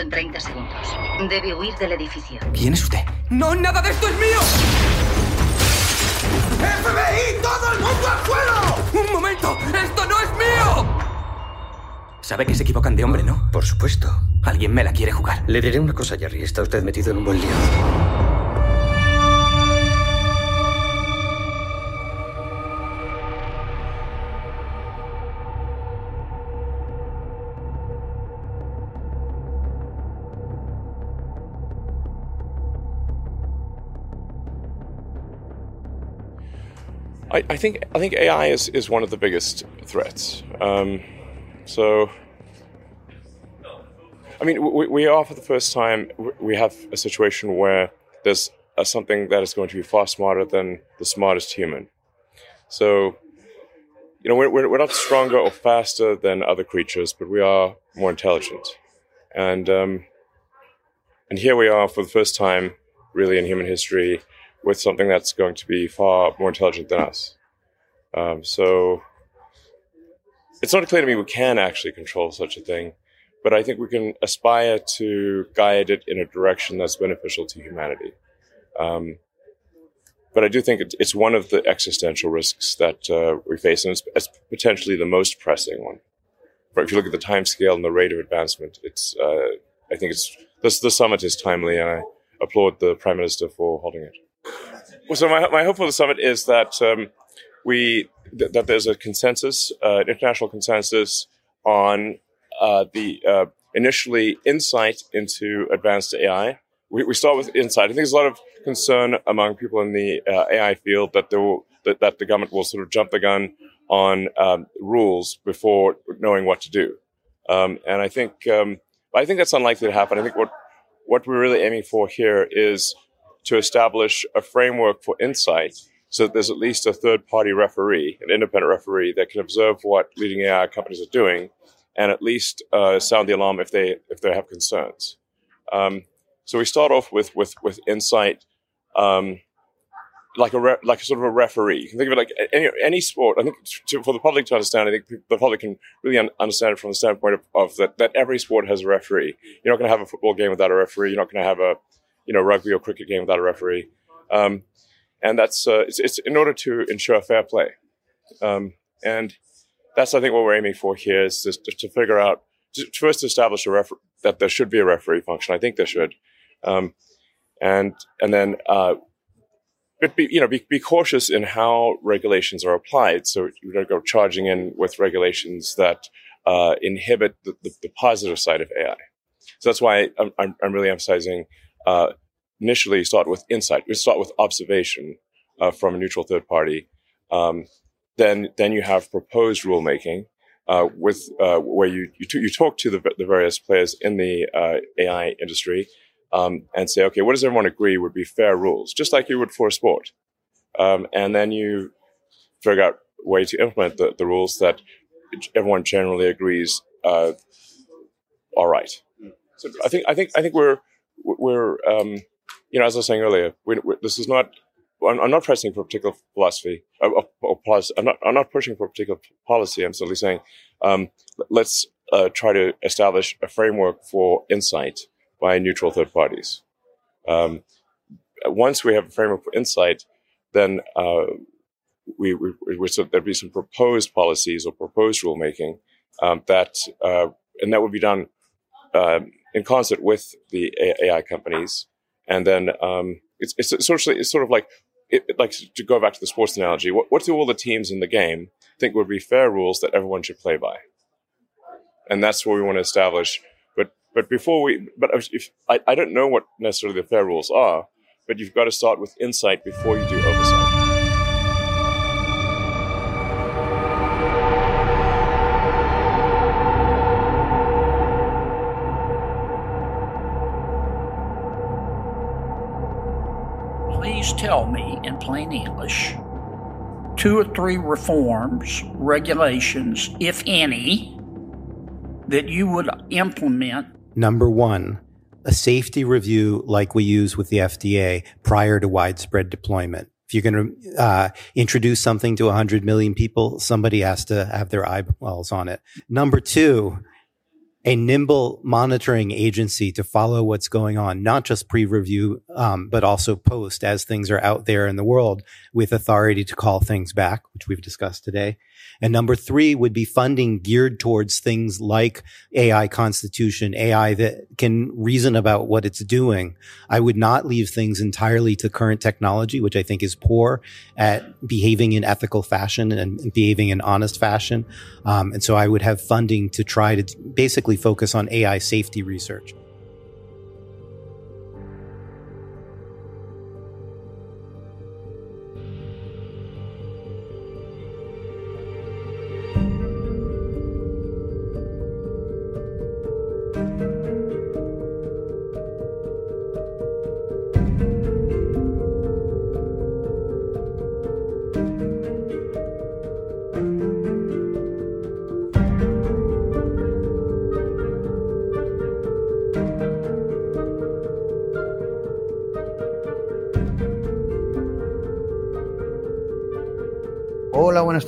en 30 segundos. Debe huir del edificio. ¿Quién es usted? ¡No, nada de esto es mío! ¡FBI! ¡Todo el mundo al suelo! ¡Un momento! ¡Esto no es mío! Sabe que se equivocan de hombre, ¿no? Por supuesto. Alguien me la quiere jugar. Le diré una cosa, Jerry. Está usted metido en un buen lío. I, I think I think AI is, is one of the biggest threats. Um, so, I mean, we, we are for the first time we have a situation where there's a, something that is going to be far smarter than the smartest human. So, you know, we're, we're not stronger or faster than other creatures, but we are more intelligent. And um, and here we are for the first time, really in human history, with something that's going to be far more intelligent than us. Um, so it's not clear to me we can actually control such a thing, but I think we can aspire to guide it in a direction that's beneficial to humanity. Um, but I do think it's one of the existential risks that uh, we face, and it's, it's, potentially the most pressing one. But if you look at the time scale and the rate of advancement, it's uh, I think it's this the summit is timely, and I applaud the prime minister for holding it. Well, so my, my hope for the summit is that um, we th- that there's a consensus, uh, an international consensus on uh, the uh, initially insight into advanced AI. We, we, start with insight. I think there's a lot of concern among people in the uh, AI field that will, that, that, the government will sort of jump the gun on um, rules before knowing what to do. Um, and I think um, I think that's unlikely to happen. I think what what we're really aiming for here is to establish a framework for insight so that there's at least a third party referee, an independent referee that can observe what leading AI companies are doing and at least uh, sound the alarm if they if they have concerns. Um, so we start off with with with insight, um, like a re- like a sort of a referee. You can think of it like any any sport. I think to, for the public to understand, I think the public can really un- understand it from the standpoint of, of that that every sport has a referee. You're not going to have a football game without a referee. You're not going to have a you know rugby or cricket game without a referee. Um, and that's uh, it's, it's, in order to ensure fair play. Um, and that's I think what we're aiming for here is to, to figure out to first establish a refer- that there should be a referee function. I think there should, um, and and then uh, but be you know be, be cautious in how regulations are applied. So you don't go charging in with regulations that uh, inhibit the, the, the, positive side of AI. So that's why I'm, I'm, I'm really emphasizing uh, initially start with insight. We start with observation uh, from a neutral third party. Um, then, then you have proposed rulemaking uh, with uh, where you you, t- you, talk to the, the, various players in the uh, AI industry um, and say, okay, what does everyone agree would be fair rules, just like you would for a sport, um, and then you figure out a way to implement the, the rules that everyone generally agrees uh, right. So I think I think I think we're we're um, you know, as I was saying earlier, we, we, this is not. I'm, I'm, not pressing for a particular philosophy or, or, or policy. I'm not. I'm not pushing for a particular policy. I'm simply saying, um, let's uh, try to establish a framework for insight by neutral third parties. Um, once we have a framework for insight, then uh, we, we, we so there'd be some proposed policies or proposed rulemaking um, that, uh, and that would be done um, in concert with the AI companies and then um, it's it's essentially it's sort of like it, like to go back to the sports analogy. What what do all the teams in the game think would be fair rules that everyone should play by? And that's what we want to establish. But But before we, but if, I, I don't know what necessarily the fair rules are, but you've got to start with insight before you do oversight. Tell me in plain English two or three reforms, regulations, if any, that you would implement? Number one, a safety review like we use with the FDA prior to widespread deployment. If you're going to uh, introduce something to 100 million people, somebody has to have their eyeballs on it. Number two, a nimble monitoring agency to follow what's going on, not just pre-review, um, but also post as things are out there in the world with authority to call things back, which we've discussed today. And number three would be funding geared towards things like AI constitution, AI that can reason about what it's doing. I would not leave things entirely to current technology, which I think is poor at behaving in ethical fashion and behaving in honest fashion. Um, and so I would have funding to try to basically focus on AI safety research.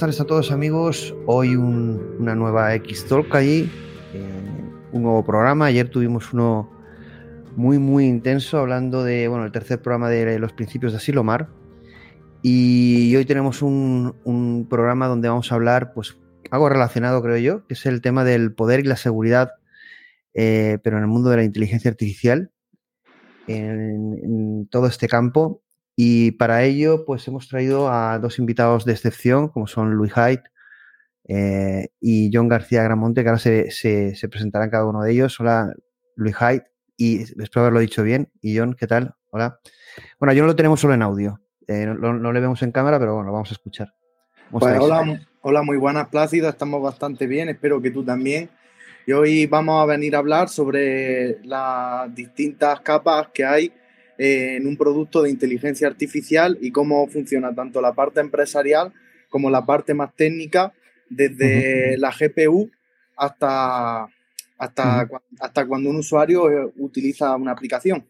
Tardes a todos amigos. Hoy una nueva X-Talk allí, eh, un nuevo programa. Ayer tuvimos uno muy, muy intenso hablando de, bueno, el tercer programa de los principios de Asilomar. Y hoy tenemos un, programa donde vamos a hablar, pues, algo relacionado, creo yo, que es el tema del poder y la seguridad, eh, pero en el mundo de la inteligencia artificial, en todo este campo. Y para ello, pues hemos traído a dos invitados de excepción, como son Luis Haidt eh, y John García Gramonte, que ahora se, se, presentarán cada uno de ellos. Hola, Luis Haidt, y espero haberlo dicho bien. Y John, ¿qué tal? Hola. Bueno, yo no lo tenemos solo en audio, eh, no, le vemos en cámara, pero bueno, lo vamos a escuchar. Pues hola, hola, muy buenas, Plácido, estamos bastante bien, espero que tú también. Y hoy vamos a venir a hablar sobre las distintas capas que hay en un producto de inteligencia artificial y cómo funciona tanto la parte empresarial como la parte más técnica, desde la GPU hasta, hasta, hasta cuando un usuario eh, utiliza una aplicación.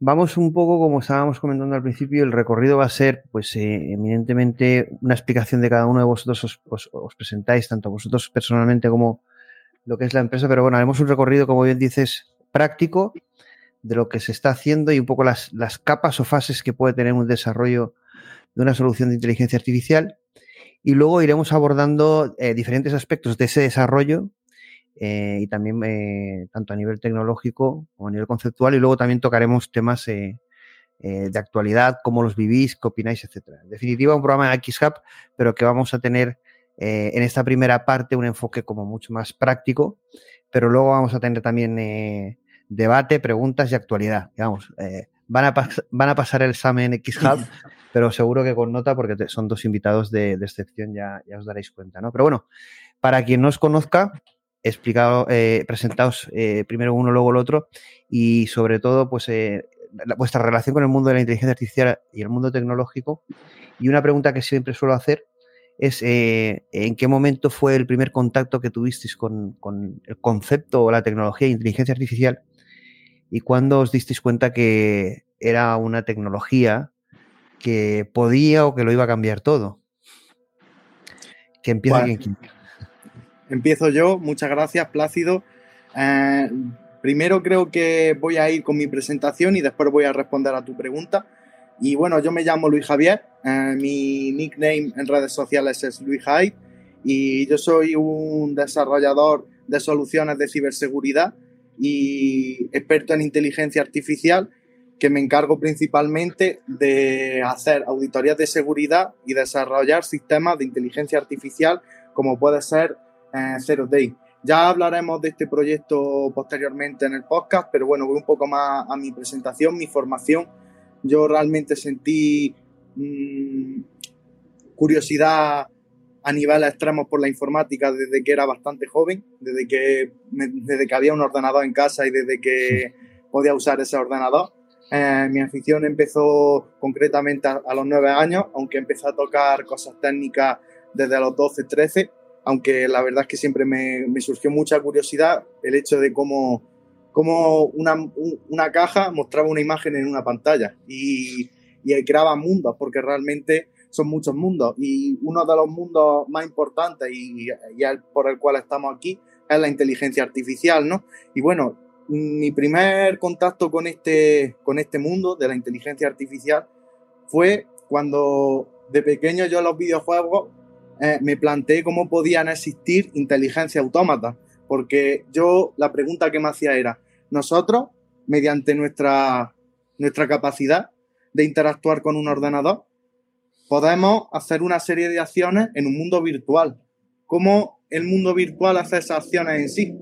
Vamos un poco, como estábamos comentando al principio, el recorrido va a ser, pues, eh, eminentemente una explicación de cada uno de vosotros os, os, presentáis, tanto vosotros personalmente como lo que es la empresa, pero bueno, haremos un recorrido, como bien dices, práctico de lo que se está haciendo y un poco las, capas o fases que puede tener un desarrollo de una solución de inteligencia artificial. Y luego iremos abordando eh, diferentes aspectos de ese desarrollo eh, y también eh, tanto a nivel tecnológico como a nivel conceptual. Y luego también tocaremos temas de actualidad, cómo los vivís, qué opináis, etcétera. En definitiva, un programa de X-Hub, pero que vamos a tener en esta primera parte un enfoque como mucho más práctico, pero luego vamos a tener también debate, preguntas y actualidad. Digamos, eh, van, a van a pasar el examen X-Hub, pero seguro que con nota porque son dos invitados de, excepción, ya, ya os daréis cuenta, ¿no? Pero bueno, para quien no os conozca, explicado, eh, presentaos eh, primero uno, luego el otro y sobre todo, pues, vuestra relación con el mundo de la inteligencia artificial y el mundo tecnológico. Y una pregunta que siempre suelo hacer es en qué momento fue el primer contacto que tuvisteis con, con, el concepto o la tecnología de inteligencia artificial y cuándo os disteis cuenta que era una tecnología que podía o que lo iba a cambiar todo. Que empieza quien Empiezo yo, muchas gracias, Plácido. Eh, primero creo que voy a ir con mi presentación y después voy a responder a tu pregunta. Y bueno, yo me llamo Luis Javier, eh, mi nickname en redes sociales es Luis Hyde y yo soy un desarrollador de soluciones de ciberseguridad y experto en inteligencia artificial que me encargo principalmente de hacer auditorías de seguridad y desarrollar sistemas de inteligencia artificial como puede ser eh, Zero Day. Ya hablaremos de este proyecto posteriormente en el podcast, pero bueno, voy un poco más a mi presentación, mi formación. Yo realmente sentí mmm, curiosidad a niveles extremos por la informática desde que era bastante joven, desde que, desde que había un ordenador en casa y desde que podía usar ese ordenador. Eh, mi afición empezó concretamente a, a, los nueve años, aunque empecé a tocar cosas técnicas desde los 12, 13, aunque la verdad es que siempre me, me surgió mucha curiosidad el hecho de cómo, cómo una, una, caja mostraba una imagen en una pantalla y, y creaba mundos, porque realmente son muchos mundos y uno de los mundos más importantes y, y el, por el cual estamos aquí es la inteligencia artificial, ¿no? Y bueno, mi primer contacto con este, con este mundo de la inteligencia artificial fue cuando de pequeño yo en los videojuegos eh, me planteé cómo podían existir inteligencia autómata, porque yo la pregunta que me hacía era, nosotros, mediante nuestra, nuestra capacidad de interactuar con un ordenador, podemos hacer una serie de acciones en un mundo virtual. ¿Cómo el mundo virtual hace esas acciones en sí?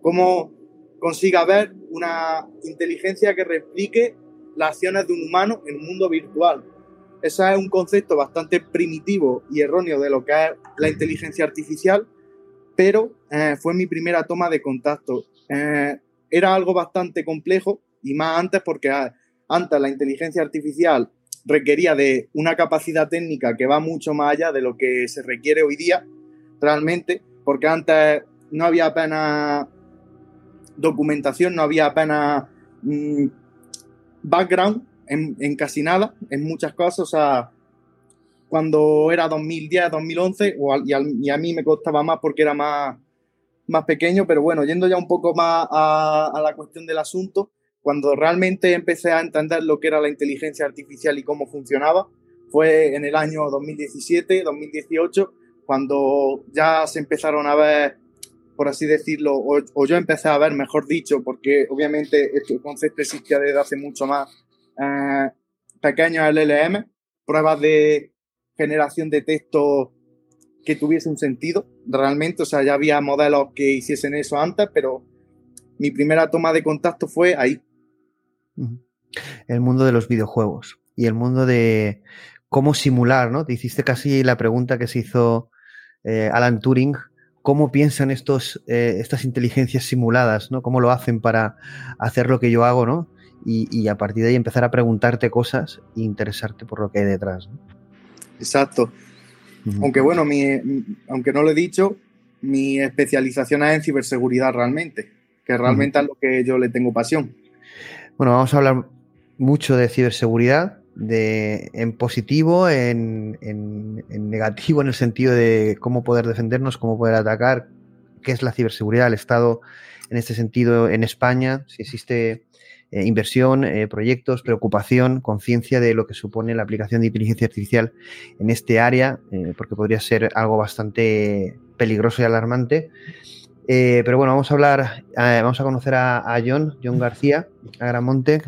¿Cómo consiga ver una inteligencia que replique las acciones de un humano en un mundo virtual? Ese es un concepto bastante primitivo y erróneo de lo que es la inteligencia artificial, pero eh, fue mi primera toma de contacto. Eh, era algo bastante complejo y más antes porque ah, antes la inteligencia artificial requería de una capacidad técnica que va mucho más allá de lo que se requiere hoy día realmente, porque antes no había apenas documentación, no había apenas mmm, background en, en, casi nada, en muchas cosas. O sea, cuando era 2010, 2011, o, y, a, y, a, mí me costaba más porque era más, más pequeño, pero bueno, yendo ya un poco más a la cuestión del asunto, cuando realmente empecé a entender lo que era la inteligencia artificial y cómo funcionaba, fue en el año 2017, 2018, cuando ya se empezaron a ver, por así decirlo, o, o yo empecé a ver, mejor dicho, porque obviamente este concepto existía desde hace mucho más, eh, pequeños LLM, pruebas de generación de texto que tuviese un sentido realmente, o sea, ya había modelos que hiciesen eso antes, pero mi primera toma de contacto fue ahí. El mundo de los videojuegos y el mundo de cómo simular, ¿no? Te hiciste casi la pregunta que se hizo eh, Alan Turing, cómo piensan estos, eh, estas inteligencias simuladas, ¿no? Cómo lo hacen para hacer lo que yo hago, ¿no? Y, y, a partir de ahí empezar a preguntarte cosas e interesarte por lo que hay detrás. ¿no? Exacto. Uh -huh. Aunque bueno, mi, aunque no lo he dicho, mi especialización es en ciberseguridad realmente, que realmente uh -huh. es lo que yo le tengo pasión. Bueno, vamos a hablar mucho de ciberseguridad, de, en positivo, en, en, negativo, en el sentido de cómo poder defendernos, cómo poder atacar, qué es la ciberseguridad, el Estado en este sentido en España, si existe eh, inversión, eh, proyectos, preocupación, conciencia de lo que supone la aplicación de inteligencia artificial en este área, eh, porque podría ser algo bastante peligroso y alarmante. Eh, pero bueno, vamos a hablar, vamos a conocer a, a, John, John García, a Gramonte.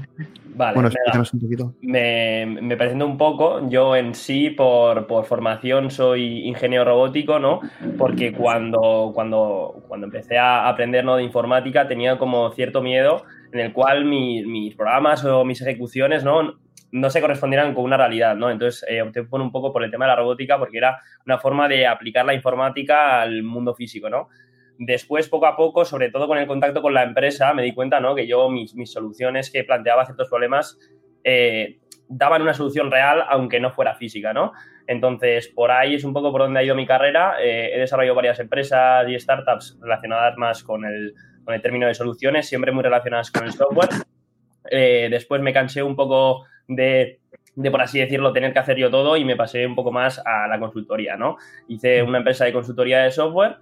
Vale, bueno, explícanos un poquito. Me, me presento un poco. Yo en sí, por, por, formación, soy ingeniero robótico, ¿no? Porque cuando, cuando, cuando empecé a aprender ¿no? de informática tenía como cierto miedo en el cual mi, mis programas o mis ejecuciones, ¿no? no se correspondieran con una realidad, ¿no? Entonces eh, opté por un poco por el tema de la robótica porque era una forma de aplicar la informática al mundo físico, ¿no? Después, poco a poco, sobre todo con el contacto con la empresa, me di cuenta ¿no? que yo mis, mis soluciones que planteaba ciertos problemas eh, daban una solución real, aunque no fuera física, ¿no? Entonces, por ahí es un poco por donde ha ido mi carrera. Eh, he desarrollado varias empresas y startups relacionadas más con el, con el término de soluciones, siempre muy relacionadas con el software. Eh, después me cansé un poco de, de, por así decirlo, tener que hacer yo todo y me pasé un poco más a la consultoría, ¿no? Hice una empresa de consultoría de software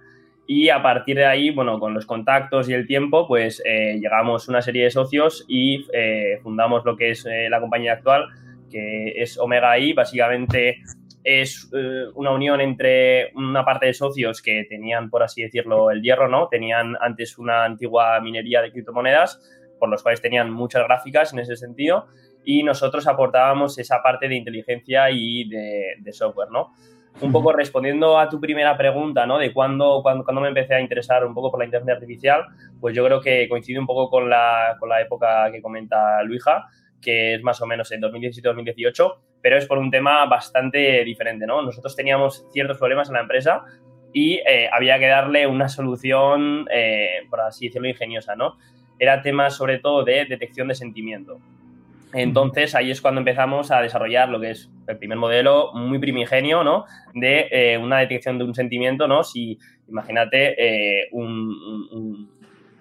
y a partir de ahí, bueno, con los contactos y el tiempo, pues eh, llegamos una serie de socios y eh, fundamos lo que es eh, la compañía actual, que es Omega I. Básicamente es eh, una unión entre una parte de socios que tenían, por así decirlo, el hierro, ¿no? Tenían antes una antigua minería de criptomonedas, por los cuales tenían muchas gráficas en ese sentido, y nosotros aportábamos esa parte de inteligencia y de, de software, ¿no? Un poco respondiendo a tu primera pregunta, ¿no? De cuándo, me empecé a interesar un poco por la inteligencia artificial, pues yo creo que coincide un poco con la, con la época que comenta Luija, que es más o menos en 2017-2018, pero es por un tema bastante diferente, ¿no? Nosotros teníamos ciertos problemas en la empresa y eh, había que darle una solución, eh, por así decirlo, ingeniosa, ¿no? Era tema sobre todo de detección de sentimiento. Entonces ahí es cuando empezamos a desarrollar lo que es el primer modelo muy primigenio, ¿no? De eh, una detección de un sentimiento, ¿no? Si imagínate eh,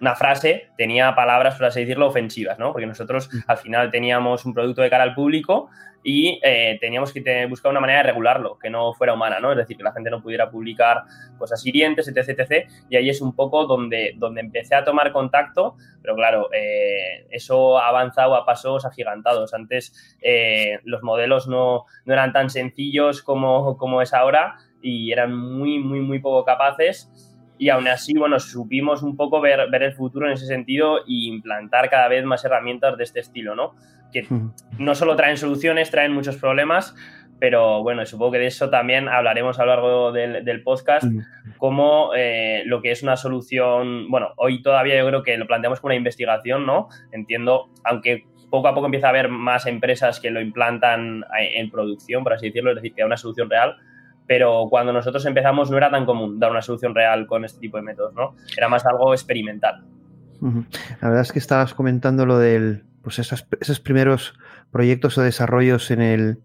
una frase tenía palabras, por así decirlo, ofensivas, ¿no? Porque nosotros al final teníamos un producto de cara al público y eh, teníamos que buscar una manera de regularlo, que no fuera humana, ¿no? Es decir, que la gente no pudiera publicar cosas hirientes, etc, etc. Y ahí es un poco donde, donde empecé a tomar contacto, pero claro, eh, eso ha avanzado a pasos agigantados. Antes eh, los modelos no, no, eran tan sencillos como, como es ahora y eran muy, muy, muy poco capaces y aún así, bueno, supimos un poco ver, ver, el futuro en ese sentido e implantar cada vez más herramientas de este estilo, ¿no? Que no solo traen soluciones, traen muchos problemas, pero bueno, supongo que de eso también hablaremos a lo largo del, podcast, como eh, lo que es una solución, bueno, hoy todavía yo creo que lo planteamos como una investigación, ¿no? Entiendo, aunque poco a poco empieza a haber más empresas que lo implantan en producción, por así decirlo, es decir, que hay una solución real, pero cuando nosotros empezamos no era tan común dar una solución real con este tipo de métodos, ¿no? Era más algo experimental. La verdad es que estabas comentando lo del, pues esos, primeros proyectos o desarrollos en el,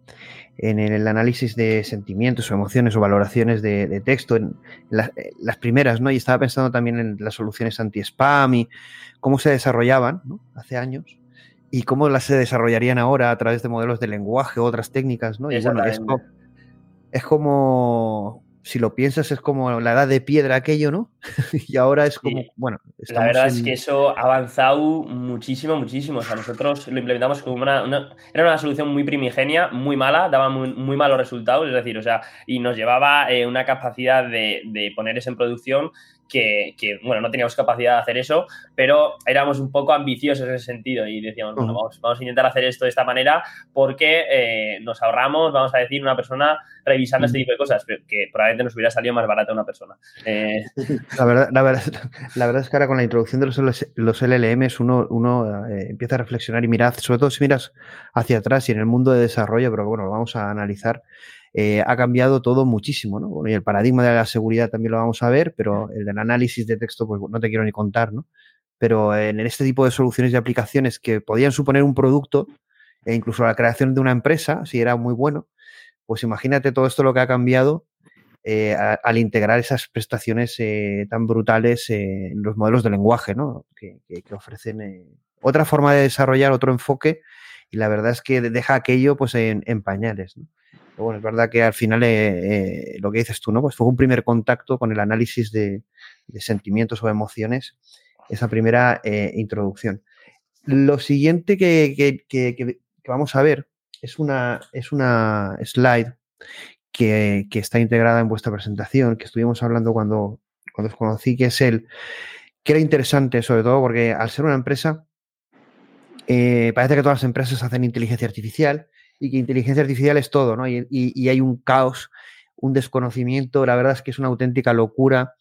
en el análisis de sentimientos o emociones o valoraciones de, texto, en las primeras, ¿no? Y estaba pensando también en las soluciones anti-spam y cómo se desarrollaban ¿no? hace años y cómo las se desarrollarían ahora a través de modelos de lenguaje o otras técnicas, ¿no? Y bueno, esto es como, si lo piensas, es como la edad de piedra aquello, ¿no? y ahora es como, bueno. La verdad es que eso ha avanzado muchísimo, muchísimo. O sea, nosotros lo implementamos como una, era una solución muy primigenia, muy mala, daba muy, malos resultados, es decir, o sea, y nos llevaba eh, una capacidad de, de poner eso en producción que, bueno, no teníamos capacidad de hacer eso, pero éramos un poco ambiciosos en ese sentido y decíamos, bueno, vamos, vamos a intentar hacer esto de esta manera porque eh, nos ahorramos, vamos a decir, una persona revisando este tipo de cosas, que probablemente nos hubiera salido más barata una persona. Eh, la, verdad, la, verdad, la, verdad, es que ahora con la introducción de los, los LLMs uno, uno eh, empieza a reflexionar y mirar, sobre todo si miras hacia atrás y en el mundo de desarrollo, pero bueno, lo vamos a analizar. Eh, ha cambiado todo muchísimo, ¿no? y el paradigma de la seguridad también lo vamos a ver, pero el del análisis de texto, pues no te quiero ni contar, ¿no? Pero en este tipo de soluciones y aplicaciones que podían suponer un producto e incluso la creación de una empresa, si era muy bueno, pues imagínate todo esto lo que ha cambiado eh, al integrar esas prestaciones eh, tan brutales en los modelos de lenguaje, ¿no? Que, ofrecen otra forma de desarrollar, otro enfoque, y la verdad es que deja aquello pues en, en pañales. ¿no? Bueno, es verdad que al final eh, eh, lo que dices tú, ¿no? Pues fue un primer contacto con el análisis de, sentimientos o emociones, esa primera eh, introducción. Lo siguiente que, vamos a ver es una, es una slide que, está integrada en vuestra presentación, que estuvimos hablando cuando, cuando os conocí, que es el, que era interesante sobre todo porque al ser una empresa, parece que todas las empresas hacen inteligencia artificial y que inteligencia artificial es todo, ¿no? Y, hay un caos, un desconocimiento, la verdad es que es una auténtica locura,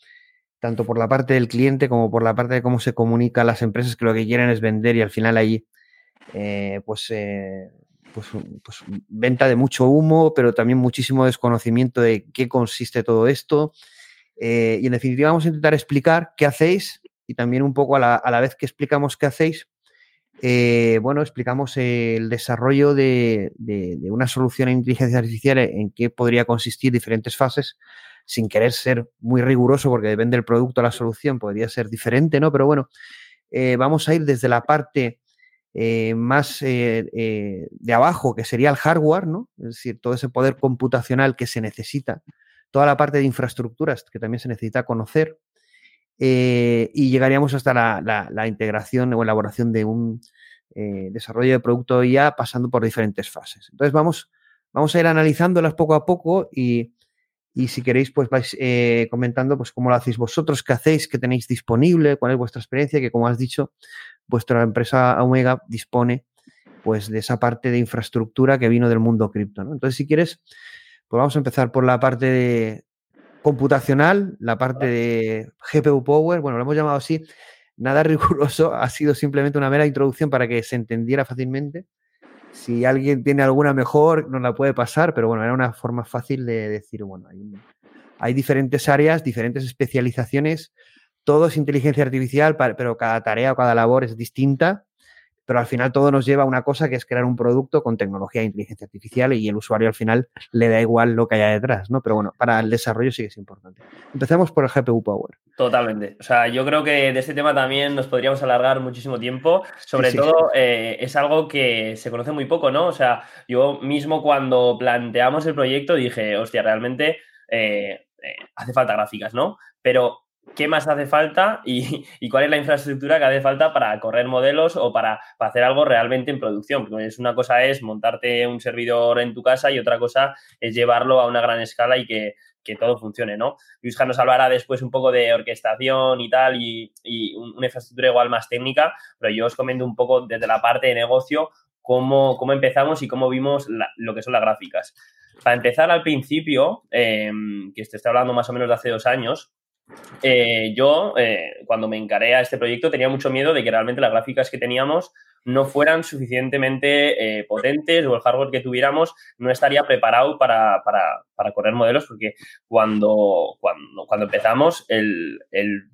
tanto por la parte del cliente como por la parte de cómo se comunica las empresas que lo que quieren es vender y al final ahí, eh, pues, eh, pues, pues, venta de mucho humo, pero también muchísimo desconocimiento de qué consiste todo esto. Eh, y en definitiva vamos a intentar explicar qué hacéis y también un poco a la, a la vez que explicamos qué hacéis, eh, bueno, explicamos el desarrollo de, una solución en inteligencia artificial en qué podría consistir diferentes fases, sin querer ser muy riguroso, porque depende del producto, la solución podría ser diferente, ¿no? Pero bueno, eh, vamos a ir desde la parte eh, más de abajo, que sería el hardware, ¿no? Es decir, todo ese poder computacional que se necesita, toda la parte de infraestructuras que también se necesita conocer, eh, y llegaríamos hasta la, integración o elaboración de un eh, desarrollo de producto IA pasando por diferentes fases. Entonces vamos, vamos a ir analizándolas poco a poco y, si queréis pues vais eh, comentando pues cómo lo hacéis vosotros, qué hacéis, qué tenéis disponible, cuál es vuestra experiencia, que como has dicho, vuestra empresa Omega dispone pues de esa parte de infraestructura que vino del mundo cripto. Entonces si quieres Pues vamos a empezar por la parte de computacional, la parte de GPU Power, bueno, lo hemos llamado así, nada riguroso, ha sido simplemente una mera introducción para que se entendiera fácilmente. Si alguien tiene alguna mejor, nos la puede pasar, pero bueno, era una forma fácil de decir, bueno, hay, hay diferentes áreas, diferentes especializaciones, todo es inteligencia artificial, pero cada tarea o cada labor es distinta pero al final todo nos lleva a una cosa que es crear un producto con tecnología de inteligencia artificial y el usuario al final le da igual lo que haya detrás, ¿no? Pero bueno, para el desarrollo sí que es importante. Empecemos por el GPU Power. Totalmente. O sea, yo creo que de este tema también nos podríamos alargar muchísimo tiempo. Sobre todo eh, es algo que se conoce muy poco, ¿no? O sea, yo mismo cuando planteamos el proyecto dije, hostia, realmente eh, eh, hace falta gráficas, ¿no? Pero qué más hace falta y, cuál es la infraestructura que hace falta para correr modelos o para, hacer algo realmente en producción. Porque es una cosa es montarte un servidor en tu casa y otra cosa es llevarlo a una gran escala y que, todo funcione, ¿no? Luisja nos hablará después un poco de orquestación y tal y, una infraestructura igual más técnica, pero yo os comento un poco desde la parte de negocio cómo, cómo empezamos y cómo vimos lo que son las gráficas. Para empezar al principio, eh, que te estoy hablando más o menos de hace dos años, eh, yo, eh, cuando me encaré a este proyecto, tenía mucho miedo de que realmente las gráficas que teníamos no fueran suficientemente eh, potentes o el hardware que tuviéramos no estaría preparado para, correr modelos, porque cuando, cuando, cuando empezamos, el,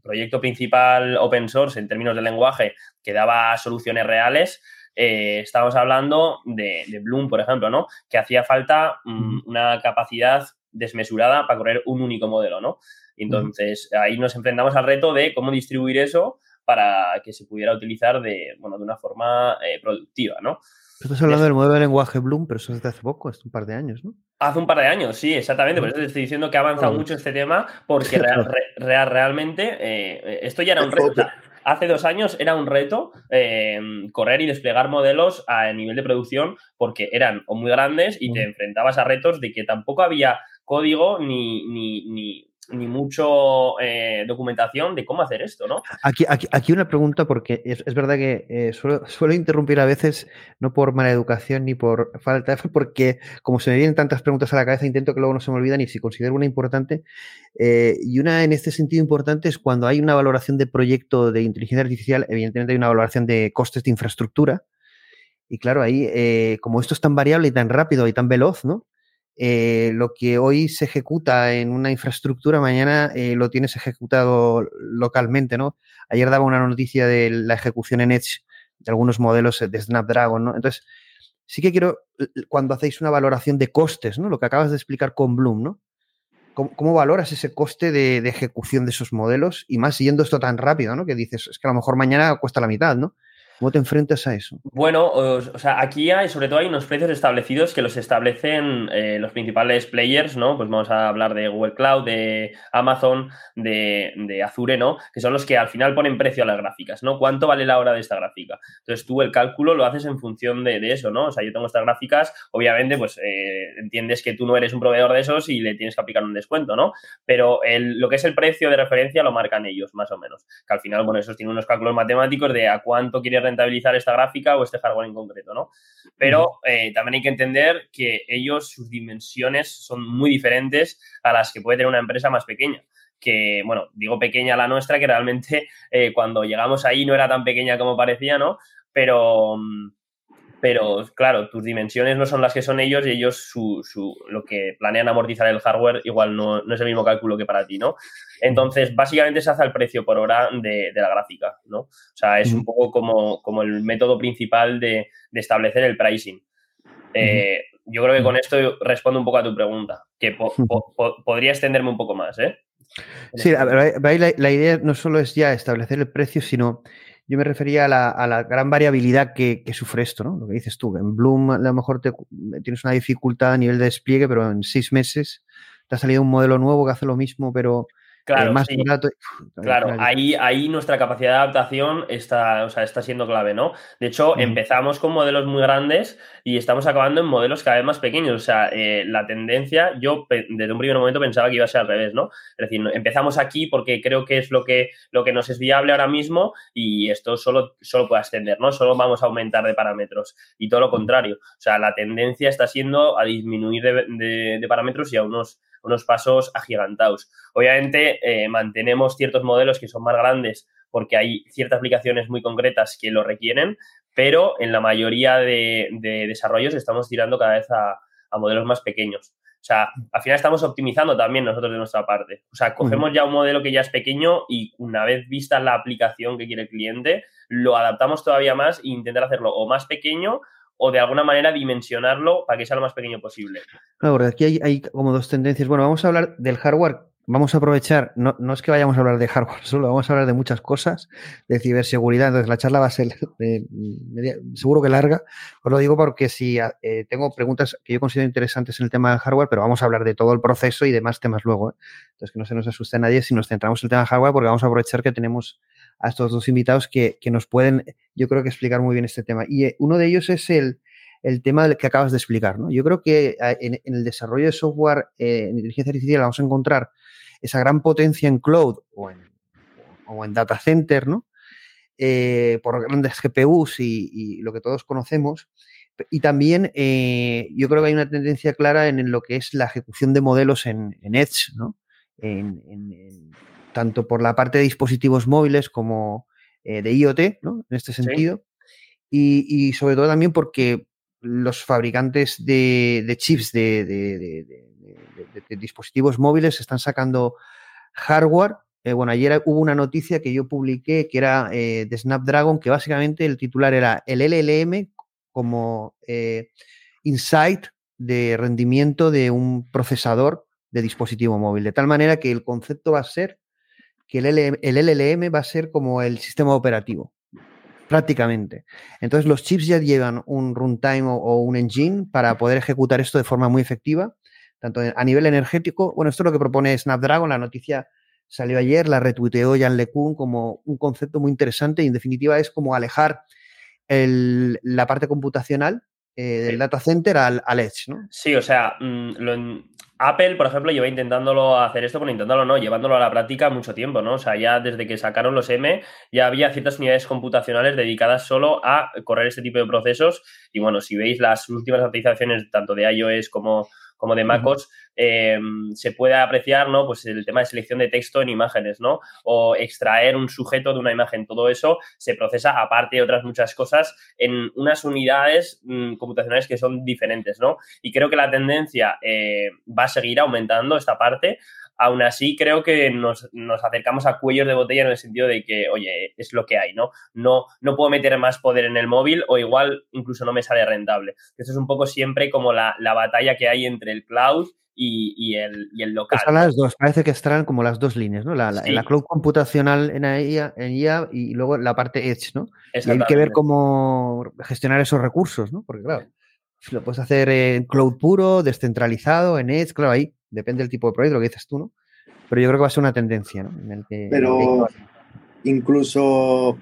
proyecto principal open source en términos de lenguaje que daba soluciones reales, estábamos hablando de, Bloom, por ejemplo, ¿no? Que hacía falta mm, una capacidad desmesurada para correr un único modelo, ¿no? Entonces, ahí nos enfrentamos al reto de cómo distribuir eso para que se pudiera utilizar de, bueno, de una forma eh, productiva, ¿no? Estás hablando del modelo de lenguaje Bloom, pero eso es de hace poco, hace un par de años, ¿no? Hace un par de años, sí, exactamente. Por eso te estoy diciendo que ha avanzado mucho este tema, porque realmente eh, esto ya era un reto. hace dos años era un reto eh, correr y desplegar modelos a nivel de producción, porque eran o muy grandes y te enfrentabas a retos de que tampoco había código ni, ni, ni mucho eh, documentación de cómo hacer esto, ¿no? Aquí, aquí, una pregunta, porque es, verdad que eh, suelo, interrumpir a veces, no por mala educación ni por falta, porque como se me vienen tantas preguntas a la cabeza, intento que luego no se me olvidan y si considero una importante. Eh, y una en este sentido importante es cuando hay una valoración de proyecto de inteligencia artificial, evidentemente hay una valoración de costes de infraestructura. Y claro, ahí, como esto es tan variable y tan rápido y tan veloz, ¿no? Eh, lo que hoy se ejecuta en una infraestructura, mañana eh, lo tienes ejecutado localmente, ¿no? Ayer daba una noticia de la ejecución en Edge de algunos modelos de Snapdragon, ¿no? Entonces, sí que quiero, cuando hacéis una valoración de costes, ¿no? Lo que acabas de explicar con Bloom, ¿no? ¿Cómo, valoras ese coste de, de, ejecución de esos modelos? Y más siguiendo esto tan rápido, ¿no? Que dices, es que a lo mejor mañana cuesta la mitad, ¿no? ¿Cómo te enfrentas a eso? Bueno, o, sea, aquí hay, sobre todo hay unos precios establecidos que los establecen eh, los principales players, ¿no? Pues vamos a hablar de Google Cloud, de Amazon, de, Azure, ¿no? Que son los que al final ponen precio a las gráficas, ¿no? ¿Cuánto vale la hora de esta gráfica? Entonces tú el cálculo lo haces en función de, eso, ¿no? O sea, yo tengo estas gráficas, obviamente, pues eh, entiendes que tú no eres un proveedor de esos y le tienes que aplicar un descuento, ¿no? Pero lo que es el precio de referencia lo marcan ellos, más o menos. Que al final, bueno, esos tienen unos cálculos matemáticos de a cuánto quieres rentabilizar esta gráfica o este hardware en concreto, ¿no? Pero eh, también hay que entender que ellos, sus dimensiones son muy diferentes a las que puede tener una empresa más pequeña que, bueno, digo pequeña la nuestra, que realmente eh, cuando llegamos ahí no era tan pequeña como parecía, ¿no? Pero, mm, pero claro, tus dimensiones no son las que son ellos y ellos su, su, lo que planean amortizar el hardware igual no, no, es el mismo cálculo que para ti, ¿no? Entonces, básicamente se hace el precio por hora de, la gráfica, ¿no? O sea, es un poco como, como el método principal de, establecer el pricing. Eh, yo creo que con esto respondo un poco a tu pregunta, que podría extenderme un poco más, ¿eh? Sí, la, idea no solo es ya establecer el precio, sino yo me refería a la, gran variabilidad que, sufre esto, ¿no? Lo que dices tú. En Bloom a lo mejor tienes una dificultad a nivel de despliegue, pero en seis meses te ha salido un modelo nuevo que hace lo mismo, pero Claro, más sí. barato. Claro, ahí, ahí nuestra capacidad de adaptación está, o sea, está siendo clave, ¿no? De hecho, Mm. empezamos con modelos muy grandes y estamos acabando en modelos cada vez más pequeños. O sea, eh, la tendencia, yo desde un primer momento pensaba que iba a ser al revés, ¿no? Es decir, empezamos aquí porque creo que es lo que, lo que nos es viable ahora mismo y esto solo, solo puede ascender, ¿no? Solo vamos a aumentar de parámetros y todo lo contrario. O sea, la tendencia está siendo a disminuir de, de- de parámetros y a unos, unos pasos agigantados. Obviamente, eh, mantenemos ciertos modelos que son más grandes porque hay ciertas aplicaciones muy concretas que lo requieren, pero en la mayoría de, de desarrollos estamos tirando cada vez a, a modelos más pequeños. O sea, al final estamos optimizando también nosotros de nuestra parte. O sea, cogemos ya un modelo que ya es pequeño y una vez vista la aplicación que quiere el cliente, lo adaptamos todavía más e intentar hacerlo o más pequeño o de alguna manera dimensionarlo para que sea lo más pequeño posible. Claro, porque aquí hay, como dos tendencias. Bueno, vamos a hablar del hardware. Vamos a aprovechar, no, es que vayamos a hablar de hardware solo, vamos a hablar de muchas cosas, de ciberseguridad. Entonces, la charla va a ser seguro que larga. Os lo digo porque si eh, tengo preguntas que yo considero interesantes en el tema del hardware, pero vamos a hablar de todo el proceso y demás temas luego. ¿eh? Entonces, que no se nos asuste nadie si nos centramos en el tema del hardware, porque vamos a aprovechar que tenemos a estos dos invitados que, que nos pueden, yo creo que explicar muy bien este tema. Y eh, uno de ellos es el, el tema que acabas de explicar. ¿no? Yo creo que eh, en, el desarrollo de software eh, en inteligencia artificial vamos a encontrar esa gran potencia en cloud o en, o en data center, ¿no? Eh, por grandes GPUs y, lo que todos conocemos. Y también yo creo que hay una tendencia clara en, lo que es la ejecución de modelos en, en Edge, ¿no? En, tanto por la parte de dispositivos móviles como eh, de IoT, ¿no? En este sentido. Sí. Y, y, sobre todo también porque los fabricantes de, de chips de, de, dispositivos móviles están sacando hardware. Eh, bueno, ayer hubo una noticia que yo publiqué que era eh, de Snapdragon, que básicamente el titular era el LLM como insight de rendimiento de un procesador de dispositivo móvil. De tal manera que el concepto va a ser que el, LLM, el LLM va a ser como el sistema operativo prácticamente. Entonces los chips ya llevan un runtime o, o, un engine para poder ejecutar esto de forma muy efectiva, tanto a nivel energético. Bueno, esto es lo que propone Snapdragon, la noticia salió ayer, la retuiteó Jan LeCun como un concepto muy interesante y en definitiva es como alejar el, la parte computacional eh, del data center al, al, edge, ¿no? Sí, o sea, mmm, lo, Apple, por ejemplo, lleva intentándolo hacer esto, bueno, intentándolo no, llevándolo a la práctica mucho tiempo, ¿no? O sea, ya desde que sacaron los M, ya había ciertas unidades computacionales dedicadas solo a correr este tipo de procesos. Y bueno, si veis las últimas actualizaciones, tanto de iOS como, como de MacOS, eh, se puede apreciar, ¿no? Pues el tema de selección de texto en imágenes, ¿no? O extraer un sujeto de una imagen. Todo eso se procesa, aparte de otras muchas cosas, en unas unidades mmm, computacionales que son diferentes, ¿no? Y creo que la tendencia eh, va a seguir aumentando esta parte. Aún así, creo que nos, nos, acercamos a cuellos de botella en el sentido de que, oye, es lo que hay, ¿no? No, no puedo meter más poder en el móvil o igual incluso no me sale rentable. Eso es un poco siempre como la, la batalla que hay entre el cloud y, y, el, y, el, local. Están las dos, parece que estarán como las dos líneas, ¿no? La, la, sí. la cloud computacional en IA, en IA, y luego la parte Edge, ¿no? Y hay que ver cómo gestionar esos recursos, ¿no? Porque claro, lo puedes hacer en cloud puro, descentralizado, en Edge, claro, ahí depende del tipo de proyecto, lo que dices tú, ¿no? Pero yo creo que va a ser una tendencia, ¿no? En el que, Pero incluso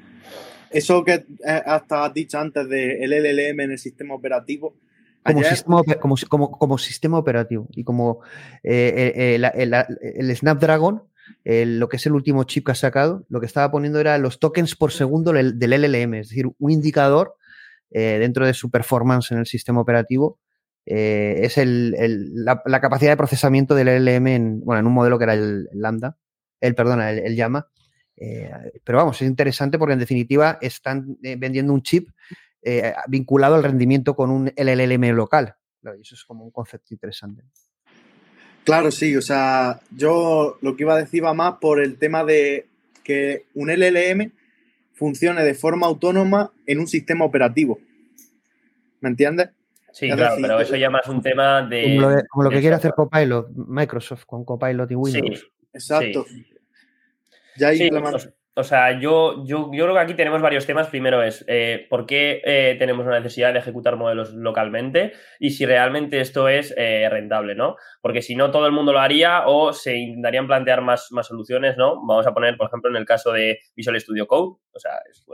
eso que hasta has dicho antes del LLM en el sistema operativo, como, Ayer... sistema, como, como, como, sistema operativo y como eh, eh, la, el, el, Snapdragon, el, lo que es el último chip que ha sacado, lo que estaba poniendo era los tokens por segundo del, del LLM, es decir, un indicador eh, dentro de su performance en el sistema operativo. eh, es el, la, capacidad de procesamiento del LLM en, bueno, en un modelo que era el, Lambda, el, perdona, el, Llama. Eh, pero vamos, es interesante porque en definitiva están vendiendo un chip vinculado al rendimiento con un LLM local. Claro, y eso es como un concepto interesante. Claro, sí, o sea, yo lo que iba a decir va más por el tema de que un LLM funcione de forma autónoma en un sistema operativo. ¿Me entiendes? Sí, es claro, decir, pero eso ya más un tema de. Como lo, de, como lo que quiere hacer Copilot, Microsoft con Copilot y Windows. Sí, exacto. Sí. Ya hay sí. O, sea, yo, yo, yo, creo que aquí tenemos varios temas. Primero es eh, por qué eh, tenemos una necesidad de ejecutar modelos localmente y si realmente esto es eh, rentable, ¿no? Porque si no, todo el mundo lo haría o se intentarían plantear más, más soluciones, ¿no? Vamos a poner, por ejemplo, en el caso de Visual Studio Code, o sea, es,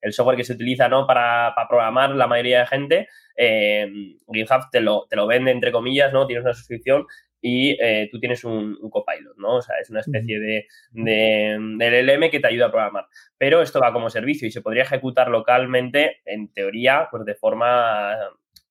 el software que se utiliza, ¿no? Para, para programar la mayoría de gente. GitHub te lo, te lo vende, entre comillas, ¿no? Tienes una suscripción y eh, tú tienes un, copilot, ¿no? O sea, es una especie de, de, LLM que te ayuda a programar. Pero esto va como servicio y se podría ejecutar localmente, en teoría, pues de forma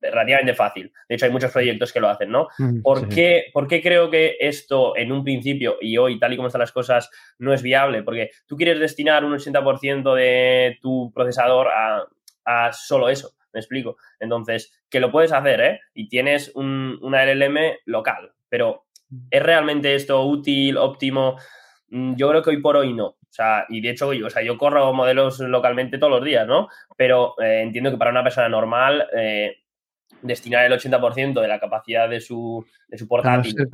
relativamente fácil. De hecho, hay muchos proyectos que lo hacen, ¿no? ¿Por, qué, ¿Por, qué, creo que esto en un principio y hoy, tal y como están las cosas, no es viable? Porque tú quieres destinar un 80% de tu procesador a, a solo eso. Me explico. Entonces, que lo puedes hacer, ¿eh? Y tienes un, una LLM local, pero ¿es realmente esto útil, óptimo? Mm, yo creo que hoy por hoy no. O sea, y de hecho, yo, o sea, yo corro modelos localmente todos los días, ¿no? Pero eh, entiendo que para una persona normal, eh, destinar el 80% de la capacidad de su, de su portátil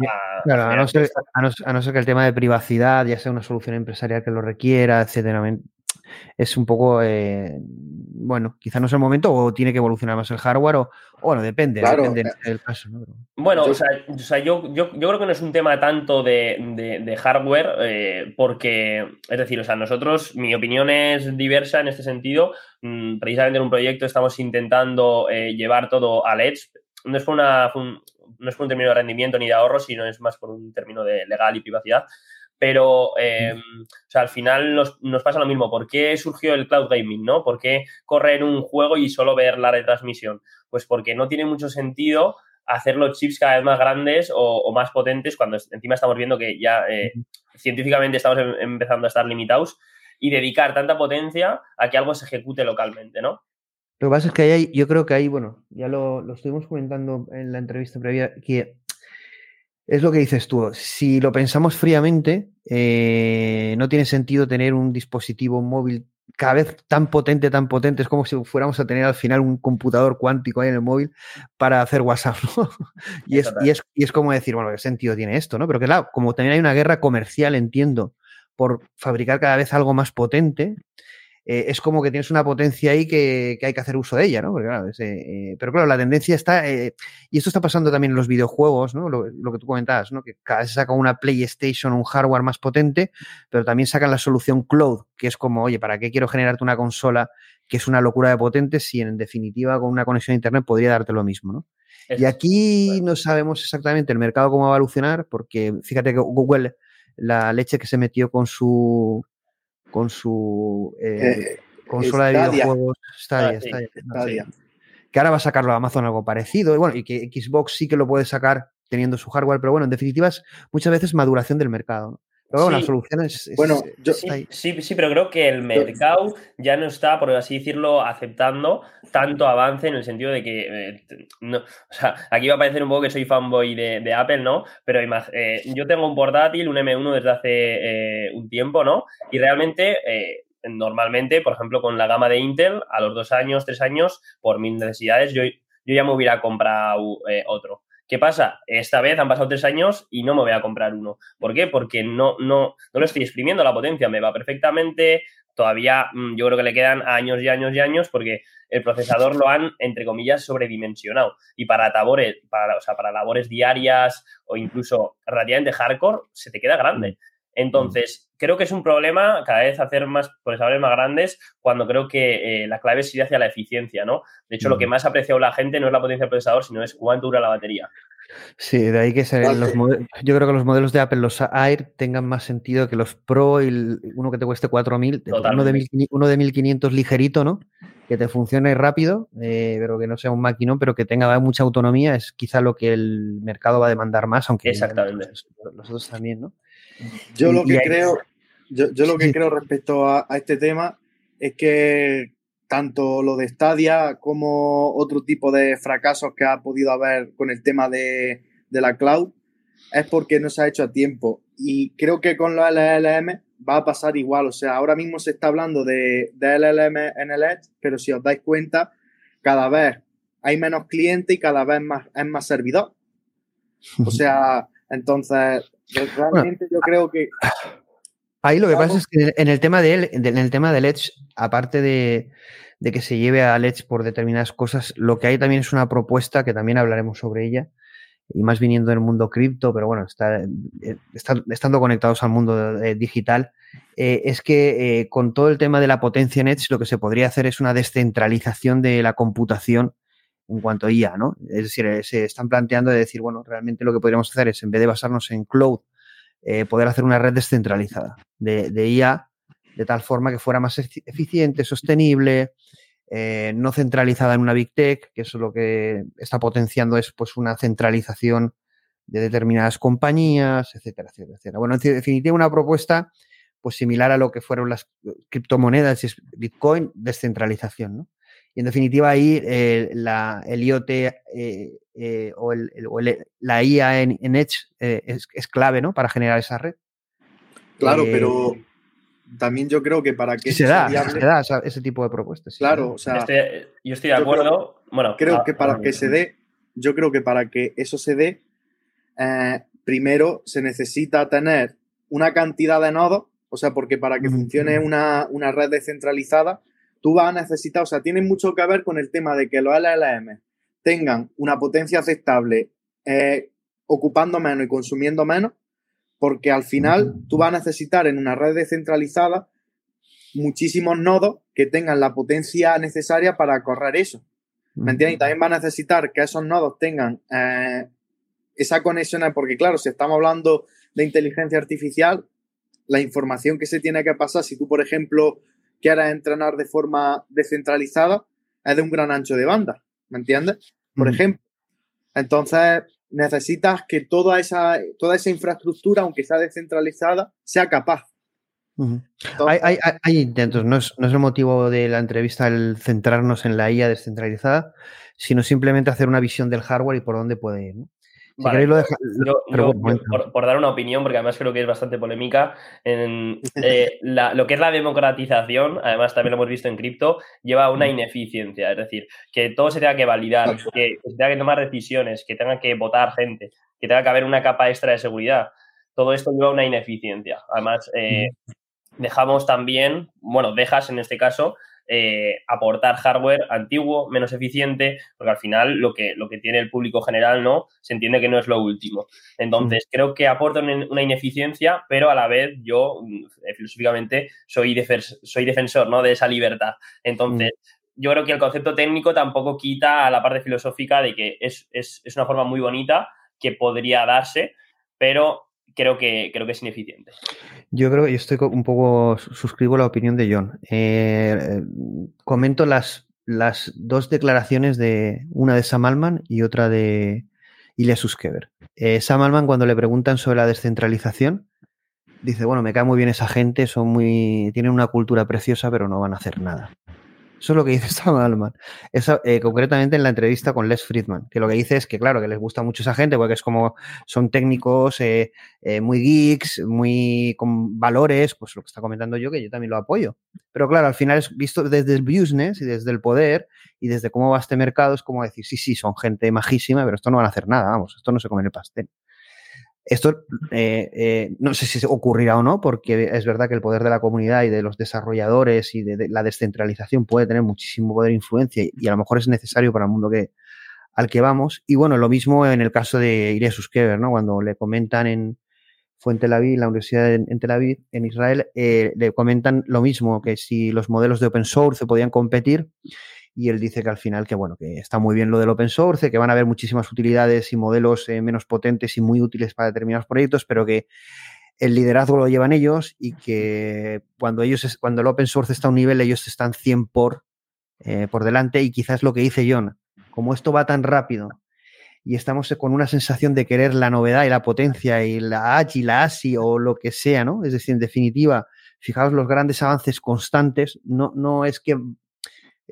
a, no ser, que el tema de privacidad, ya sea una solución empresarial que lo requiera, etcétera, es un poco, eh, bueno, quizá no es el momento o tiene que evolucionar más el hardware o, bueno, depende, depende eh, del caso. Bueno, o sea, yo, yo, creo que no es un tema tanto de, hardware eh, porque, es decir, o sea, nosotros, mi opinión es diversa en este sentido. Mm, precisamente en un proyecto estamos intentando llevar todo al Edge. No es por una... no es por un término de rendimiento ni de ahorro, sino es más por un término de legal y privacidad pero em, o sea, al final nos, pasa lo mismo. ¿Por qué surgió el cloud gaming? ¿no? ¿Por qué correr un juego y solo ver la retransmisión? Pues porque no tiene mucho sentido hacer los chips cada vez más grandes o, más potentes cuando encima estamos viendo que ya eh, científicamente estamos em, empezando a estar limitados y dedicar tanta potencia a que algo se ejecute localmente, ¿no? Lo que pasa es que hay, yo creo que ahí, bueno, ya lo, lo estuvimos comentando en la entrevista previa, que es lo que dices tú. Si lo pensamos fríamente, eh, no tiene sentido tener un dispositivo móvil cada vez tan potente, tan potente. Es como si fuéramos a tener al final un computador cuántico ahí en el móvil para hacer WhatsApp. y, es, y, es, y, es, como decir, bueno, ¿qué sentido tiene esto? ¿no? Pero que claro, como también hay una guerra comercial, entiendo, por fabricar cada vez algo más potente, eh, es como que tienes una potencia ahí que, hay que hacer uso de ella, ¿no? Eh, pero claro, la tendencia está, eh, y esto está pasando también en los videojuegos, ¿no? Lo, que tú comentabas, ¿no? Que cada vez saca una PlayStation, un hardware más potente, pero también sacan la solución cloud, que es como, oye, ¿para qué quiero generarte una consola que es una locura de potente si en definitiva con una conexión a Internet podría darte lo mismo, ¿no? Y aquí no sabemos exactamente el mercado cómo va a evolucionar, porque fíjate que Google, la leche que se metió con su con su eh, eh, consola de videojuegos Stadia, Stadia, que ahora va a sacarlo a Amazon algo parecido, y bueno, y que Xbox sí que lo puede sacar teniendo su hardware, pero bueno, en definitiva es muchas veces maduración del mercado. Pero bueno, la solución es, bueno, sí, sí, pero creo que el mercado ya no está, por así decirlo, aceptando tanto avance en el sentido de que, eh, no, o sea, aquí va a parecer un poco que soy fanboy de, Apple, ¿no? Pero eh, yo tengo un portátil, un M1 desde hace eh, un tiempo, ¿no? Y realmente normalmente, por ejemplo, con la gama de Intel, a los dos años, tres años, por mis necesidades, yo, yo ya me hubiera comprado otro. ¿Qué pasa? Esta vez han pasado tres años y no me voy a comprar uno. ¿Por qué? Porque no, no, no lo estoy exprimiendo la potencia, me va perfectamente. Todavía mm, yo creo que le quedan años y años y años porque el procesador lo han, entre comillas, sobredimensionado. Y para labores, para, o sea, para labores diarias o incluso relativamente hardcore, se te queda grande. Entonces, creo que es un problema cada vez hacer más procesadores más grandes cuando creo que eh, la clave sigue hacia la eficiencia, ¿no? De hecho, lo que más ha apreciado la gente no es la potencia del procesador, sino es cuánto dura la batería. Sí, de ahí que los yo creo que los modelos de Apple, los Air, tengan más sentido que los Pro y uno que te cueste 4.000, uno de, uno de 1.500 ligerito, ¿no? Que te funcione rápido, eh, pero que no sea un maquinón, pero que tenga mucha autonomía, es quizá lo que el mercado va a demandar más, aunque Exactamente. nosotros también, ¿no? Yo lo que creo, yo, lo que creo respecto a, este tema es que tanto lo de Stadia como otro tipo de fracasos que ha podido haber con el tema de, la cloud es porque no se ha hecho a tiempo. Y creo que con los LLM va a pasar igual. O sea, ahora mismo se está hablando de, de LLM en el Edge, pero si os dais cuenta, cada vez hay menos clientes y cada vez más, es más servidor. O sea, entonces, realmente yo creo que Ahí lo que pasa es que en el tema de, en el tema del Edge, aparte de, de que se lleve al Edge por determinadas cosas, lo que hay también es una propuesta que también hablaremos sobre ella, y más viniendo del mundo cripto, pero bueno, está, eh, estando conectados al mundo eh, digital, eh, es que con todo el tema de la potencia en Edge, lo que se podría hacer es una descentralización de la computación en cuanto a IA, ¿no? Es decir, se están planteando de decir, bueno, realmente lo que podríamos hacer es, en vez de basarnos en cloud, poder hacer una red descentralizada de, IA de tal forma que fuera más eficiente, sostenible, eh, no centralizada en una Big Tech, que eso lo que está potenciando es pues una centralización de determinadas compañías, etcétera, etcétera, etcétera. Bueno, en definitiva, una propuesta pues similar a lo que fueron las criptomonedas y Bitcoin, descentralización, ¿no? Y en definitiva ahí eh, la, el IoT eh, o, el, la IA en, Edge es, es, clave, ¿no? Para generar esa red. Claro, pero también yo creo que para que se, da, ese tipo de propuestas. Claro, o sea, yo estoy de acuerdo. bueno, creo ah, que para que se dé, yo creo que para que eso se dé, eh, primero se necesita tener una cantidad de nodos, o sea, porque para que funcione una, red descentralizada, tú vas a necesitar, o sea, tiene mucho que ver con el tema de que los LLM tengan una potencia aceptable, eh, ocupando menos y consumiendo menos, porque al final tú vas a necesitar en una red descentralizada muchísimos nodos que tengan la potencia necesaria para correr eso. ¿Me entiendes? Y también va a necesitar que esos nodos tengan eh, esa conexión, porque claro, si estamos hablando de inteligencia artificial, la información que se tiene que pasar, si tú, por ejemplo, quieras entrenar de forma descentralizada, es de un gran ancho de banda, ¿me entiendes? Por ejemplo. Entonces, necesitas que toda esa, toda esa infraestructura, aunque sea descentralizada, sea capaz. hay, intentos, no es, no es, el motivo de la entrevista el centrarnos en la IA descentralizada, sino simplemente hacer una visión del hardware y por dónde puede ir. ¿no? Por, dar una opinión, porque además creo que es bastante polémica, en, eh, lo que es la democratización, además también lo hemos visto en cripto, lleva una mm. ineficiencia. Es decir, que todo se tenga que validar, que, se tenga que tomar decisiones, que tenga que votar gente, que tenga que haber una capa extra de seguridad. Todo esto lleva una ineficiencia. Además, eh, mm. dejamos también, bueno, dejas en este caso eh, aportar hardware antiguo, menos eficiente, porque al final lo que, lo que tiene el público general no se entiende que no es lo último. Entonces, creo que aporta una ineficiencia, pero a la vez yo mm, eh, filosóficamente soy, soy defensor ¿no? de esa libertad. Entonces, yo creo que el concepto técnico tampoco quita a la parte filosófica de que es, es, es una forma muy bonita que podría darse, pero creo que, creo que es ineficiente. Yo creo que yo estoy un poco, suscribo la opinión de John. Eh, comento las, las dos declaraciones de una de Sam Altman y otra de Ilya Suskever. Eh, Sam Altman, cuando le preguntan sobre la descentralización, dice, bueno, me cae muy bien esa gente, son muy, tienen una cultura preciosa, pero no van a hacer nada. Eso es lo que dice Sam Altman. Eso, eh, concretamente en la entrevista con Les Friedman, que lo que dice es que, claro, que les gusta mucho esa gente porque es como son técnicos eh, eh, muy geeks, muy con valores, pues lo que está comentando yo, que yo también lo apoyo. Pero claro, al final es visto desde el business y desde el poder y desde cómo va este mercado, es como decir, sí, sí, son gente majísima, pero esto no van a hacer nada, vamos, esto no se come en el pastel. Esto eh, eh, no sé si ocurrirá o no, porque es verdad que el poder de la comunidad y de los desarrolladores y de, la descentralización puede tener muchísimo poder e influencia y, a lo mejor es necesario para el mundo que, al que vamos. Y bueno, lo mismo en el caso de Iria Suskever, ¿no? Cuando le comentan en, fue en la universidad en, Tel Aviv, en Israel, eh, le comentan lo mismo, que si los modelos de open source podían competir y él dice que al final que bueno, que está muy bien lo del open source, que van a haber muchísimas utilidades y modelos eh, menos potentes y muy útiles para determinados proyectos, pero que el liderazgo lo llevan ellos y que cuando ellos cuando el open source está a un nivel ellos están 100 por eh, por delante y quizás lo que dice John, como esto va tan rápido y estamos con una sensación de querer la novedad y la potencia y la H y la ASI o lo que sea, ¿no? Es decir, en definitiva, fijaos los grandes avances constantes, no, no es que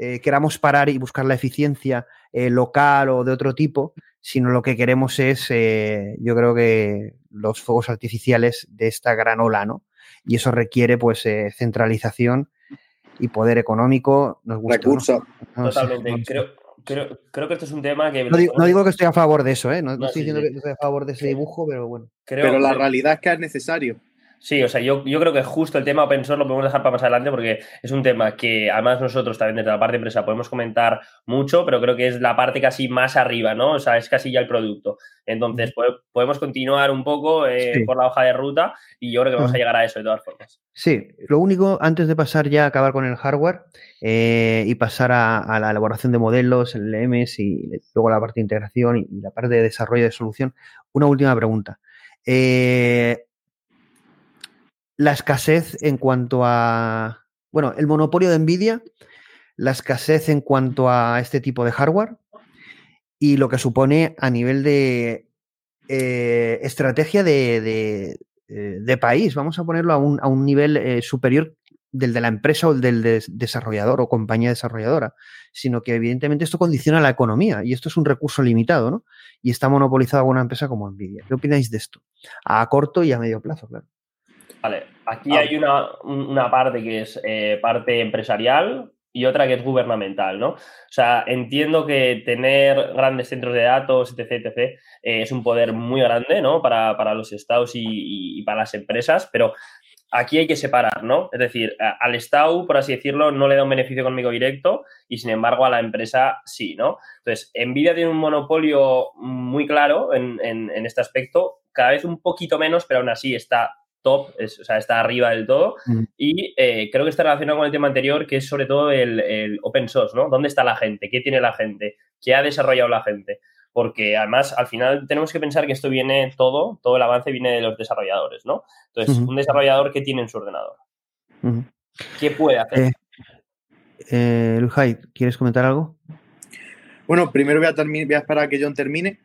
eh, queramos parar y buscar la eficiencia eh, local o de otro tipo, sino lo que queremos es, eh, yo creo que los fuegos artificiales de esta gran ola, ¿no? Y eso requiere, pues, centralización y poder económico. Nos gusta, Recursos. Totalmente. creo, que esto es un tema que... No digo, que estoy a favor de eso, ¿eh? No, estoy diciendo que estoy a favor de ese dibujo, pero bueno. pero la realidad es que es necesario. Sí, o sea, yo, yo creo que justo el tema open source lo podemos dejar para más adelante porque es un tema que además nosotros también desde la parte de empresa podemos comentar mucho, pero creo que es la parte casi más arriba, ¿no? O sea, es casi ya el producto. Entonces, podemos continuar un poco eh, por la hoja de ruta y yo creo que vamos a llegar a eso de todas formas. Sí, lo único, antes de pasar ya a acabar con el hardware eh, y pasar a, la elaboración de modelos, el LMS y luego la parte de integración y, y la parte de desarrollo de solución, una última pregunta. Eh, la escasez en cuanto a, bueno, el monopolio de Nvidia, la escasez en cuanto a este tipo de hardware y lo que supone a nivel de eh, estrategia de, eh, país. Vamos a ponerlo a un, nivel eh, superior del de la empresa o del desarrollador o compañía desarrolladora, sino que evidentemente esto condiciona la economía y esto es un recurso limitado, ¿no? Y está monopolizado por una empresa como Nvidia. ¿Qué opináis de esto? A corto y a medio plazo, claro. Vale, aquí hay una, parte que es eh, parte empresarial y otra que es gubernamental, ¿no? O sea, entiendo que tener grandes centros de datos, etc., etc., eh, es un poder muy grande, ¿no? Para, los estados y, para las empresas, pero aquí hay que separar, ¿no? Es decir, al Estado, por así decirlo, no le da un beneficio económico directo y, sin embargo, a la empresa sí, ¿no? Entonces, Nvidia tiene un monopolio muy claro en, en este aspecto, cada vez un poquito menos, pero aún así está top, o sea, está arriba del todo. Y eh, creo que está relacionado con el tema anterior, que es sobre todo el, open source, ¿no? ¿Dónde está la gente? ¿Qué tiene la gente? ¿Qué ha desarrollado la gente? Porque además, al final, tenemos que pensar que esto viene todo, todo el avance viene de los desarrolladores, ¿no? Entonces, un desarrollador que tiene en su ordenador. ¿Qué puede hacer? Eh, eh Lujay, ¿quieres comentar algo? Bueno, primero voy a, voy a esperar a que John termine.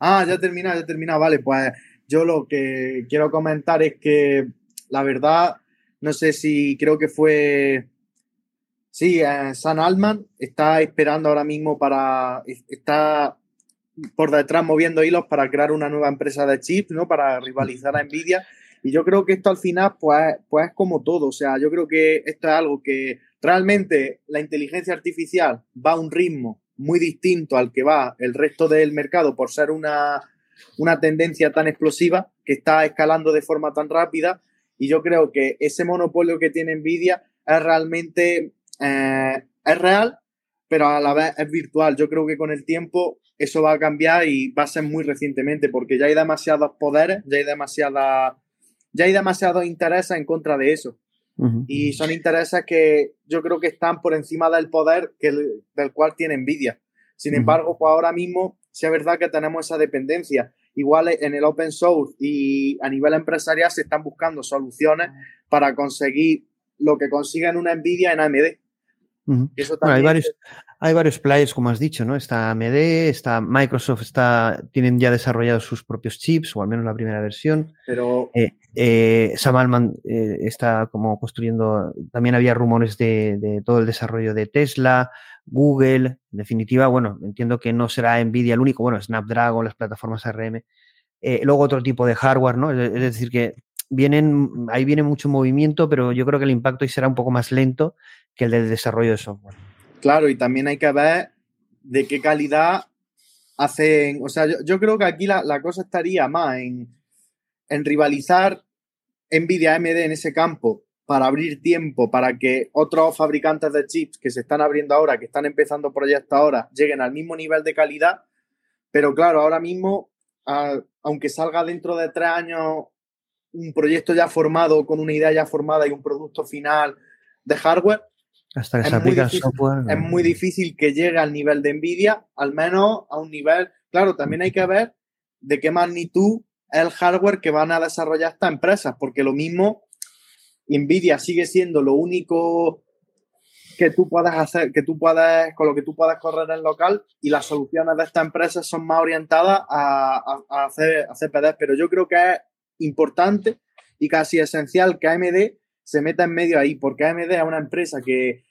ah, ya termina, ya termina. Vale, pues yo lo que quiero comentar es que la verdad, no sé si creo que fue. Sí, eh, San Alman está esperando ahora mismo para. Está por detrás moviendo hilos para crear una nueva empresa de chips, ¿no? Para rivalizar a Nvidia. Y yo creo que esto al final, pues, pues es como todo. O sea, yo creo que esto es algo que realmente la inteligencia artificial va a un ritmo muy distinto al que va el resto del mercado por ser una una tendencia tan explosiva que está escalando de forma tan rápida y yo creo que ese monopolio que tiene Nvidia es realmente eh, es real, pero a la vez es virtual. Yo creo que con el tiempo eso va a cambiar y va a ser muy recientemente porque ya hay demasiados poderes, ya hay demasiada ya hay demasiados intereses en contra de eso. Y son intereses que yo creo que están por encima del poder que, del cual tiene Nvidia. Sin embargo, pues ahora mismo si es verdad que tenemos esa dependencia. Igual en el open source y a nivel empresarial se están buscando soluciones para conseguir lo que consigan una Nvidia en AMD. hay, varios, hay varios players, como has dicho, ¿no? Está AMD, está Microsoft, está, tienen ya desarrollados sus propios chips, o al menos la primera versión. Pero eh, eh, Sam Altman eh, está como construyendo, también había rumores de, de, todo el desarrollo de Tesla, Google, en definitiva, bueno, entiendo que no será Nvidia el único, bueno, Snapdragon, las plataformas ARM, eh, luego otro tipo de hardware, ¿no? Es decir, que vienen, ahí viene mucho movimiento, pero yo creo que el impacto ahí será un poco más lento que el del desarrollo de software. Claro, y también hay que ver de qué calidad hacen, o sea, yo, creo que aquí la, cosa estaría más en, en rivalizar Nvidia AMD en ese campo para abrir tiempo para que otros fabricantes de chips que se están abriendo ahora, que están empezando proyectos ahora, lleguen al mismo nivel de calidad. Pero claro, ahora mismo, aunque salga dentro de tres años un proyecto ya formado, con una idea ya formada y un producto final de hardware, hasta que se aplica software. Es muy difícil que llegue al nivel de Nvidia, al menos a un nivel. Claro, también hay que ver de qué magnitud es el hardware que van a desarrollar estas empresas, porque lo mismo Nvidia sigue siendo lo único que tú puedas hacer, que tú puedas, con lo que tú puedas correr en local y las soluciones de esta empresa son más orientadas a, hacer, hacer PDs. Pero yo creo que es importante y casi esencial que AMD se meta en medio ahí, porque AMD es una empresa que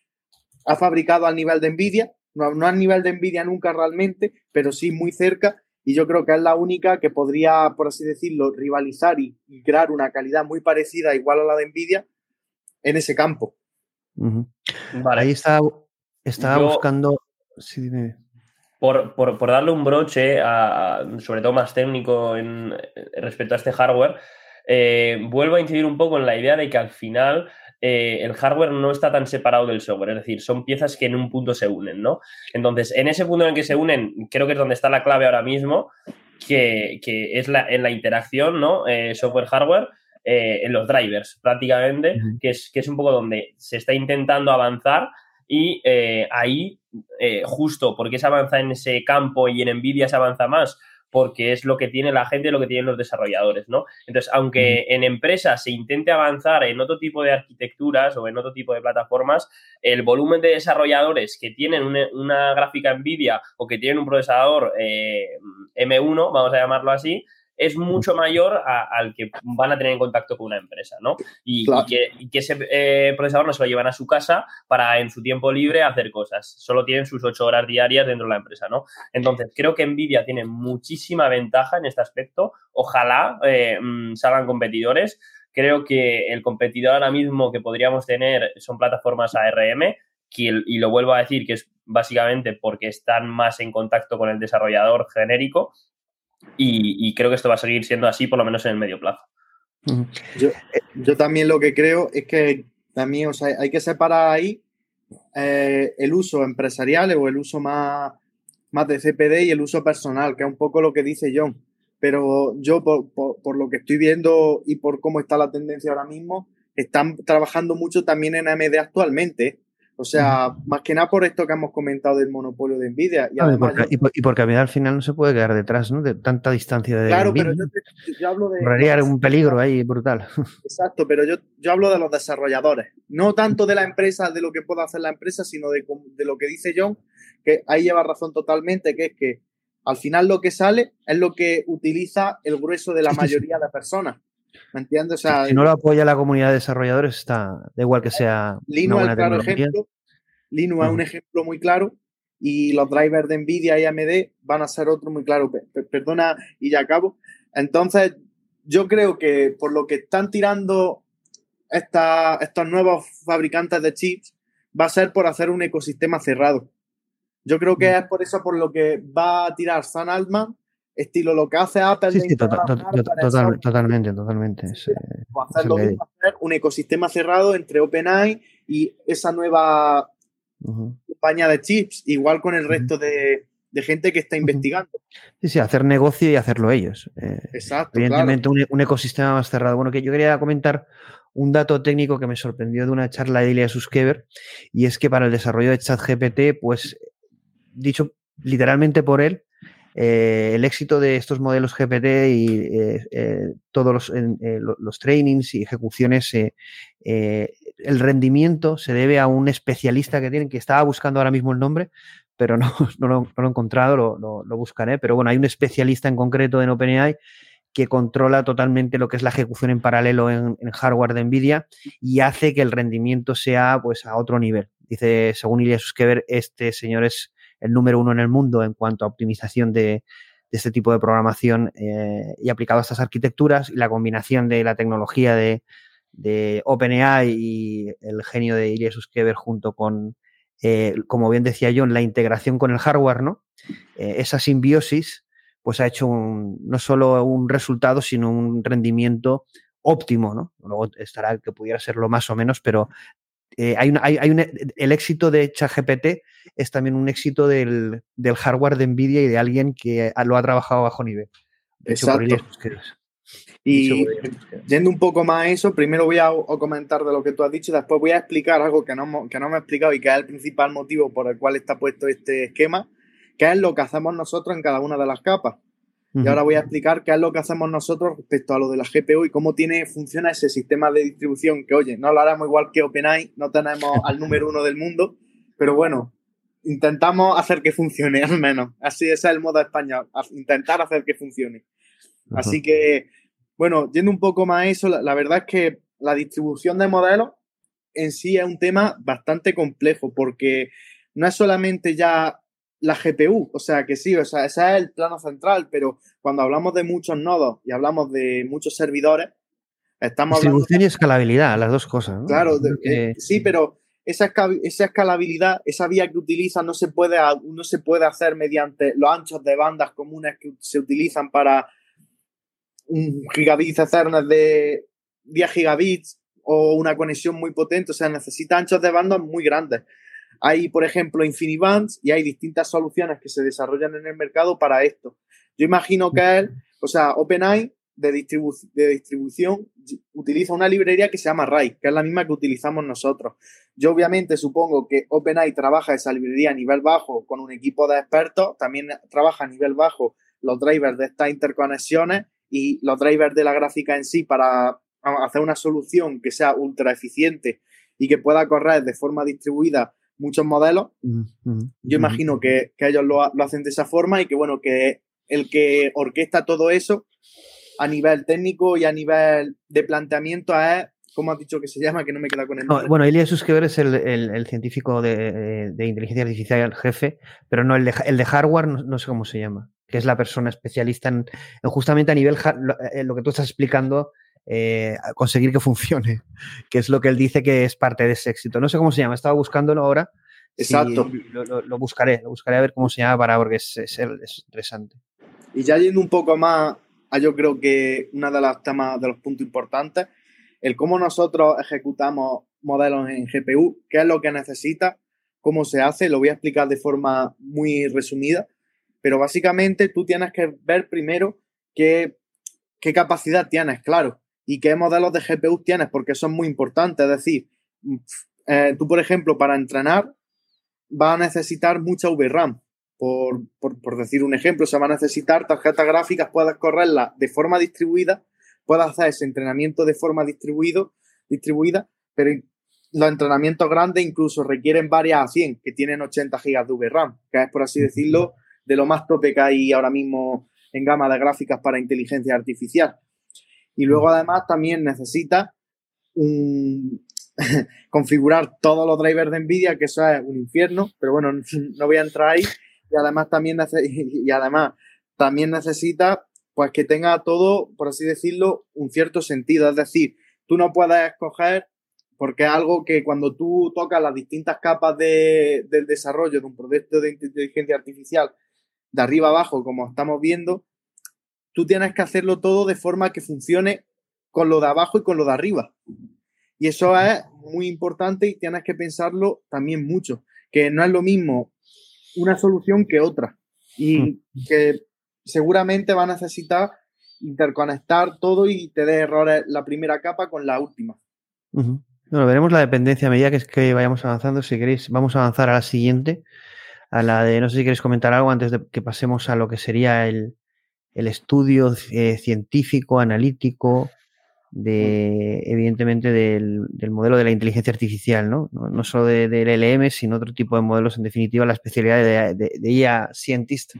ha fabricado al nivel de Nvidia, no, no al nivel de Nvidia nunca realmente, pero sí muy cerca y yo creo que es la única que podría, por así decirlo, rivalizar y, crear una calidad muy parecida, igual a la de Nvidia, en ese campo. Ahí está, estaba buscando. por, darle un broche, sobre todo más técnico en, respecto a este hardware, eh, vuelvo a incidir un poco en la idea de que al final eh, el hardware no está tan separado del software, es decir, son piezas que en un punto se unen, ¿no? Entonces, en ese punto en el que se unen, creo que es donde está la clave ahora mismo, que, es la, en la interacción, ¿no? Eh, software-hardware. en los drivers prácticamente, que, es, que es un poco donde se está intentando avanzar y ahí, justo porque se avanza en ese campo y en Nvidia se avanza más, porque es lo que tiene la gente, lo que tienen los desarrolladores, ¿no? Entonces, aunque en empresas se intente avanzar en otro tipo de arquitecturas o en otro tipo de plataformas, el volumen de desarrolladores que tienen una, gráfica NVIDIA o que tienen un procesador eh, M1, vamos a llamarlo así, es mucho mayor al que van a tener en contacto con una empresa, ¿no? Y, que, ese eh, procesador no se lo llevan a su casa para en su tiempo libre hacer cosas. Solo tienen sus ocho horas diarias dentro de la empresa, ¿no? Entonces, creo que Nvidia tiene muchísima ventaja en este aspecto. Ojalá eh, mm, salgan competidores. Creo que el competidor ahora mismo que podríamos tener son plataformas ARM, y lo vuelvo a decir que es básicamente porque están más en contacto con el desarrollador genérico y, creo que esto va a seguir siendo así por lo menos en el medio plazo. Yo, también lo que creo es que también hay que separar ahí eh, el uso empresarial o el uso más, más de CPD y el uso personal, que es un poco lo que dice John. Pero yo, por, por, lo que estoy viendo y por cómo está la tendencia ahora mismo, están trabajando mucho también en AMD actualmente. O sea, más que nada por esto que hemos comentado del monopolio de Nvidia. Y, además y, porque, a mí al final no se puede quedar detrás, ¿no? De tanta distancia de. Claro, pero yo, hablo de. Correría un peligro ahí brutal. Exacto, pero yo, yo hablo de los desarrolladores. No tanto de la empresa, de lo que pueda hacer la empresa, sino de, de lo que dice John, que ahí lleva razón totalmente, que es que al final lo que sale es lo que utiliza el grueso de la mayoría de personas. ¿Me entiendes? si no lo apoya la comunidad de desarrolladores, está, da igual que sea. Linux es claro ejemplo. Linux es un ejemplo muy claro y los drivers de Nvidia y AMD van a ser otro muy claro. Perdona y ya acabo. Entonces, yo creo que por lo que están tirando estos nuevos fabricantes de chips, va a ser por hacer un ecosistema cerrado. Yo creo que es por eso por lo que va a tirar San Altman estilo lo que hace Apple. Sí, totalmente, totalmente. hacer un ecosistema cerrado entre OpenAI y esa nueva compañía de chips, igual con el resto de, gente que está investigando. Sí, sí, hacer negocio y hacerlo ellos. Eh, Exacto. Evidentemente, un, ecosistema más cerrado. Bueno, que yo quería comentar un dato técnico que me sorprendió de una charla de Ilya Suskever, y es que para el desarrollo de ChatGPT, pues, dicho literalmente por él, eh, el éxito de estos modelos GPT y eh, eh, todos los, trainings y ejecuciones, el rendimiento se debe a un especialista que tienen, que estaba buscando ahora mismo el nombre, pero no, no, lo, he encontrado, lo, lo, buscaré. Pero bueno, hay un especialista en concreto en OpenAI que controla totalmente lo que es la ejecución en paralelo en, hardware de NVIDIA y hace que el rendimiento sea pues a otro nivel. Dice, según Ilya Suskever, este señor es el número uno en el mundo en cuanto a optimización de, este tipo de programación eh, y aplicado a estas arquitecturas y la combinación de la tecnología de, OpenAI y el genio de Ilya Suskever junto con, eh, como bien decía John, la integración con el hardware, ¿no? Eh, esa simbiosis, pues ha hecho no solo un resultado, sino un rendimiento óptimo, ¿no? Luego estará que pudiera serlo más o menos, pero eh, hay, hay, el éxito de ChatGPT es también un éxito del, hardware de Nvidia y de alguien que lo ha trabajado a bajo nivel. Exacto. Y yendo un poco más a eso, primero voy a, comentar de lo que tú has dicho y después voy a explicar algo que no, que no me he explicado y que es el principal motivo por el cual está puesto este esquema, que es lo que hacemos nosotros en cada una de las capas. Y ahora voy a explicar qué es lo que hacemos nosotros respecto a lo de la GPU y cómo tiene, funciona ese sistema de distribución que, oye, no lo haremos igual que OpenAI, no tenemos al número uno del mundo, pero bueno, intentamos hacer que funcione al menos. Así es el modo español, intentar hacer que funcione. Así que, bueno, yendo un poco más a eso, la, verdad es que la distribución de modelos en sí es un tema bastante complejo porque no es solamente ya la GPU. O sea que sí, o sea, ese es el plano central, pero cuando hablamos de muchos nodos y hablamos de muchos servidores, estamos Distribución y escalabilidad, las dos cosas. Claro, eh, sí, pero esa, escalabilidad, esa vía que utilizan no se, puede, no se puede hacer mediante los anchos de bandas comunes que se utilizan para un gigabit Ethernet de 10 gigabits o una conexión muy potente, o sea, necesita anchos de bandas muy grandes. Hay, por ejemplo, InfiniBands y hay distintas soluciones que se desarrollan en el mercado para esto. Yo imagino que él, o sea, OpenAI de, distribución utiliza una librería que se llama RAI, que es la misma que utilizamos nosotros. Yo obviamente supongo que OpenAI trabaja esa librería a nivel bajo con un equipo de expertos, también trabaja a nivel bajo los drivers de estas interconexiones y los drivers de la gráfica en sí para hacer una solución que sea ultra eficiente y que pueda correr de forma distribuida muchos modelos. Yo imagino que, ellos lo, lo, hacen de esa forma y que, bueno, que el que orquesta todo eso a nivel técnico y a nivel de planteamiento es, ¿cómo has dicho que se llama? Que no me queda con el nombre. bueno, Elias Suskever es el, científico de, inteligencia artificial jefe, pero no el de, el de hardware, no, sé cómo se llama, que es la persona especialista en, justamente a nivel, eh, lo, que tú estás explicando, eh, conseguir que funcione, que es lo que él dice que es parte de ese éxito. No sé cómo se llama, estaba buscándolo ahora. Exacto. lo, buscaré, lo buscaré a ver cómo se llama para porque es, es interesante. Y ya yendo un poco más Ah, yo creo que una de las temas, de los puntos importantes, el cómo nosotros ejecutamos modelos en GPU, qué es lo que necesita, cómo se hace, lo voy a explicar de forma muy resumida, pero básicamente tú tienes que ver primero qué, qué capacidad tienes, claro, y qué modelos de GPU tienes, porque son muy importantes. Es decir, eh, tú, por ejemplo, para entrenar, vas a necesitar mucha VRAM por, por, decir un ejemplo, se va a necesitar tarjetas gráficas, puedas correrlas de forma distribuida, puedas hacer ese entrenamiento de forma distribuida, pero los entrenamientos grandes incluso requieren varias a 100, que tienen 80 GB de VRAM, que es, por así decirlo, de lo más tope que hay ahora mismo en gama de gráficas para inteligencia artificial. Y luego además también necesita configurar todos los drivers de NVIDIA, que eso es un infierno, pero bueno, no voy a entrar ahí y además también, y además también necesita pues que tenga todo, por así decirlo, un cierto sentido. Es decir, tú no puedes escoger, porque es algo que cuando tú tocas las distintas capas de, del desarrollo de un proyecto de inteligencia artificial, de arriba abajo, como estamos viendo, tú tienes que hacerlo todo de forma que funcione con lo de abajo y con lo de arriba. Y eso es muy importante y tienes que pensarlo también mucho, que no es lo mismo una solución que otra y hmm. que seguramente va a necesitar interconectar todo y te dé errores la primera capa con la última. Bueno, veremos la dependencia a medida que, que vayamos avanzando. Si queréis, vamos a avanzar a la siguiente, a la de, no sé si queréis comentar algo antes de que pasemos a lo que sería el, el estudio eh, científico, analítico, de, evidentemente, del, modelo de la inteligencia artificial, ¿no? No, solo del LM, sino otro tipo de modelos, en definitiva, la especialidad de, de, IA Scientist,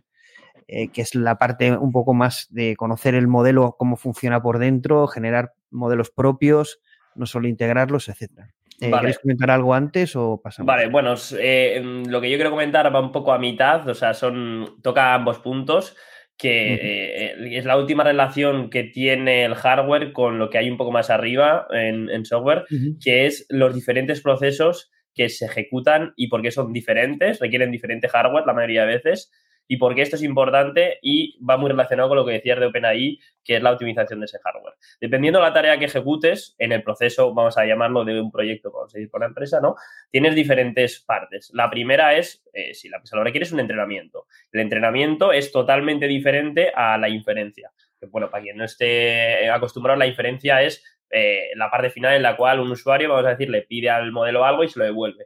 eh, que es la parte un poco más de conocer el modelo, cómo funciona por dentro, generar modelos propios, no solo integrarlos, etcétera. Eh, ¿Quieres comentar algo antes o pasamos? Vale, bueno, eh, lo que yo quiero comentar va un poco a mitad, o sea, son toca ambos puntos que eh, es la última relación que tiene el hardware con lo que hay un poco más arriba en, software, que es los diferentes procesos que se ejecutan y por qué son diferentes, requieren diferente hardware la mayoría de veces y por qué esto es importante y va muy relacionado con lo que decías de OpenAI, que es la optimización de ese hardware. Dependiendo de la tarea que ejecutes en el proceso, vamos a llamarlo de un proyecto, vamos a con la empresa, ¿no? Tienes diferentes partes. La primera es, eh, si la empresa lo requiere, es un entrenamiento. El entrenamiento es totalmente diferente a la inferencia. bueno, para quien no esté acostumbrado, la inferencia es eh, la parte final en la cual un usuario, vamos a decir, le pide al modelo algo y se lo devuelve.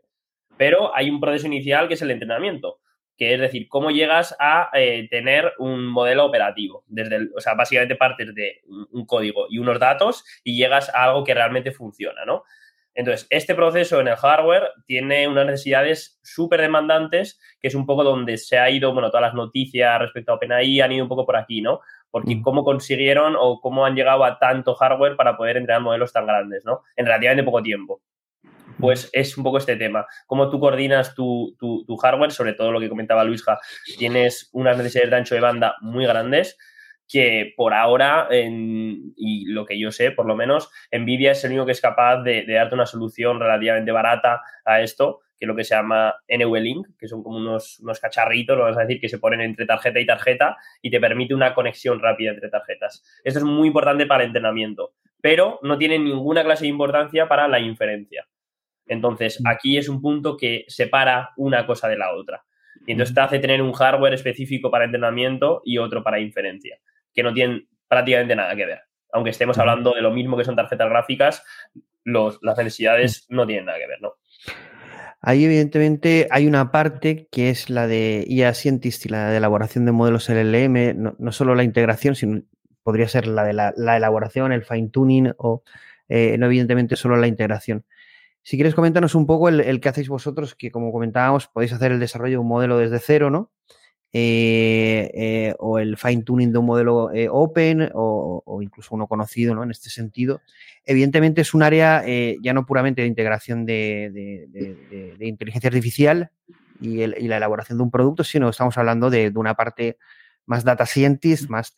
Pero hay un proceso inicial que es el entrenamiento que es decir, cómo llegas a eh, tener un modelo operativo. Desde o sea, básicamente partes de un, código y unos datos y llegas a algo que realmente funciona, ¿no? Entonces, este proceso en el hardware tiene unas necesidades súper demandantes, que es un poco donde se ha ido, bueno, todas las noticias respecto a OpenAI han ido un poco por aquí, ¿no? Porque mm. cómo consiguieron o cómo han llegado a tanto hardware para poder entrenar modelos tan grandes, ¿no? En relativamente poco tiempo pues es un poco este tema. Cómo tú coordinas tu, hardware, sobre todo lo que comentaba Luisja, tienes unas necesidades de ancho de banda muy grandes que por ahora, y lo que yo sé, por lo menos, Nvidia es el único que es capaz de, darte una solución relativamente barata a esto, que es lo que se llama NVLink, que son como unos, cacharritos, lo vamos a decir, que se ponen entre tarjeta y tarjeta y te permite una conexión rápida entre tarjetas. Esto es muy importante para el entrenamiento, pero no tiene ninguna clase de importancia para la inferencia. Entonces, mm. aquí es un punto que separa una cosa de la otra. Y entonces te hace tener un hardware específico para entrenamiento y otro para inferencia, que no tienen prácticamente nada que ver. Aunque estemos hablando de lo mismo que son tarjetas gráficas, los, las necesidades no tienen nada que ver, ¿no? Ahí, evidentemente, hay una parte que es la de IA Scientist y la de elaboración de modelos LLM, no, solo la integración, sino podría ser la de la, elaboración, el fine tuning o, eh, no evidentemente, solo la integración. Si quieres, coméntanos un poco el, que hacéis vosotros, que como comentábamos, podéis hacer el desarrollo de un modelo desde cero, ¿no? Eh, eh, o el fine tuning de un modelo eh, open o, incluso uno conocido ¿no? en este sentido. Evidentemente es un área ya no puramente de integración de, inteligencia artificial y, la elaboración de un producto, sino estamos hablando de, una parte más data scientist, más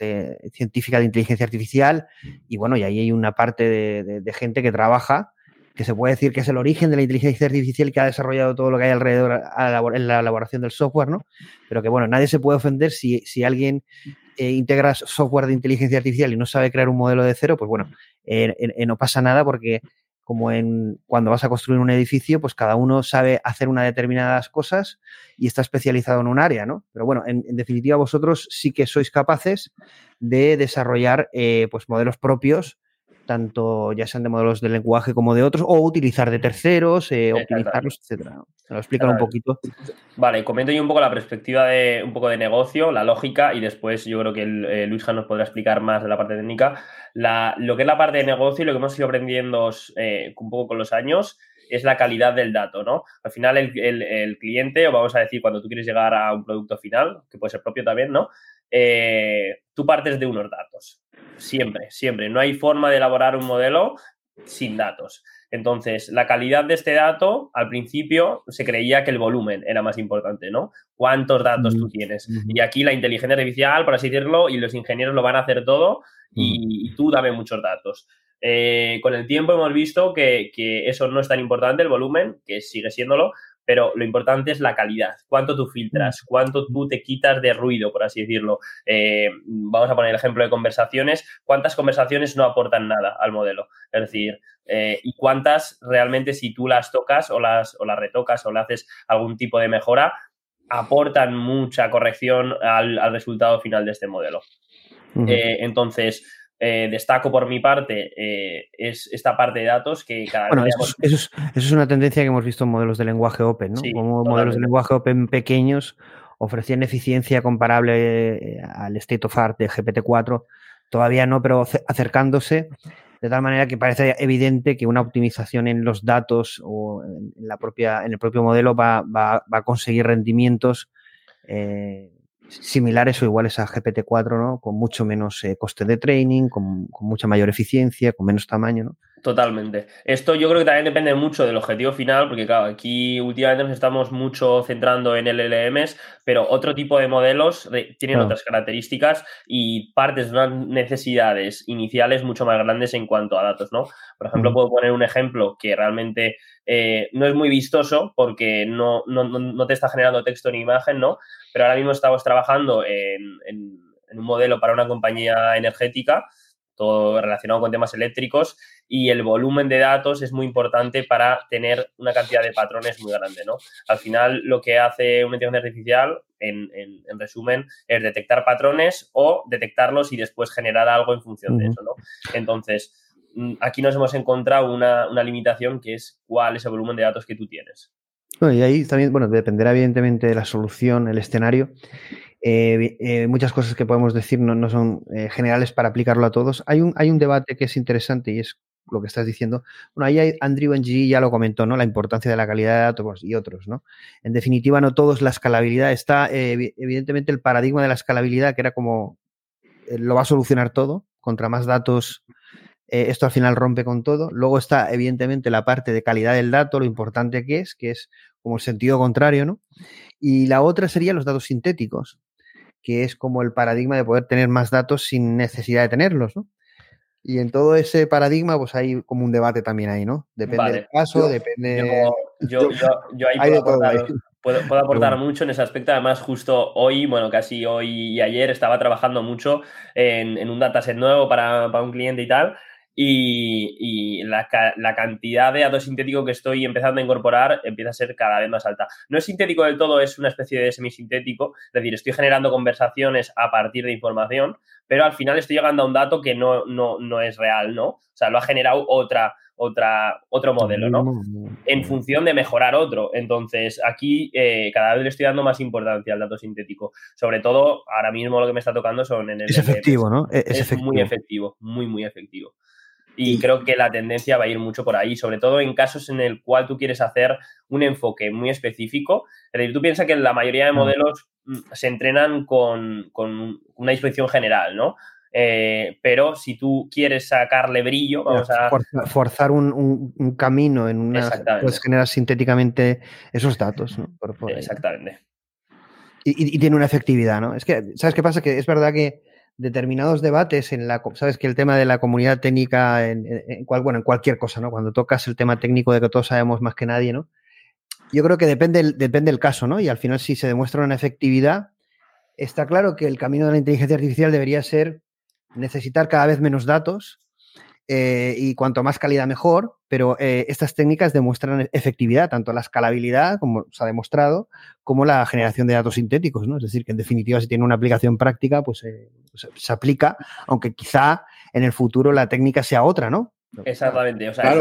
científica de inteligencia artificial y bueno, y ahí hay una parte de, gente que trabaja que se puede decir que es el origen de la inteligencia artificial que ha desarrollado todo lo que hay alrededor en la elaboración del software, ¿no? Pero que bueno, nadie se puede ofender si, si alguien eh, integra software de inteligencia artificial y no sabe crear un modelo de cero, pues bueno, eh, eh, no pasa nada porque como en cuando vas a construir un edificio, pues cada uno sabe hacer una determinadas cosas y está especializado en un área, ¿no? Pero bueno, en, definitiva vosotros sí que sois capaces de desarrollar pues modelos propios tanto ya sean de modelos de lenguaje como de otros, o utilizar de terceros, eh, optimizarlos, etcétera. Me lo explican un poquito. Vale, comento yo un poco la perspectiva de un poco de negocio, la lógica, y después yo creo que el, eh, Luis nos podrá explicar más de la parte técnica. lo que es la parte de negocio y lo que hemos ido aprendiendo eh, un poco con los años es la calidad del dato, ¿no? Al final el, cliente, o vamos a decir, cuando tú quieres llegar a un producto final, que puede ser propio también, ¿no? Tú partes de unos datos. Siempre, siempre. No hay forma de elaborar un modelo sin datos. Entonces, la calidad de este dato, al principio se creía que el volumen era más importante, ¿no? ¿Cuántos datos tú tienes? Y aquí la inteligencia artificial, por así decirlo, y los ingenieros lo van a hacer todo y, tú dame muchos datos. Eh, con el tiempo hemos visto que, que, eso no es tan importante, el volumen, que sigue siéndolo, pero lo importante es la calidad, cuánto tú filtras, mm. cuánto tú te quitas de ruido, por así decirlo. Eh, vamos a poner el ejemplo de conversaciones, cuántas conversaciones no aportan nada al modelo, es decir, eh, y cuántas realmente si tú las tocas o las, o las retocas o le haces algún tipo de mejora, aportan mucha corrección al, resultado final de este modelo. Eh, entonces, eh, destaco por mi parte eh, es esta parte de datos que cada bueno, vez... Eso, eso, es, eso, es, una tendencia que hemos visto en modelos de lenguaje open, ¿no? Como modelos de lenguaje open pequeños ofrecían eficiencia comparable eh, al state of art de GPT-4. Todavía no, pero acercándose de tal manera que parece evidente que una optimización en los datos o en, la propia, en el propio modelo va, va, va a conseguir rendimientos eh, similares o iguales a GPT-4, ¿no? Con mucho menos eh, coste de training, con, mucha mayor eficiencia, con menos tamaño, ¿no? Totalmente. Esto yo creo que también depende mucho del objetivo final, porque claro, aquí últimamente nos estamos mucho centrando en LLMs, pero otro tipo de modelos tienen otras características y partes de unas necesidades iniciales mucho más grandes en cuanto a datos, ¿no? Por ejemplo, puedo poner un ejemplo que realmente eh, no es muy vistoso porque no, no, te está generando texto ni imagen, ¿no? Pero ahora mismo estamos trabajando en, en un modelo para una compañía energética todo relacionado con temas eléctricos y el volumen de datos es muy importante para tener una cantidad de patrones muy grande, ¿no? Al final lo que hace una inteligencia artificial, en, resumen, es detectar patrones o detectarlos y después generar algo en función de eso, ¿no? Entonces, mm, aquí nos hemos encontrado una, una limitación que es cuál es el volumen de datos que tú tienes. Y ahí también, bueno, dependerá evidentemente de la solución, el escenario eh, eh, muchas cosas que podemos decir no, son eh, generales para aplicarlo a todos. Hay un, hay un debate que es interesante y es lo que estás diciendo. Bueno, ahí Andrew Ng ya lo comentó, ¿no? La importancia de la calidad de datos y otros, ¿no? En definitiva, no todos la escalabilidad. Está, evidentemente, el paradigma de la escalabilidad, que era como lo va a solucionar todo. Contra más datos, esto al final rompe con todo. Luego está, evidentemente, la parte de calidad del dato, lo importante que es, que es como el sentido contrario, ¿no? Y la otra sería los datos sintéticos, que es como el paradigma de poder tener más datos sin necesidad de tenerlos, ¿no? Y en todo ese paradigma, pues hay como un debate también ahí, ¿no? Depende del caso, depende. Yo, ahí puedo aportar, mucho en ese aspecto. Además, justo hoy, bueno, casi hoy y ayer estaba trabajando mucho en, en un dataset nuevo para, para un cliente y tal y, la, cantidad de datos sintético que estoy empezando a incorporar empieza a ser cada vez más alta. No es sintético del todo, es una especie de semisintético, es decir, estoy generando conversaciones a partir de información, pero al final estoy llegando a un dato que no, no, es real, ¿no? O sea, lo ha generado otra, otra, otro modelo, ¿no? En función de mejorar otro. Entonces, aquí eh, cada vez le estoy dando más importancia al dato sintético. Sobre todo, ahora mismo lo que me está tocando son en el... Es efectivo, ¿no? E-, es muy efectivo, muy, muy efectivo. Y creo que la tendencia va a ir mucho por ahí, sobre todo en casos en el cual tú quieres hacer un enfoque muy específico. Es decir, tú piensas que la mayoría de mm. modelos mm, se entrenan con, una disposición general, ¿no? Eh, pero si tú quieres sacarle brillo, vamos a... Forzar, un, camino en una... Puedes generar sintéticamente esos datos, ¿no? Exactamente. Y, y, tiene una efectividad, ¿no? Es que, ¿sabes qué pasa? Que es verdad que determinados debates en la, sabes que el tema de la comunidad técnica, en, cual, bueno, en cualquier cosa, ¿no? Cuando tocas el tema técnico de que todos sabemos más que nadie, ¿no? Yo creo que depende, depende del caso, ¿no? Y al final, si se demuestra una efectividad, está claro que el camino de la inteligencia artificial debería ser necesitar cada vez menos datos eh, y cuanto más calidad mejor, pero eh, estas técnicas demuestran efectividad, tanto la escalabilidad, como se ha demostrado, como la generación de datos sintéticos, ¿no? Es decir, que en definitiva si tiene una aplicación práctica, pues, eh, pues se aplica, aunque quizá en el futuro la técnica sea otra, ¿no? Exactamente, o sea,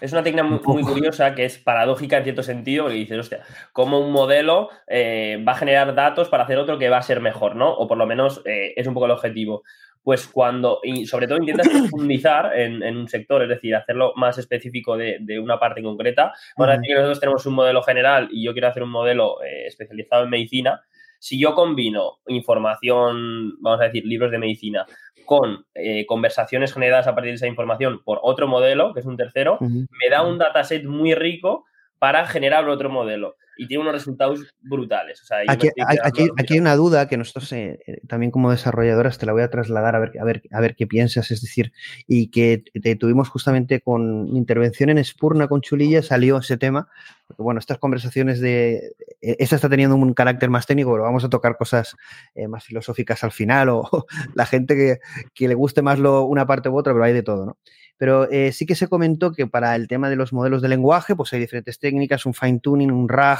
es, una técnica muy, curiosa que es paradójica en cierto sentido, porque dices, hostia, como un modelo va a generar datos para hacer otro que va a ser mejor, ¿no? O por lo menos es un poco el objetivo pues cuando, y sobre todo intentas profundizar en, un sector, es decir, hacerlo más específico de, una parte concreta. Ahora que nosotros tenemos un modelo general y yo quiero hacer un modelo eh, especializado en medicina. Si yo combino información, vamos a decir, libros de medicina, con eh, conversaciones generadas a partir de esa información por otro modelo, que es un tercero, me da un dataset muy rico para generar otro modelo y tiene unos resultados brutales. aquí, hay, una duda que nosotros eh, eh, también como desarrolladoras te la voy a trasladar a ver, a ver, a ver qué piensas, es decir, y que te tuvimos justamente con intervención en Spurna con Chulilla, salió ese tema, porque bueno, estas conversaciones de, e, esta está teniendo un carácter más técnico, pero vamos a tocar cosas eh, más filosóficas al final, o, la gente que, que, le guste más lo, una parte u otra, pero hay de todo, ¿no? Pero eh, sí que se comentó que para el tema de los modelos de lenguaje, pues hay diferentes técnicas, un fine tuning, un RAG,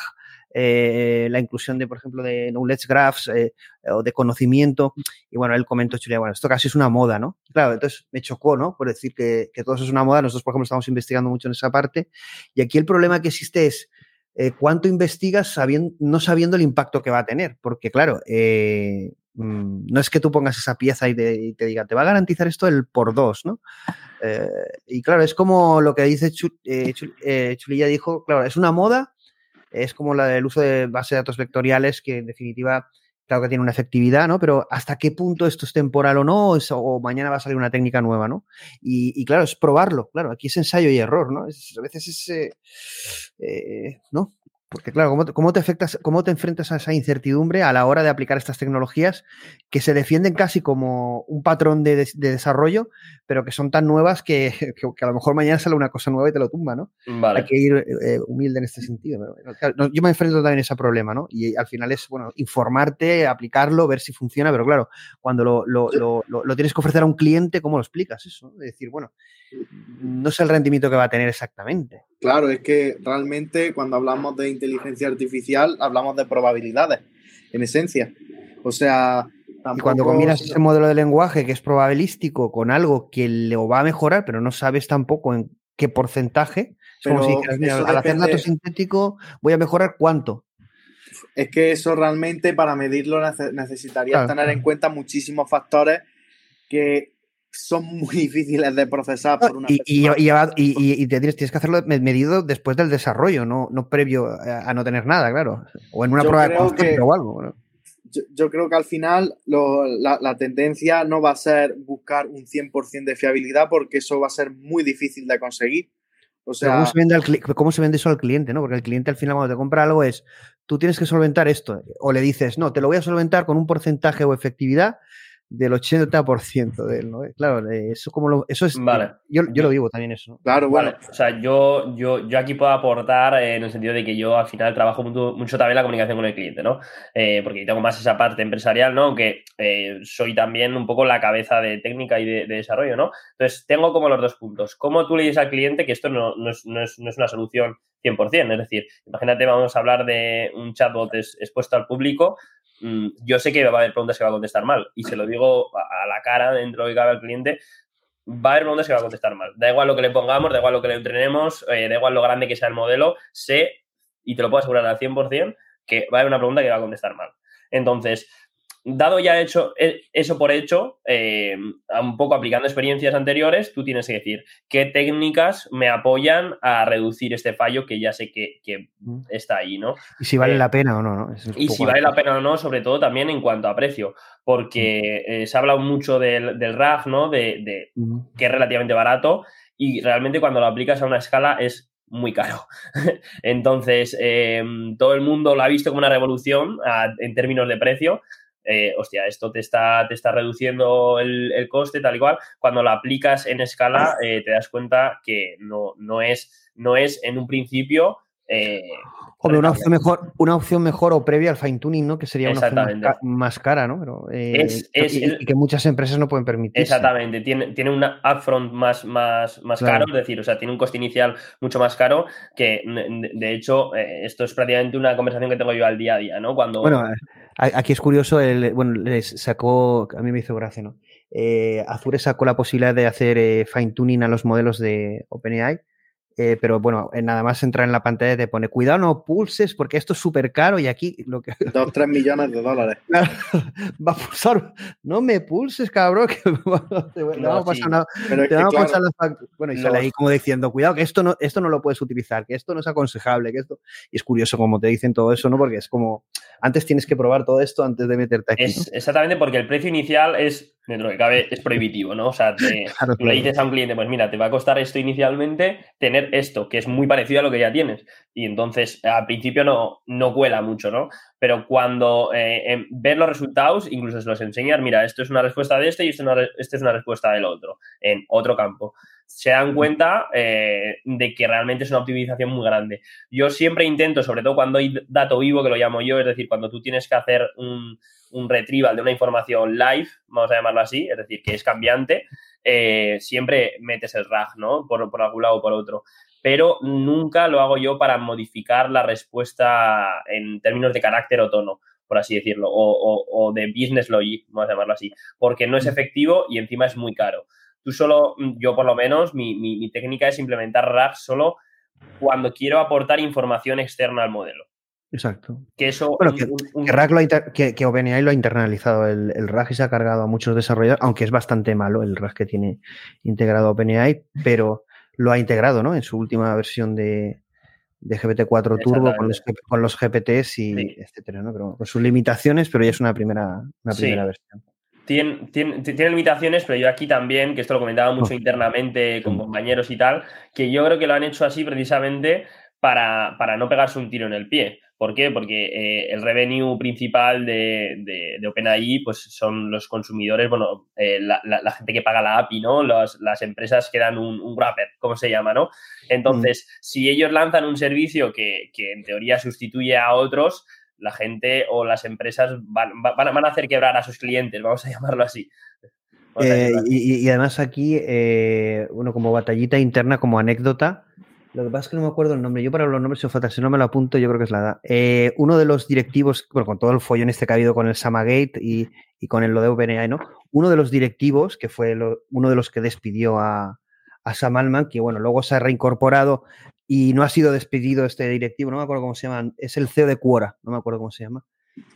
eh, la inclusión de, por ejemplo, de knowledge graphs eh, o de conocimiento. Y bueno, él comentó, Chulia, bueno, esto casi es una moda, ¿no? Claro, entonces me chocó, ¿no? Por decir que, todo eso es una moda. Nosotros, por ejemplo, estamos investigando mucho en esa parte. Y aquí el problema que existe es cuánto investigas sabiendo, no sabiendo el impacto que va a tener. Porque, claro, Mm, no es que tú pongas esa pieza y te, diga, te va a garantizar esto el por dos, ¿no? Eh, y claro, es como lo que dice eh, eh, Chulilla dijo, claro, es una moda, es como la del uso de bases de datos vectoriales, que en definitiva, claro que tiene una efectividad, ¿no? Pero hasta qué punto esto es temporal o no, o mañana va a salir una técnica nueva, ¿no? Y, claro, es probarlo, claro, aquí es ensayo y error, ¿no? a veces es, ¿no? Porque claro, ¿cómo, te afectas, ¿cómo te enfrentas a esa incertidumbre a la hora de aplicar estas tecnologías que se defienden casi como un patrón de, desarrollo, pero que son tan nuevas que, a lo mejor mañana sale una cosa nueva y te lo tumba, ¿no? Hay que ir eh, humilde en este sentido. yo me enfrento también a ese problema, ¿no? Y al final es, bueno, informarte, aplicarlo, ver si funciona, pero claro, cuando lo, lo tienes que ofrecer a un cliente, ¿cómo lo explicas eso? Es decir, bueno, no sé el rendimiento que va a tener exactamente. Claro, es que realmente cuando hablamos de inteligencia artificial hablamos de probabilidades, en esencia. O sea, y cuando combinas ese modelo de lenguaje que es probabilístico con algo que lo va a mejorar, pero no sabes tampoco en qué porcentaje, es como si dijeras, al hacer datos sintético voy a mejorar cuánto. Es que eso realmente para medirlo necesitarías tener en cuenta muchísimos factores que son muy difíciles de procesar por una y, y, y, te tienes, que hacerlo medido después del desarrollo, no, no previo a, no tener nada, claro. O en una prueba de concepto o algo. Yo, creo que al final la, la, tendencia no va a ser buscar un 100% de fiabilidad porque eso va a ser muy difícil de conseguir. O sea, ¿cómo se, vende al, ¿cómo se vende eso al cliente? ¿no? Porque el cliente al final cuando te compra algo es, tú tienes que solventar esto. O le dices, no, te lo voy a solventar con un porcentaje o efectividad del 80% de él, ¿no? Claro, eso como lo, eso es vale. yo, yo lo vivo también eso. ¿no? Claro, bueno. Vale. O sea, yo, yo, yo aquí puedo aportar en el sentido de que yo al final trabajo mucho, mucho también la comunicación con el cliente, ¿no? Eh, porque tengo más esa parte empresarial, ¿no? Aunque eh, soy también un poco la cabeza de técnica y de, de, desarrollo, ¿no? Entonces, tengo como los dos puntos. ¿Cómo tú le dices al cliente que esto no, no, es, no, es, no es una solución 100%? Es decir, imagínate, vamos a hablar de un chatbot expuesto al público, Mm, yo sé que va a haber preguntas que va a contestar mal y se lo digo a la cara dentro de cabe al cliente, va a haber preguntas que va a contestar mal. Da igual lo que le pongamos, da igual lo que le entrenemos, eh, da igual lo grande que sea el modelo, sé, y te lo puedo asegurar al 100%, que va a haber una pregunta que va a contestar mal. Entonces, dado ya hecho e, eso por hecho, eh, un poco aplicando experiencias anteriores, tú tienes que decir qué técnicas me apoyan a reducir este fallo que ya sé que, que está ahí, ¿no? Y si vale eh, la pena o no, ¿no? y si vale la pena o no, sobre todo también en cuanto a precio, porque eh, se ha hablado mucho del, del RAG, ¿no? De, de mm. que es relativamente barato y realmente cuando lo aplicas a una escala es muy caro. Entonces, eh, todo el mundo lo ha visto como una revolución a, en términos de precio, eh, hostia, esto te está, te está reduciendo el, el, coste, tal y cual. Cuando lo aplicas en escala, eh, te das cuenta que no, no, es, no es en un principio. Eh, Hombre, una opción, mejor, una opción mejor o previa al fine tuning, ¿no? Que sería una opción más, más cara, ¿no? Pero, eh, es, es, y, y, que muchas empresas no pueden permitir. Exactamente, tiene, tiene un upfront más, más, más claro. caro, es decir, o sea, tiene un coste inicial mucho más caro que, de hecho, esto es prácticamente una conversación que tengo yo al día a día, ¿no? Cuando... Bueno, aquí es curioso, el, bueno, les sacó, a mí me hizo gracia, ¿no? Eh, Azure sacó la posibilidad de hacer eh, fine tuning a los modelos de OpenAI eh, pero bueno, nada más entrar en la pantalla te pone, cuidado, no pulses porque esto es súper caro y aquí lo que... Dos, tres millones de dólares. Va a pulsar, no me pulses, cabrón, que te, no, vamos a pasar una, te que, vamos a pasar claro, los Bueno, y sale ahí como diciendo, cuidado, que esto no, esto no lo puedes utilizar, que esto no es aconsejable, que esto... Y es curioso como te dicen todo eso, ¿no? Porque es como, antes tienes que probar todo esto antes de meterte aquí. Exactamente, porque el precio inicial es, dentro que cabe, es prohibitivo, ¿no? O sea, te, claro, tú le dices a un cliente, pues mira, te va a costar esto inicialmente, tener esto, que es muy parecido a lo que ya tienes. Y entonces, al principio no, no cuela mucho, ¿no? Pero cuando eh, ves los resultados, incluso se los enseñas, mira, esto es una respuesta de este y esto es una, este es una respuesta del otro, en otro campo. Se dan cuenta eh, de que realmente es una optimización muy grande. Yo siempre intento, sobre todo cuando hay dato vivo, que lo llamo yo, es decir, cuando tú tienes que hacer un, un retrieval de una información live, vamos a llamarlo así, es decir, que es cambiante, eh, siempre metes el RAG, ¿no? Por, por algún lado o por otro pero nunca lo hago yo para modificar la respuesta en términos de carácter o tono, por así decirlo, o, o, o, de business logic, vamos a llamarlo así, porque no es efectivo y encima es muy caro. Tú solo, yo por lo menos, mi, mi, mi técnica es implementar RAG solo cuando quiero aportar información externa al modelo. Exacto. Que eso. Bueno, que, un, un... que, RAG lo inter, que, que, OpenAI lo ha internalizado. El, el, RAG y se ha cargado a muchos desarrolladores, aunque es bastante malo el RAG que tiene integrado OpenAI, pero lo ha integrado, ¿no? En su última versión de, de GPT-4 Turbo con los, con los GPTs y sí. etcétera, ¿no? Pero con sus limitaciones, pero ya es una primera, una primera sí. versión. Tiene, tiene, tiene, limitaciones, pero yo aquí también, que esto lo comentaba mucho internamente con compañeros y tal, que yo creo que lo han hecho así precisamente para, para no pegarse un tiro en el pie. ¿Por qué? Porque eh, el revenue principal de, de, de, OpenAI pues son los consumidores, bueno, eh, la, la, la, gente que paga la API, ¿no? Los, las empresas que dan un, un wrapper, ¿cómo se llama, no? Entonces, mm. si ellos lanzan un servicio que, que, en teoría sustituye a otros, la gente o las empresas van, van, van a hacer quebrar a sus clientes, vamos a llamarlo así. Eh, y, y, además aquí, eh, bueno, como batallita interna, como anécdota, lo que pasa es que no me acuerdo el nombre. Yo para los nombres, si, falta, si no me lo apunto, yo creo que es la edad. Eh, uno de los directivos, bueno, con todo el follón este que ha habido con el Samagate y, y con el lo de OpenAI, ¿no? Uno de los directivos, que fue lo, uno de los que despidió a, a Sam Altman, que bueno, luego se ha reincorporado y no ha sido despedido este directivo, no me acuerdo cómo se llama, es el CEO de Quora, no me acuerdo cómo se llama,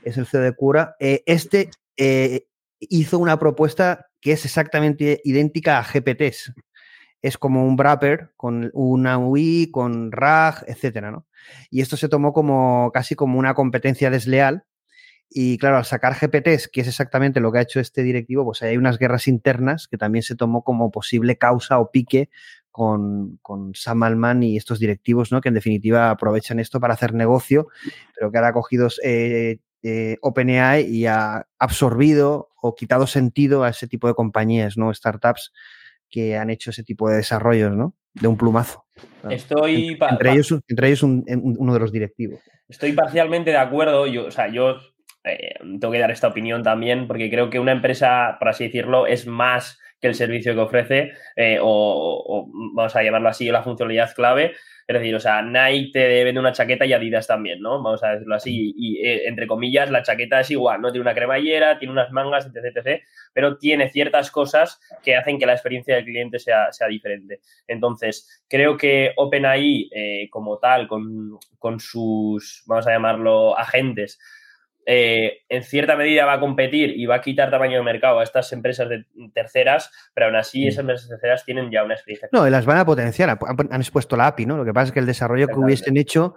es el CEO de Quora. Eh, este eh, hizo una propuesta que es exactamente idéntica a GPTs, es como un wrapper con una UI, con RAG, etcétera, ¿no? Y esto se tomó como casi como una competencia desleal. Y claro, al sacar GPTs, que es exactamente lo que ha hecho este directivo, pues hay unas guerras internas que también se tomó como posible causa o pique con, con Sam Altman y estos directivos, ¿no? Que en definitiva aprovechan esto para hacer negocio, pero que ahora ha cogido eh, eh, OpenAI y ha absorbido o quitado sentido a ese tipo de compañías, ¿no? Startups que han hecho ese tipo de desarrollos, ¿no? De un plumazo. Estoy. entre, ellos, entre ellos uno de los directivos. Estoy parcialmente de acuerdo. Yo, o sea, yo eh, tengo que dar esta opinión también, porque creo que una empresa, por así decirlo, es más que el servicio que ofrece, eh, o, vamos a llamarlo así, la funcionalidad clave. Es decir, o sea, Nike te vende una chaqueta y Adidas también, ¿no? Vamos a decirlo así. Y, eh, entre comillas, la chaqueta es igual, ¿no? Tiene una cremallera, tiene unas mangas, etc, etc. Pero tiene ciertas cosas que hacen que la experiencia del cliente sea, sea diferente. Entonces, creo que OpenAI, eh, como tal, con, con sus, vamos a llamarlo, agentes, eh, en cierta medida va a competir y va a quitar tamaño de mercado a estas empresas de terceras, pero aún así esas empresas terceras tienen ya una experiencia. No, y las van a potenciar, han, expuesto la API, ¿no? Lo que pasa es que el desarrollo que hubiesen hecho,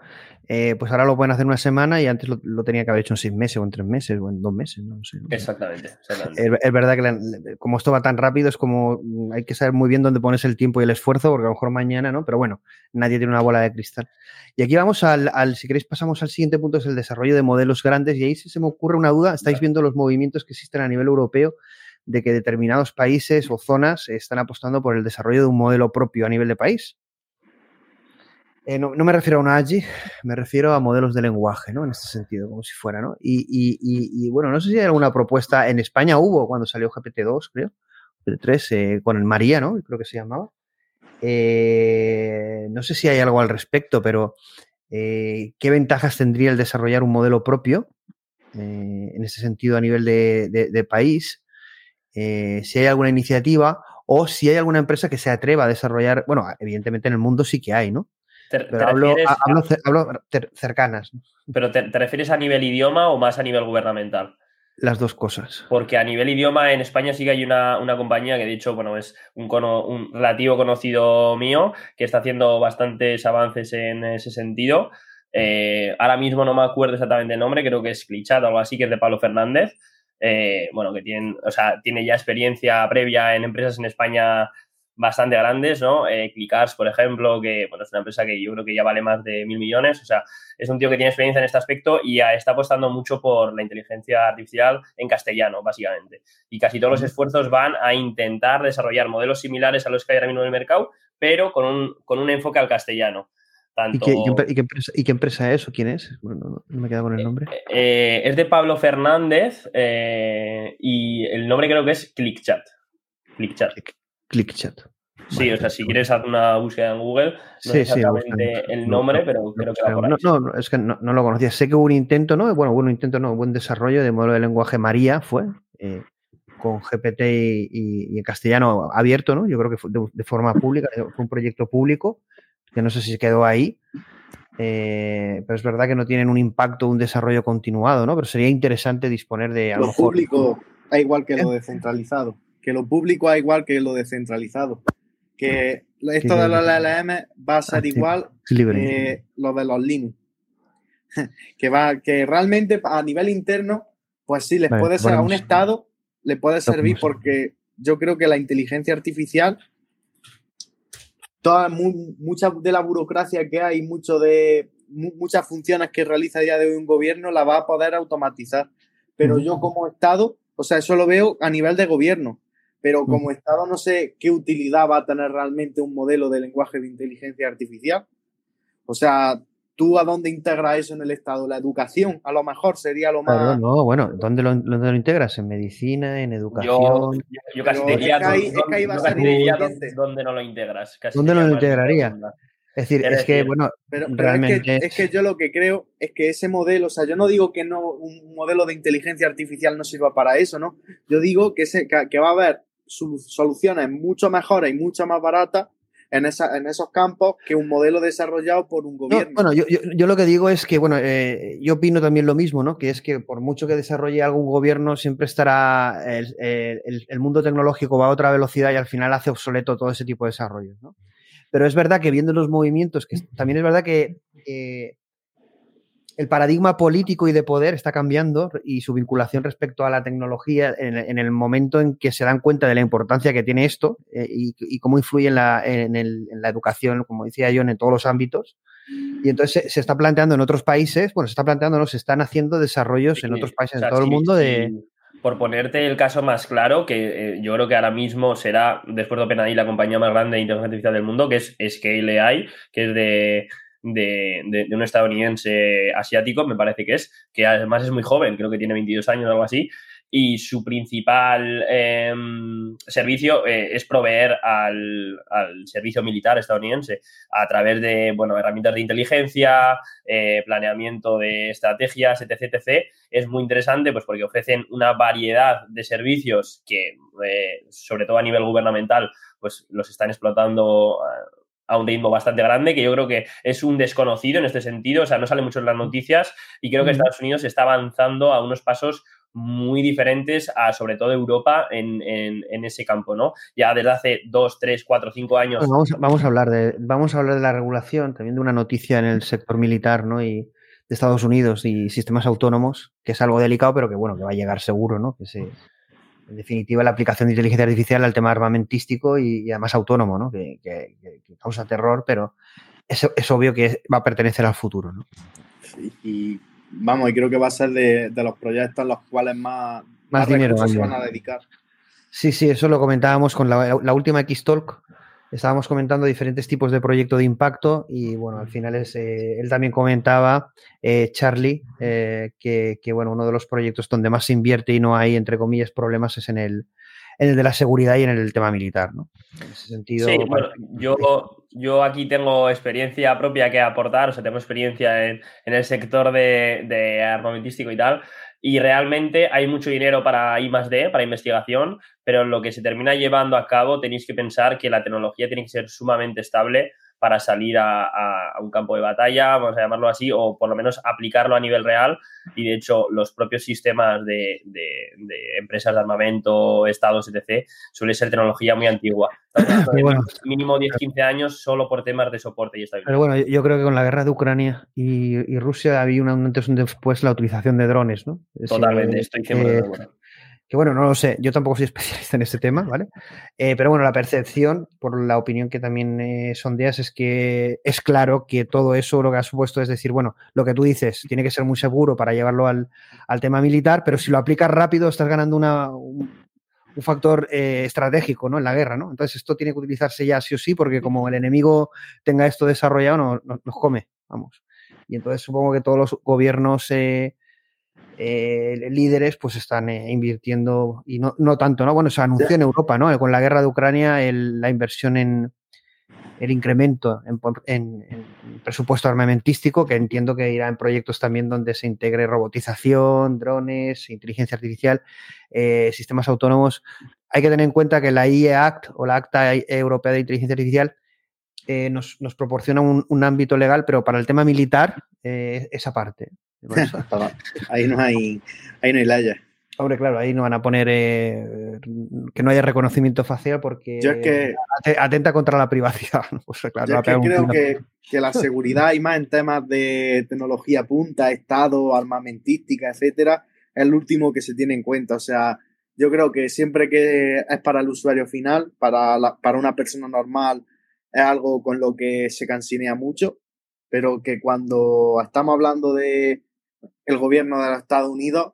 eh, pues ahora lo pueden hacer en una semana y antes lo, tenía que haber hecho en seis meses o en tres meses o en dos meses, no, sé. Exactamente. Es, verdad que como esto va tan rápido, es como mm, hay que saber muy bien dónde pones el tiempo y el esfuerzo, porque a lo mejor mañana, ¿no? Pero bueno, nadie tiene una bola de cristal. Y aquí vamos al, al si queréis, pasamos al siguiente punto, es el desarrollo de modelos grandes y ahí se me ocurre una duda, estáis viendo los movimientos que existen a nivel europeo de que determinados países o zonas están apostando por el desarrollo de un modelo propio a nivel de país. Eh, no, me refiero a una AGI, me refiero a modelos de lenguaje, ¿no? En este sentido, como si fuera, ¿no? Y, bueno, no sé si hay alguna propuesta, en España hubo cuando salió GPT-2, creo, GPT-3, eh, con el María, ¿no? Creo que se llamaba. Eh, no sé si hay algo al respecto, pero ¿qué ventajas tendría el desarrollar un modelo propio eh, en ese sentido a nivel de, país, eh, si hay alguna iniciativa o si hay alguna empresa que se atreva a desarrollar, bueno, evidentemente en el mundo sí que hay, ¿no? Pero hablo, cercanas. ¿Pero te, refieres a nivel idioma o más a nivel gubernamental? Las dos cosas. Porque a nivel idioma en España sí que hay una, compañía que de hecho, bueno, es un, un relativo conocido mío que está haciendo bastantes avances en ese sentido. Eh, ahora mismo no me acuerdo exactamente el nombre, creo que es Clichat o algo así, que es de Pablo Fernández. Eh, bueno, que tiene, o sea, tiene ya experiencia previa en empresas en España bastante grandes, ¿no? Eh, Clicars, por ejemplo, que bueno, es una empresa que yo creo que ya vale más de mil millones, o sea, es un tío que tiene experiencia en este aspecto y está apostando mucho por la inteligencia artificial en castellano, básicamente. Y casi todos los esfuerzos van a intentar desarrollar modelos similares a los que hay ahora mismo en el mercado, pero con un, con un enfoque al castellano. ¿Y, qué, empresa, es o quién es? no, me queda con el nombre. Eh, eh, es de Pablo Fernández eh, y el nombre creo que es ClickChat. ClickChat. ClickChat. Sí, o sea, si quieres hacer una búsqueda en Google, no sé exactamente el nombre, pero creo que va por ahí. No, no, es que no, lo conocía. Sé que hubo un intento, ¿no? Bueno, hubo un intento, no, buen desarrollo de modelo de lenguaje María fue, con GPT y, en castellano abierto, ¿no? Yo creo que fue de forma pública, fue un proyecto público que no sé si se quedó ahí. Eh, pero es verdad que no tienen un impacto, un desarrollo continuado, ¿no? Pero sería interesante disponer de algo. Lo, público es igual que lo ¿Eh? descentralizado. Que lo público es igual que lo descentralizado. Que esto de los LLM va a ser ah, igual que lo de los Linux. que va, que realmente a nivel interno, pues sí, les puede ser a un estado, le puede servir porque yo creo que la inteligencia artificial toda, mucha de la burocracia que hay, mucho de muchas funciones que realiza a día de hoy un gobierno, la va a poder automatizar. Pero yo como Estado, o sea, eso lo veo a nivel de gobierno, pero como Estado no sé qué utilidad va a tener realmente un modelo de lenguaje de inteligencia artificial. O sea, ¿Tú a dónde integras eso en el Estado? La educación, a lo mejor sería lo más. no, bueno, ¿dónde lo, lo, integras? ¿En medicina, en educación? Yo, casi diría, ¿dónde no lo integras? ¿Dónde lo integraría? Es decir, es, que, bueno, realmente. Es que, yo lo que creo es que ese modelo, o sea, yo no digo que no un modelo de inteligencia artificial no sirva para eso, ¿no? Yo digo que, ese, que va a haber soluciones mucho mejores y mucho más baratas en, esa, en esos campos que un modelo desarrollado por un gobierno. bueno, yo, yo, lo que digo es que, bueno, eh, yo opino también lo mismo, ¿no? Que es que por mucho que desarrolle algún gobierno, siempre estará el, el, mundo tecnológico va a otra velocidad y al final hace obsoleto todo ese tipo de desarrollos, ¿no? Pero es verdad que viendo los movimientos, que también es verdad que el paradigma político y de poder está cambiando y su vinculación respecto a la tecnología en, el momento en que se dan cuenta de la importancia que tiene esto eh, y, cómo influye en la, en, la, educación, como decía yo, en todos los ámbitos. Y entonces se, está planteando en otros países, bueno, se está planteando, no, se están haciendo desarrollos en otros países, en todo el mundo de... por ponerte el caso más claro, que eh, yo creo que ahora mismo será, después de OpenAI, la compañía más grande de inteligencia artificial del mundo, que es Scale AI, que es de, de, un estadounidense asiático, me parece que es, que además es muy joven, creo que tiene 22 años o algo así, y su principal em, servicio eh, es proveer al, servicio militar estadounidense a través de bueno, herramientas de inteligencia, eh, planeamiento de estrategias, etc, etc. Es muy interesante pues, porque ofrecen una variedad de servicios que, eh, sobre todo a nivel gubernamental, pues los están explotando a un ritmo bastante grande, que yo creo que es un desconocido en este sentido, o sea, no sale mucho en las noticias y creo que Estados Unidos está avanzando a unos pasos muy diferentes a sobre todo Europa en, ese campo, ¿no? Ya desde hace dos, tres, cuatro, cinco años. vamos, vamos, a hablar de, vamos a hablar de la regulación, también de una noticia en el sector militar, ¿no? Y de Estados Unidos y sistemas autónomos, que es algo delicado, pero que bueno, que va a llegar seguro, ¿no? Que se, en definitiva, la aplicación de inteligencia artificial al tema armamentístico y, además autónomo, ¿no? que, causa terror, pero es, es, obvio que va a pertenecer al futuro. ¿no? Sí, y vamos, y creo que va a ser de, los proyectos a los cuales más, más, dinero se van a dedicar. Sí, sí, eso lo comentábamos con la, la última X-Talk, estábamos comentando diferentes tipos de proyecto de impacto y bueno, al final es, eh, él también comentaba, eh, Charlie, eh, que, bueno, uno de los proyectos donde más se invierte y no hay, entre comillas, problemas es en el, en el de la seguridad y en el tema militar, ¿no? En ese sentido... Sí, bueno, yo, yo aquí tengo experiencia propia que aportar, o sea, tengo experiencia en, en el sector de, de armamentístico y tal, y realmente hay mucho dinero para I D, para investigación, pero en lo que se termina llevando a cabo tenéis que pensar que la tecnología tiene que ser sumamente estable para salir a, un campo de batalla, vamos a llamarlo así, o por lo menos aplicarlo a nivel real. Y de hecho, los propios sistemas de, empresas de armamento, estados, etc., suele ser tecnología muy antigua. mínimo 10-15 años solo por temas de soporte y estabilidad. Pero bueno, yo creo que con la guerra de Ucrania y, Rusia había un antes y un después la utilización de drones, ¿no? Totalmente, estoy 100% de acuerdo que bueno, no lo sé, yo tampoco soy especialista en este tema, ¿vale? Eh, pero bueno, la percepción, por la opinión que también eh, sondeas, es que es claro que todo eso lo que ha supuesto es decir, bueno, lo que tú dices tiene que ser muy seguro para llevarlo al, tema militar, pero si lo aplicas rápido estás ganando una, un, factor eh, estratégico, ¿no? En la guerra, ¿no? Entonces esto tiene que utilizarse ya sí o sí, porque como el enemigo tenga esto desarrollado, no, nos come, vamos. Y entonces supongo que todos los gobiernos eh, líderes pues están eh, invirtiendo y no, no, tanto, ¿no? Bueno, se anunció en Europa, ¿no? Con la guerra de Ucrania la inversión en el incremento en, presupuesto armamentístico, que entiendo que irá en proyectos también donde se integre robotización, drones, inteligencia artificial, eh, sistemas autónomos. Hay que tener en cuenta que la IE Act o la Acta Europea de Inteligencia Artificial nos, proporciona un, ámbito legal, pero para el tema militar, esa parte. ahí no hay, ahí no hay laya. Hombre, claro, ahí no van a poner eh, que no haya reconocimiento facial porque atenta contra la privacidad. Pues, yo creo que, que, la seguridad y más en temas de tecnología punta, Estado, armamentística, etcétera, es el último que se tiene en cuenta. O sea, yo creo que siempre que es para el usuario final, para, para una persona normal, es algo con lo que se cansinea mucho, pero que cuando estamos hablando de el gobierno de los Estados Unidos,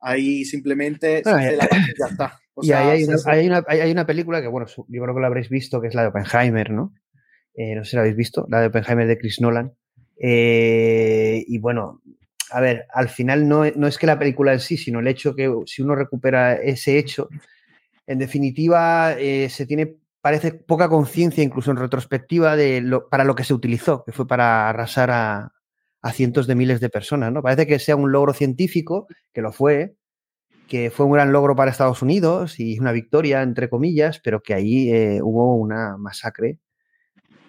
ahí simplemente se hace la eh, y ya está. y hay, una, hay, una, película que, bueno, yo creo que la habréis visto, que es la de Oppenheimer, ¿no? Eh, no sé si la habéis visto, la de Oppenheimer de Chris Nolan. Eh, y bueno, a ver, al final no, no, es que la película en sí, sino el hecho que si uno recupera ese hecho, en definitiva se tiene, parece poca conciencia, incluso en retrospectiva, de lo, para lo que se utilizó, que fue para arrasar a, a cientos de miles de personas, ¿no? Parece que sea un logro científico, que lo fue, que fue un gran logro para Estados Unidos y una victoria, entre comillas, pero que ahí eh, hubo una masacre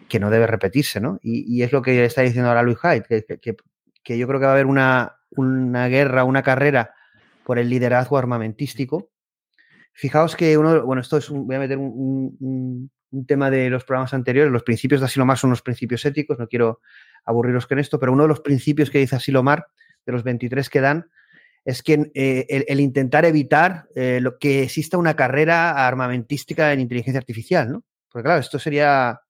que no debe repetirse, ¿no? Y, es lo que está diciendo ahora Luis Hyde, que, yo creo que va a haber una, una, guerra, una carrera por el liderazgo armamentístico. Fijaos que uno, bueno, esto es voy a meter un, un tema de los programas anteriores. Los principios de Asilomar son los principios éticos, no quiero aburriros con esto, pero uno de los principios que dice Asilomar, de los 23 que dan, es que eh, el, intentar evitar eh, lo, que exista una carrera armamentística en inteligencia artificial, ¿no? Porque claro, esto sería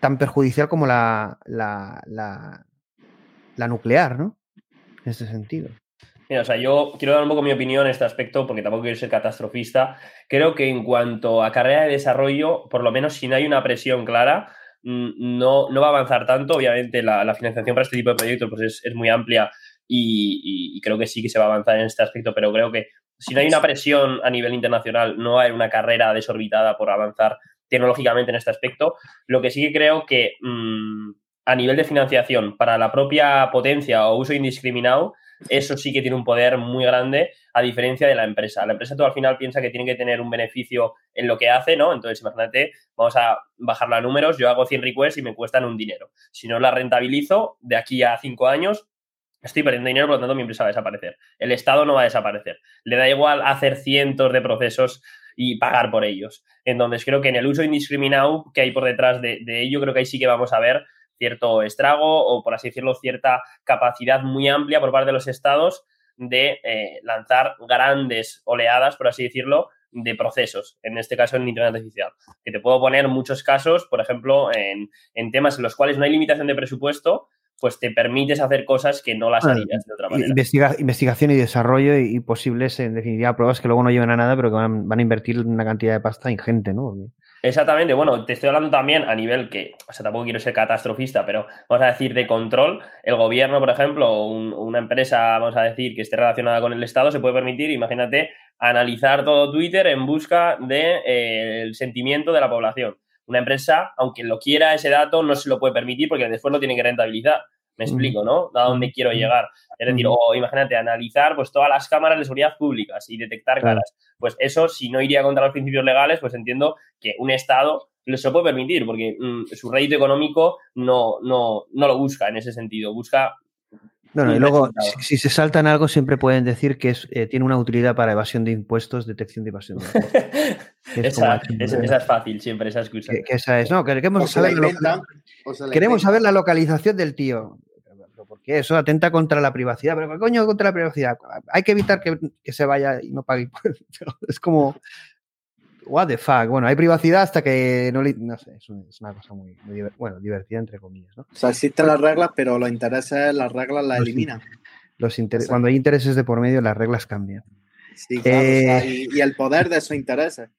tan perjudicial como la, la, la, nuclear, ¿no? En este sentido. Mira, o sea, yo quiero dar un poco mi opinión en este aspecto, porque tampoco quiero ser catastrofista. Creo que en cuanto a carrera de desarrollo, por lo menos si no hay una presión clara, mm, no, no va a avanzar tanto. Obviamente la, financiación para este tipo de proyectos pues es, es muy amplia y, creo que sí que se va a avanzar en este aspecto, pero creo que si no hay una presión a nivel internacional, no hay una carrera desorbitada por avanzar tecnológicamente en este aspecto. Lo que sí que creo que mm, a nivel de financiación para la propia potencia o uso indiscriminado, eso sí que tiene un poder muy grande a diferencia de la empresa. La empresa tú al final piensa que tiene que tener un beneficio en lo que hace, ¿no? Entonces, imagínate, vamos a bajar los números, yo hago 100 requests y me cuestan un dinero. Si no la rentabilizo, de aquí a 5 años, estoy perdiendo dinero, por lo tanto mi empresa va a desaparecer. El Estado no va a desaparecer. Le da igual hacer cientos de procesos y pagar por ellos. Entonces creo que en el uso indiscriminado que hay por detrás de, ello, creo que ahí sí que vamos a ver cierto estrago o, por así decirlo, cierta capacidad muy amplia por parte de los estados de eh, lanzar grandes oleadas, por así decirlo, de procesos, en este caso en Internet artificial. Que te puedo poner muchos casos, por ejemplo, en, en temas en los cuales no hay limitación de presupuesto, pues te permites hacer cosas que no las harías de otra manera. investigación y desarrollo y, posibles, en definitiva, pruebas que luego no llevan a nada, pero que van, a invertir una cantidad de pasta ingente, ¿no? Exactamente, bueno, te estoy hablando también a nivel que, o sea, tampoco quiero ser catastrofista, pero vamos a decir de control, el gobierno, por ejemplo, o una empresa, vamos a decir, que esté relacionada con el Estado, se puede permitir, imagínate, analizar todo Twitter en busca del de, eh, el sentimiento de la población. Una empresa, aunque lo quiera ese dato, no se lo puede permitir porque después lo tiene que rentabilizar. Me explico, ¿no? A dónde quiero llegar. Es decir, o imagínate, analizar pues todas las cámaras de seguridad públicas y detectar caras. Pues eso, si no iría contra los principios legales, pues entiendo que un Estado lo se puede permitir, porque mm, su rédito económico no, no, no lo busca en ese sentido. Busca no, no, y luego, si, se saltan algo, siempre pueden decir que es, eh, tiene una utilidad para evasión de impuestos, detección de evasión de impuestos. esa, es fácil, siempre, esa excusa. Que, esa es, no, queremos saber, la, queremos saber la localización del tío. Porque eso atenta contra la privacidad. Pero ¿qué coño contra la privacidad? Hay que evitar que, que se vaya y no pague Es como, what the fuck. Bueno, hay privacidad hasta que no le, No sé, es una cosa muy, bueno, divertida, entre comillas. ¿no? O sea, existen las reglas, pero los intereses, las reglas las eliminan. Los cuando hay intereses de por medio, las reglas cambian. Sí, claro. Eh, y, el poder de esos intereses.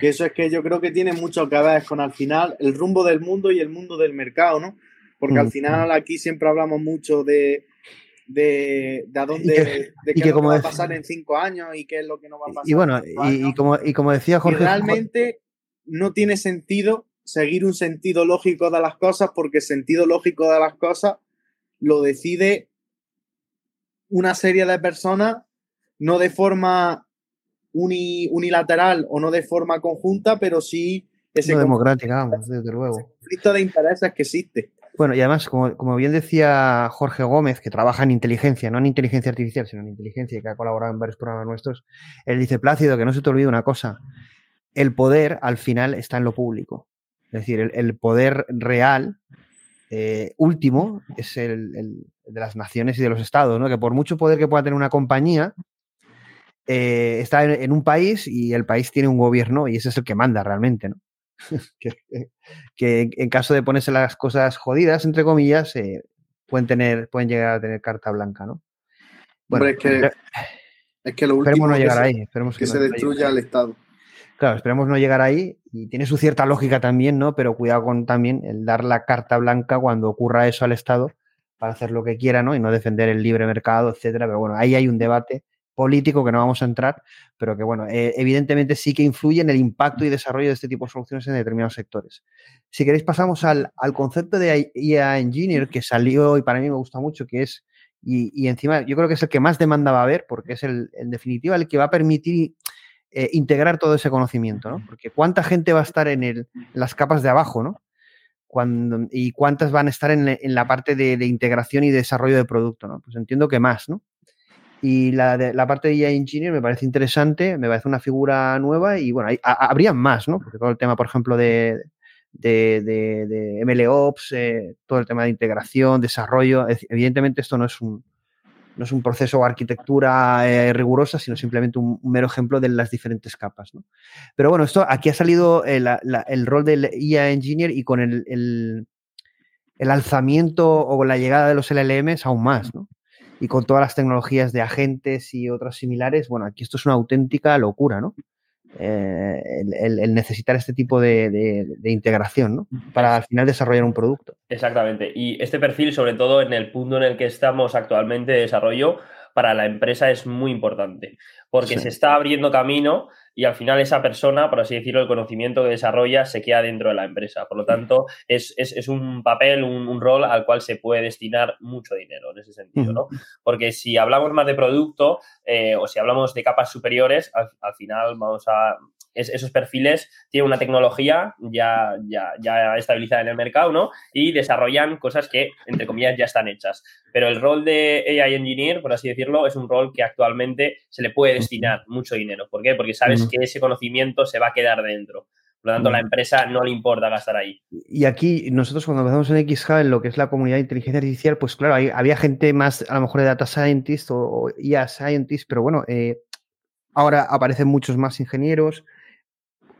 Y eso es que yo creo que tiene mucho que ver con al final el rumbo del mundo y el mundo del mercado, ¿no? Porque al mm, final mm. aquí siempre hablamos mucho de, de, a dónde, de qué va a pasar en cinco años y qué es lo que no va a pasar. Y bueno, y, como, y como decía Jorge. realmente no tiene sentido seguir un sentido lógico de las cosas porque el sentido lógico de las cosas lo decide una serie de personas, no de forma unilateral o no de forma conjunta, pero sí ese no democrática, vamos, desde luego. conflicto de intereses que existe. Bueno, y además, como, bien decía Jorge Gómez, que trabaja en inteligencia, no en inteligencia artificial, sino en inteligencia, que ha colaborado en varios programas nuestros, él dice, Plácido, que no se te olvide una cosa, el poder al final está en lo público. Es decir, el, poder real, eh, último, es el, de las naciones y de los estados, ¿no? Que por mucho poder que pueda tener una compañía, eh, está en, un país y el país tiene un gobierno y ese es el que manda realmente, ¿no? que, en caso de ponerse las cosas jodidas, entre comillas, eh, pueden, tener, pueden llegar a tener carta blanca, ¿no? Bueno, es que, es que lo último no llegar ahí. Esperemos que, se destruya el Estado. Claro, esperemos no llegar ahí y tiene su cierta lógica también, ¿no? Pero cuidado con también el dar la carta blanca cuando ocurra eso al Estado para hacer lo que quiera, ¿no? Y no defender el libre mercado, etcétera. Pero bueno, ahí hay un debate político que no vamos a entrar, pero que bueno, eh, evidentemente sí que influye en el impacto y desarrollo de este tipo de soluciones en determinados sectores. Si queréis pasamos al, concepto de IA Engineer que salió y para mí me gusta mucho, que es, y, encima yo creo que es el que más demanda va a haber, porque es el, en definitiva el que va a permitir eh, integrar todo ese conocimiento, ¿no? Porque cuánta gente va a estar en, el, las capas de abajo, ¿no? Cuando, y cuántas van a estar en, la parte de integración y desarrollo de producto, ¿no? Pues entiendo que más, ¿no? Y la, de, la parte de IA Engineer me parece interesante, me parece una figura nueva y bueno, hay, habrían más, ¿no? Porque todo el tema, por ejemplo, de, de, de, de MLOps, eh, todo el tema de integración, desarrollo, evidentemente esto no es un, no es un proceso o arquitectura eh, rigurosa, sino simplemente un, mero ejemplo de las diferentes capas. ¿no? Pero bueno, esto aquí ha salido eh, el rol del IA Engineer y con el, el, el, alzamiento o la llegada de los LLMs aún más. ¿no? Y con todas las tecnologías de agentes y otras similares, bueno, aquí esto es una auténtica locura, ¿no? Eh, el, necesitar este tipo de, integración, ¿no? Para al final desarrollar un producto. Exactamente. Y este perfil, sobre todo en el punto en el que estamos actualmente de desarrollo, para la empresa es muy importante, porque se está abriendo camino y al final esa persona, por así decirlo, el conocimiento que desarrolla se queda dentro de la empresa. Por lo tanto, es, un papel, un, rol al cual se puede destinar mucho dinero en ese sentido, ¿no? Porque si hablamos más de producto eh, o si hablamos de capas superiores, al final vamos a esos perfiles tienen una tecnología ya, ya, ya estabilizada en el mercado, ¿no? Y desarrollan cosas que, entre comillas, ya están hechas. Pero el rol de AI Engineer, por así decirlo, es un rol que actualmente se le puede destinar mucho dinero. ¿Por qué? Porque sabes que ese conocimiento se va a quedar dentro. Por lo tanto, a la empresa no le importa gastar ahí. Y aquí, nosotros cuando empezamos en XHub, en lo que es la comunidad de inteligencia artificial, pues claro, había gente más, a lo mejor de data scientist o, IA scientist, pero bueno, eh, ahora aparecen muchos más ingenieros,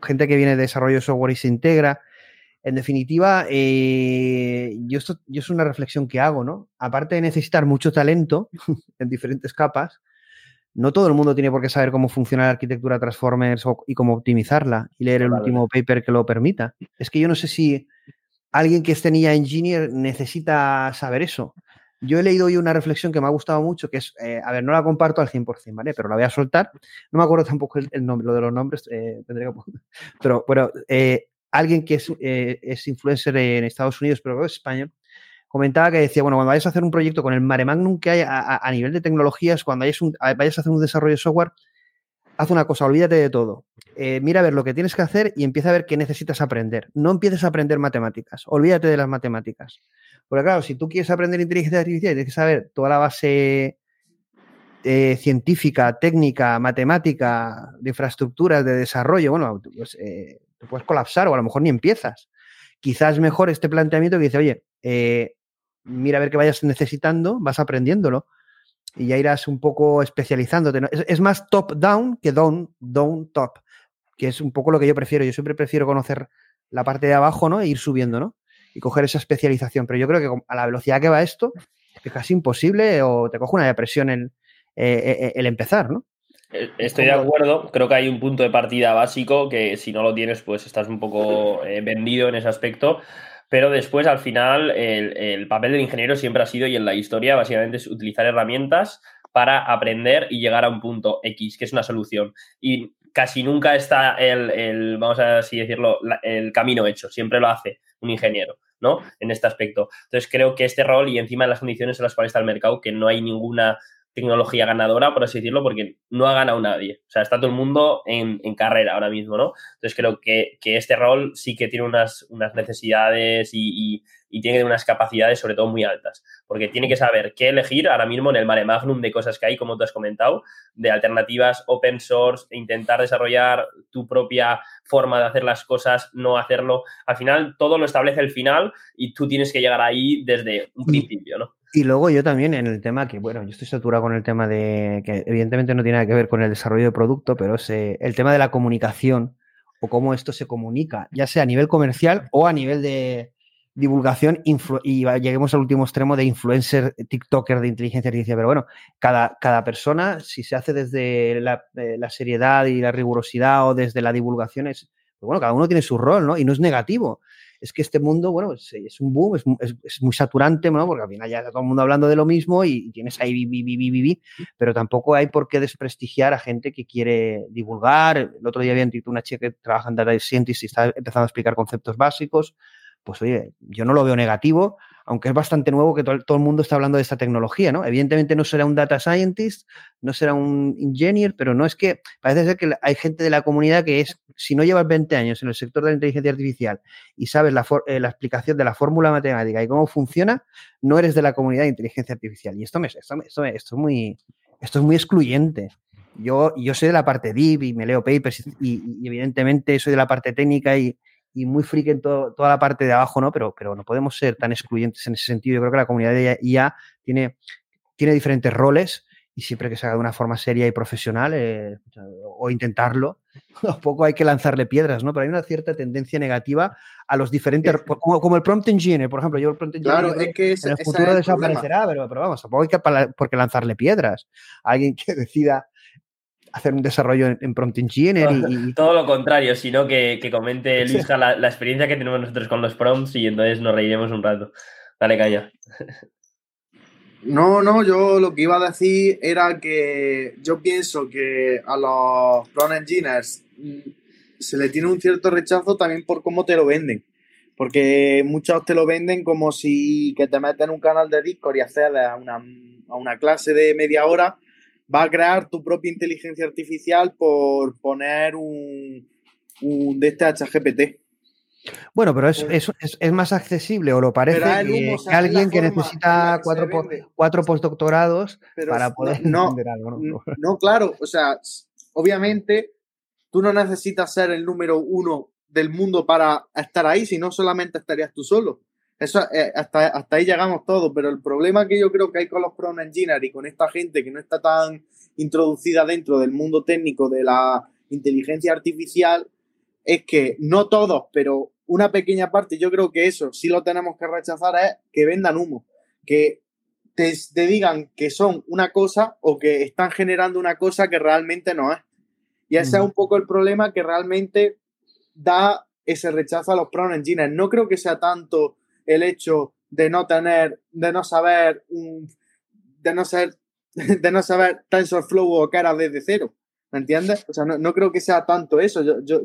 gente que viene de desarrollo de software y se integra. En definitiva, eh, yo, esto, yo es una reflexión que hago, ¿no? Aparte de necesitar mucho talento en diferentes capas, no todo el mundo tiene por qué saber cómo funciona la arquitectura Transformers y cómo optimizarla y leer el último paper que lo permita. Es que yo no sé si alguien que esté en IA Engineer necesita saber eso. Yo he leído hoy una reflexión que me ha gustado mucho, que es, eh, a ver, no la comparto al 100%, ¿vale? Pero la voy a soltar. No me acuerdo tampoco el, nombre, lo de los nombres, eh, que... Pero bueno, eh, alguien que es, es, influencer en Estados Unidos, pero es español, comentaba que decía, bueno, cuando vayas a hacer un proyecto con el mare magnum que hay a, nivel de tecnologías, cuando vayas a hacer un desarrollo de software, haz una cosa, olvídate de todo. mira a ver lo que tienes que hacer y empieza a ver qué necesitas aprender. No empieces a aprender matemáticas, olvídate de las matemáticas. Porque claro, si tú quieres aprender inteligencia artificial, tienes que saber toda la base eh, científica, técnica, matemática, de infraestructuras, de desarrollo, bueno, pues, eh, te puedes colapsar o a lo mejor ni empiezas. Quizás mejor este planteamiento que dice, oye, eh, mira a ver qué vayas necesitando, vas aprendiéndolo y ya irás un poco especializándote. Es, más top-down que down-down-top, que es un poco lo que yo prefiero. Yo siempre prefiero conocer la parte de abajo, ¿no? E ir subiendo, ¿no? y coger esa especialización. Pero yo creo que a la velocidad que va esto, es casi imposible o te coge una depresión en, eh, eh, eh, el empezar, ¿no? Estoy de acuerdo, creo que hay un punto de partida básico que si no lo tienes, pues estás un poco vendido en ese aspecto. Pero después, al final, el, el, papel del ingeniero siempre ha sido, y en la historia, básicamente es utilizar herramientas para aprender y llegar a un punto X, que es una solución. Y casi nunca está el, el vamos a así decirlo, el camino hecho, siempre lo hace un ingeniero. ¿no? En este aspecto. Entonces creo que este rol y encima de las condiciones en las cuales está el mercado, que no hay ninguna tecnología ganadora, por así decirlo, porque no ha ganado nadie. O sea, está todo el mundo en, carrera ahora mismo, ¿no? Entonces creo que, este rol sí que tiene unas, unas necesidades y, y tiene unas capacidades sobre todo muy altas, porque tiene que saber qué elegir ahora mismo en el mare magnum de cosas que hay, como tú has comentado, de alternativas open source, intentar desarrollar tu propia forma de hacer las cosas, no hacerlo. Al final todo lo establece el final y tú tienes que llegar ahí desde un principio, ¿no? Y luego yo también en el tema que, bueno, yo estoy saturado con el tema de, que evidentemente no tiene nada que ver con el desarrollo de producto, pero es eh, el tema de la comunicación o cómo esto se comunica, ya sea a nivel comercial o a nivel de, divulgación y lleguemos al último extremo de influencer, TikToker de inteligencia artificial. Pero bueno, cada, cada persona, si se hace desde la, eh, seriedad y la rigurosidad o desde la divulgación, es, pues bueno, cada uno tiene su rol, ¿no? Y no es negativo. Es que este mundo, bueno, es, un boom, es, muy saturante, ¿no? Porque al final ya todo el mundo hablando de lo mismo y, tienes ahí, vi, vi, vi, pero tampoco hay por qué desprestigiar a gente que quiere divulgar. El otro día había una chica que trabaja en Data Scientist y está empezando a explicar conceptos básicos pues oye, yo no lo veo negativo, aunque es bastante nuevo que todo, el mundo está hablando de esta tecnología, ¿no? Evidentemente no será un data scientist, no será un engineer, pero no es que, parece ser que hay gente de la comunidad que es, si no llevas 20 años en el sector de la inteligencia artificial y sabes la, eh, explicación de la fórmula matemática y cómo funciona, no eres de la comunidad de inteligencia artificial. Y esto me, esto, esto, esto es muy, esto es muy excluyente. Yo, yo soy de la parte deep y me leo papers y, y evidentemente soy de la parte técnica y, y muy freak en toda la parte de abajo, ¿no? Pero, pero no podemos ser tan excluyentes en ese sentido. Yo creo que la comunidad de IA tiene, tiene diferentes roles y siempre que se haga de una forma seria y profesional eh, o intentarlo, tampoco hay que lanzarle piedras, ¿no? Pero hay una cierta tendencia negativa a los diferentes, como, como el prompt engineer, por ejemplo, yo el prompt engineer claro, es que en el futuro desaparecerá, pero, pero, vamos, tampoco hay que por qué lanzarle piedras. Alguien que decida hacer un desarrollo en, Prompt Engineer y, Todo lo contrario, sino que, que comente Luisja la, la, experiencia que tenemos nosotros con los prompts y entonces nos reiremos un rato. Dale, caña. No, no, yo lo que iba a decir era que yo pienso que a los prompt engineers mm, se le tiene un cierto rechazo también por cómo te lo venden. Porque muchos te lo venden como si que te metes en un canal de Discord y accedes a una, a una clase de media hora va a crear tu propia inteligencia artificial por poner un, un de este HGPT. Bueno, pero es, es, es, más accesible o lo parece que, alguien que necesita cuatro, cuatro postdoctorados para poder no, entender algo. ¿no? no, claro, o sea, obviamente tú no necesitas ser el número uno del mundo para estar ahí, si no solamente estarías tú solo. Eso, eh, hasta, hasta ahí llegamos todos, pero el problema que yo creo que hay con los prompt engineers y con esta gente que no está tan introducida dentro del mundo técnico de la inteligencia artificial es que no todos, pero una pequeña parte, yo creo que eso sí lo tenemos que rechazar, es que vendan humo, que te, te digan que son una cosa o que están generando una cosa que realmente no es. Y ese es un poco el problema que realmente da ese rechazo a los prompt engineers. No creo que sea tanto el hecho de no tener, de no saber, de no ser, de no saber TensorFlow o cara desde cero. ¿Me entiendes? O sea, no, creo que sea tanto eso. Yo, yo,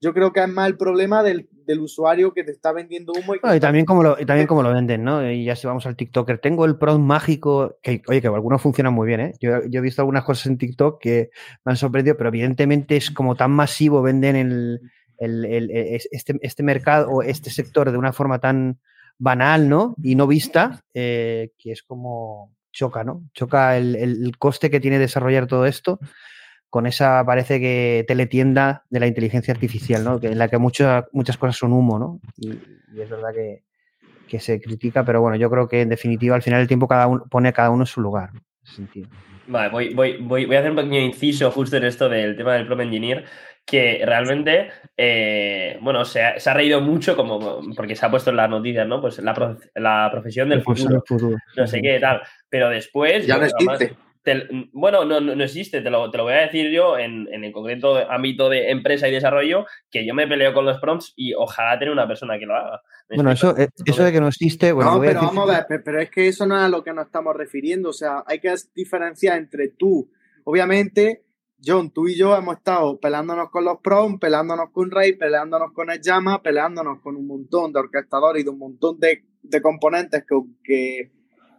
yo creo que es más el problema del, del usuario que te está vendiendo humo. Y, también como lo, y también como lo venden, ¿no? Y ya si vamos al TikToker, tengo el prompt mágico, que oye, que algunos funcionan muy bien, ¿eh? Yo, yo, he visto algunas cosas en TikTok que me han sorprendido, pero evidentemente es como tan masivo, venden el, el, el, este, este mercado o este sector de una forma tan, banal, ¿no? Y no vista, eh, que es como choca, ¿no? Choca el, coste que tiene desarrollar todo esto con esa, parece que, teletienda de la inteligencia artificial, ¿no? Que, en la que muchas muchas cosas son humo, ¿no? Y, es verdad que, se critica, pero bueno, yo creo que en definitiva al final del tiempo cada uno pone a cada uno su lugar. Vale, voy, voy, voy, voy, a hacer un pequeño inciso justo en esto del tema del engineer, que realmente, eh, bueno, se ha, se ha, reído mucho como porque se ha puesto en las noticias, ¿no? Pues la, la profesión del futuro, no sé qué tal, pero después... Ya no existe. bueno, no, no, existe, te lo, te lo, voy a decir yo en, en el concreto ámbito de empresa y desarrollo, que yo me peleo con los prompts y ojalá tener una persona que lo haga. Bueno, eso, eh, eso de que no existe. Bueno, no, pero vamos a ver, pero es que eso no es a lo que nos estamos refiriendo. O sea, hay que diferenciar entre tú, obviamente, John, tú y yo hemos estado peleándonos con los pros, peleándonos con Ray, peleándonos con el Llama, peleándonos con un montón de orquestadores y de un montón de, componentes que,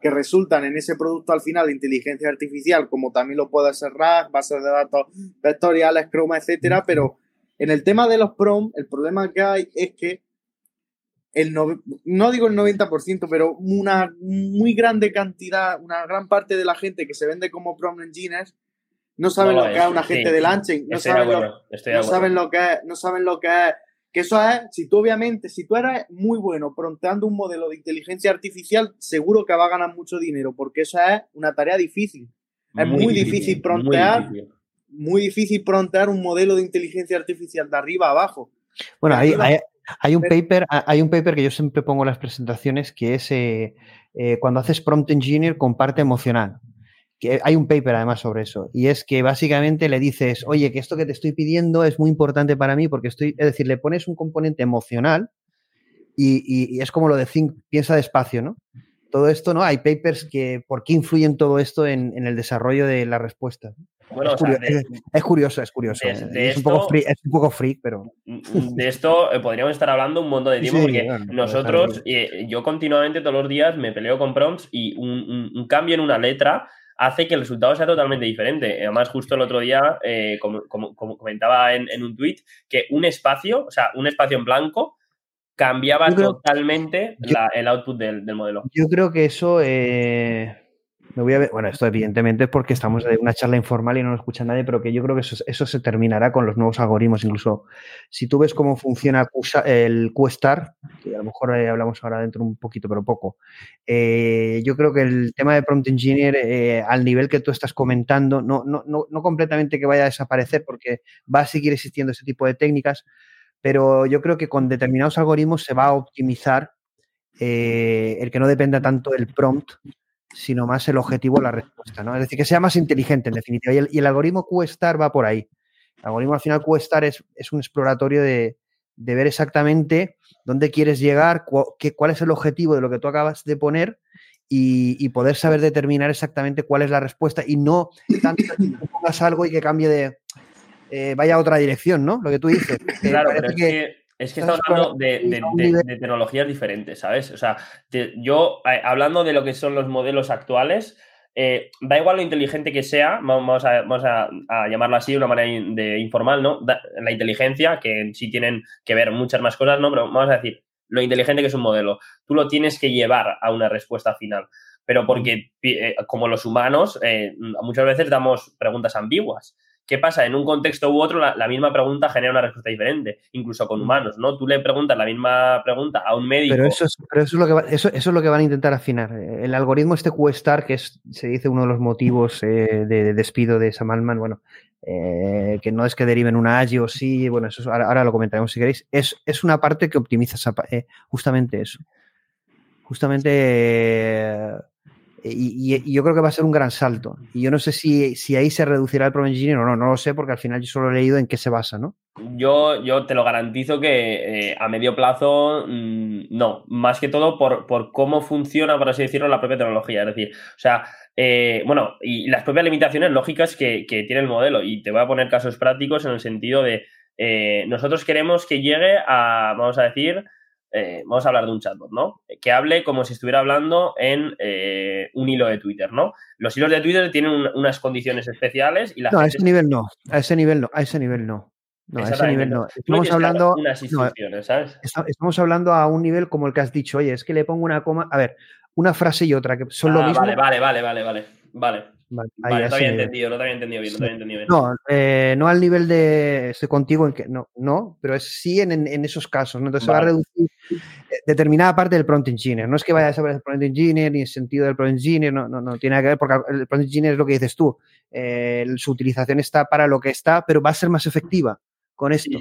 que, resultan en ese producto al final de inteligencia artificial, como también lo puede ser RAG, bases de datos vectoriales, Chroma, etcétera, pero en el tema de los prom, el problema que hay es que el no, digo el 90%, pero una muy grande cantidad, una gran parte de la gente que se vende como prom engineers no saben lo, que es un agente de launching, no, saben lo, no saben lo, que es, no saben lo que es. Que eso es, si tú obviamente, si tú eres muy bueno pronteando un modelo de inteligencia artificial, seguro que va a ganar mucho dinero, porque eso es una tarea difícil. Es muy, difícil, prontear, muy difícil. prontear un modelo de inteligencia artificial de arriba a abajo. Bueno, hay, hay, un paper, hay un paper que yo siempre pongo en las presentaciones que es eh, eh, cuando haces prompt engineer con parte emocional que hay un paper además sobre eso, y es que básicamente le dices, oye, que esto que te estoy pidiendo es muy importante para mí porque estoy, es decir, le pones un componente emocional y, es como lo de think, piensa despacio, ¿no? Todo esto, ¿no? Hay papers que, ¿por qué influyen todo esto en, el desarrollo de la respuesta? Bueno, es, curioso, es, curioso, es, un poco freak, es un poco freak, pero... De esto eh, podríamos estar hablando un montón de tiempo porque nosotros, eh, yo continuamente todos los días me peleo con prompts y un cambio en una letra hace que el resultado sea totalmente diferente. Además, justo el otro día, eh, como, comentaba en, un tweet, que un espacio, o sea, un espacio en blanco, cambiaba totalmente el output del, modelo. Yo creo que eso, eh, bueno, esto evidentemente es porque estamos en una charla informal y no nos escucha nadie, pero que yo creo que eso, se terminará con los nuevos algoritmos. Incluso si tú ves cómo funciona el QStar, que a lo mejor eh, hablamos ahora dentro un poquito, pero poco, eh, yo creo que el tema de Prompt Engineer, eh, al nivel que tú estás comentando, no, no, no, no completamente que vaya a desaparecer, porque va a seguir existiendo ese tipo de técnicas, pero yo creo que con determinados algoritmos se va a optimizar el que no dependa tanto del prompt, sino más el objetivo, la respuesta, ¿no? Es decir, que sea más inteligente, en definitiva. Y el, algoritmo QStar va por ahí. El algoritmo al final QStar es, es un exploratorio de, ver exactamente dónde quieres llegar, cuál es el objetivo de lo que tú acabas de poner y, poder saber determinar exactamente cuál es la respuesta y no tanto que pongas algo y que cambie de, eh, vaya a otra dirección, ¿no? Lo que tú dices. Claro, pero es que es que estamos hablando de, tecnologías diferentes, ¿sabes? O sea, yo, eh, hablando de lo que son los modelos actuales, eh, da igual lo inteligente que sea, vamos a, vamos a, llamarlo así de una manera de informal, ¿no? la inteligencia, que sí tienen que ver muchas más cosas, ¿no? Pero vamos a decir, lo inteligente que es un modelo, tú lo tienes que llevar a una respuesta final. Pero porque, eh, como los humanos, muchas veces damos preguntas ambiguas. ¿Qué pasa? En un contexto u otro, la, misma pregunta genera una respuesta diferente, incluso con humanos, ¿no? Tú le preguntas la misma pregunta a un médico. Pero eso es, pero eso es, lo, que eso, es lo que van a intentar afinar. El algoritmo este QSTAR, que es, se dice uno de los motivos eh, de, despido de Sam Altman, bueno, eh, que no es que deriven una AGI o sí, bueno, eso ahora, lo comentaremos si queréis, es, es una parte que optimiza eh, justamente eso. Justamente y, yo creo que va a ser un gran salto. Y yo no sé si, si ahí se reducirá el Prompt Engineering o no, no lo sé porque al final yo solo he leído en qué se basa, ¿no? Yo, yo te lo garantizo que eh, a medio plazo mm, no, más que todo por, por, cómo funciona, por así decirlo, la propia tecnología. Es decir, o sea, eh, bueno, y las propias limitaciones lógicas que, que, tiene el modelo. Y te voy a poner casos prácticos en el sentido de eh, nosotros queremos que llegue a, vamos a decir, eh, vamos a hablar de un chatbot, ¿no? Que hable como si estuviera hablando en eh, un hilo de Twitter, ¿no? Los hilos de Twitter tienen unas condiciones especiales y la No, a ese nivel no, a ese nivel no, a ese nivel no. No, a ese nivel no. Estamos hablando, estamos hablando a un nivel como el que has dicho, oye, es que le pongo una coma, a ver, una frase y otra, que son lo ah, mismo. Vale, vale, vale, vale, vale. Vale. Vale, no te había entendido, no te había entendido bien, no te había entendido bien. No, eh, no al nivel de estoy contigo en que no, no, pero es sí en, en, esos casos, ¿no? Entonces se va a reducir eh, determinada parte del prompt engineer. No es que vaya a saber el prompt engineer ni el sentido del prompt engineer, no, no, no tiene nada que ver, porque el prompt engineer es lo que dices tú. Eh, su utilización está para lo que está, pero va a ser más efectiva con esto.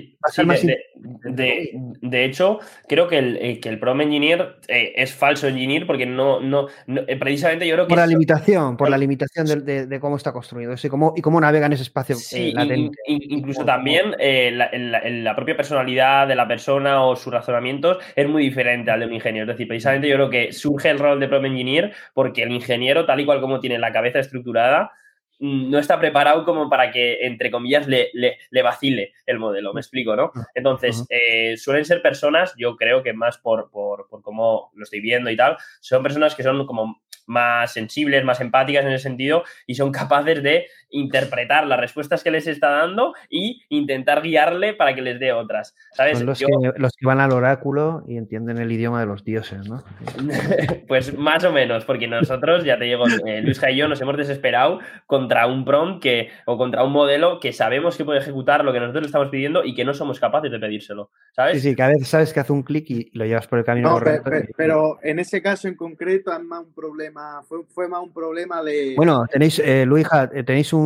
de, hecho, creo que el, eh, que el Prom Engineer eh, es falso engineer porque no, no, eh, precisamente yo creo que... Por la limitación, por la limitación de, cómo está construido y cómo, y cómo navega en ese espacio latente. incluso también la, propia personalidad de la persona o sus razonamientos es muy diferente al de un ingeniero. Es decir, precisamente yo creo que surge el rol de Prom Engineer porque el ingeniero, tal y cual como tiene la cabeza estructurada, no está preparado como para que, entre comillas, le, le, vacile el modelo, me explico, ¿no? Entonces, eh, suelen ser personas, yo creo que más por, por, por cómo lo estoy viendo y tal, son personas que son como más sensibles, más empáticas en ese sentido y son capaces de interpretar las respuestas que les está dando y intentar guiarle para que les dé otras. ¿sabes? Son los, que, los que van al oráculo y entienden el idioma de los dioses, ¿no? pues más o menos, porque nosotros, ya te digo, eh, Luisja y yo nos hemos desesperado contra un prompt que, o contra un modelo que sabemos que puede ejecutar lo que nosotros le estamos pidiendo y que no somos capaces de pedírselo. ¿sabes? Sí, sí, cada vez sabes que hace un clic y lo llevas por el camino correcto. Pero, en ese caso en concreto es más un problema, fue, fue más un problema de... Bueno, tenéis, eh, eh, tenéis un,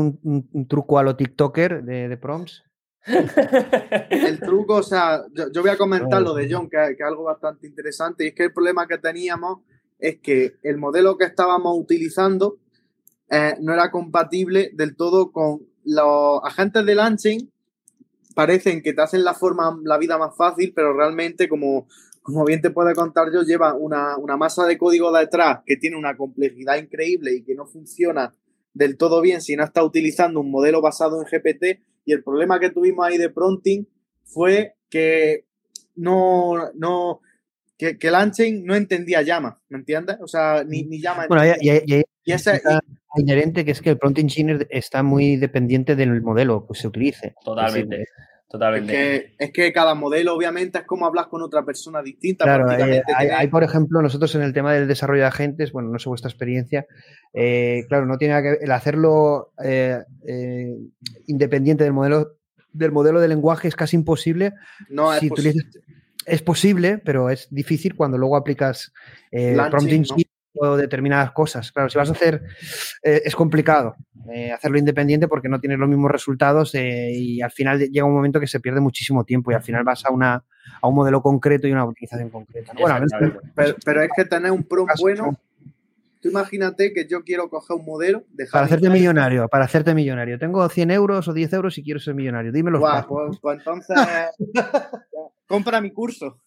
truco a lo TikToker de, de prompts? el truco, o sea, yo, voy a comentar lo de John, que, es algo bastante interesante, y es que el problema que teníamos es que el modelo que estábamos utilizando eh, no era compatible del todo con los agentes de launching. Parecen que te hacen la forma, la vida más fácil, pero realmente, como, como bien te puede contar yo, lleva una, una masa de código detrás que tiene una complejidad increíble y que no funciona del todo bien si no está utilizando un modelo basado en GPT. Y el problema que tuvimos ahí de prompting fue que no, no, que, que el no entendía llama, ¿me entiendes? O sea, ni, ni llama. Bueno, y, y, y, esa, inherente que es que el prompt engineer está muy dependiente del modelo que se utilice. Totalmente. Totalmente. Es que, es que cada modelo, obviamente, es como hablas con otra persona distinta. Claro, eh, hay, tiene- hay, por ejemplo, nosotros en el tema del desarrollo de agentes, bueno, no sé vuestra experiencia, eh, claro, no tiene nada que ver, el hacerlo eh, eh, independiente del modelo, del modelo de lenguaje es casi imposible. No es si posible. utilizas- es posible, pero es difícil cuando luego aplicas eh, Launching, prompt ¿no? O determinadas cosas. Claro, si vas a hacer, eh, es complicado eh, hacerlo independiente porque no tienes los mismos resultados eh, y al final llega un momento que se pierde muchísimo tiempo y al final vas a, una, a un modelo concreto y una utilización concreta. pero, pero es que tener un prompt bueno. Tú imagínate que yo quiero coger un modelo, dejar para hacerte millonario, para hacerte millonario. Tengo 100 euros o 10 euros y quiero ser millonario. Dime los Guau, pasos. pues, pues entonces compra mi curso.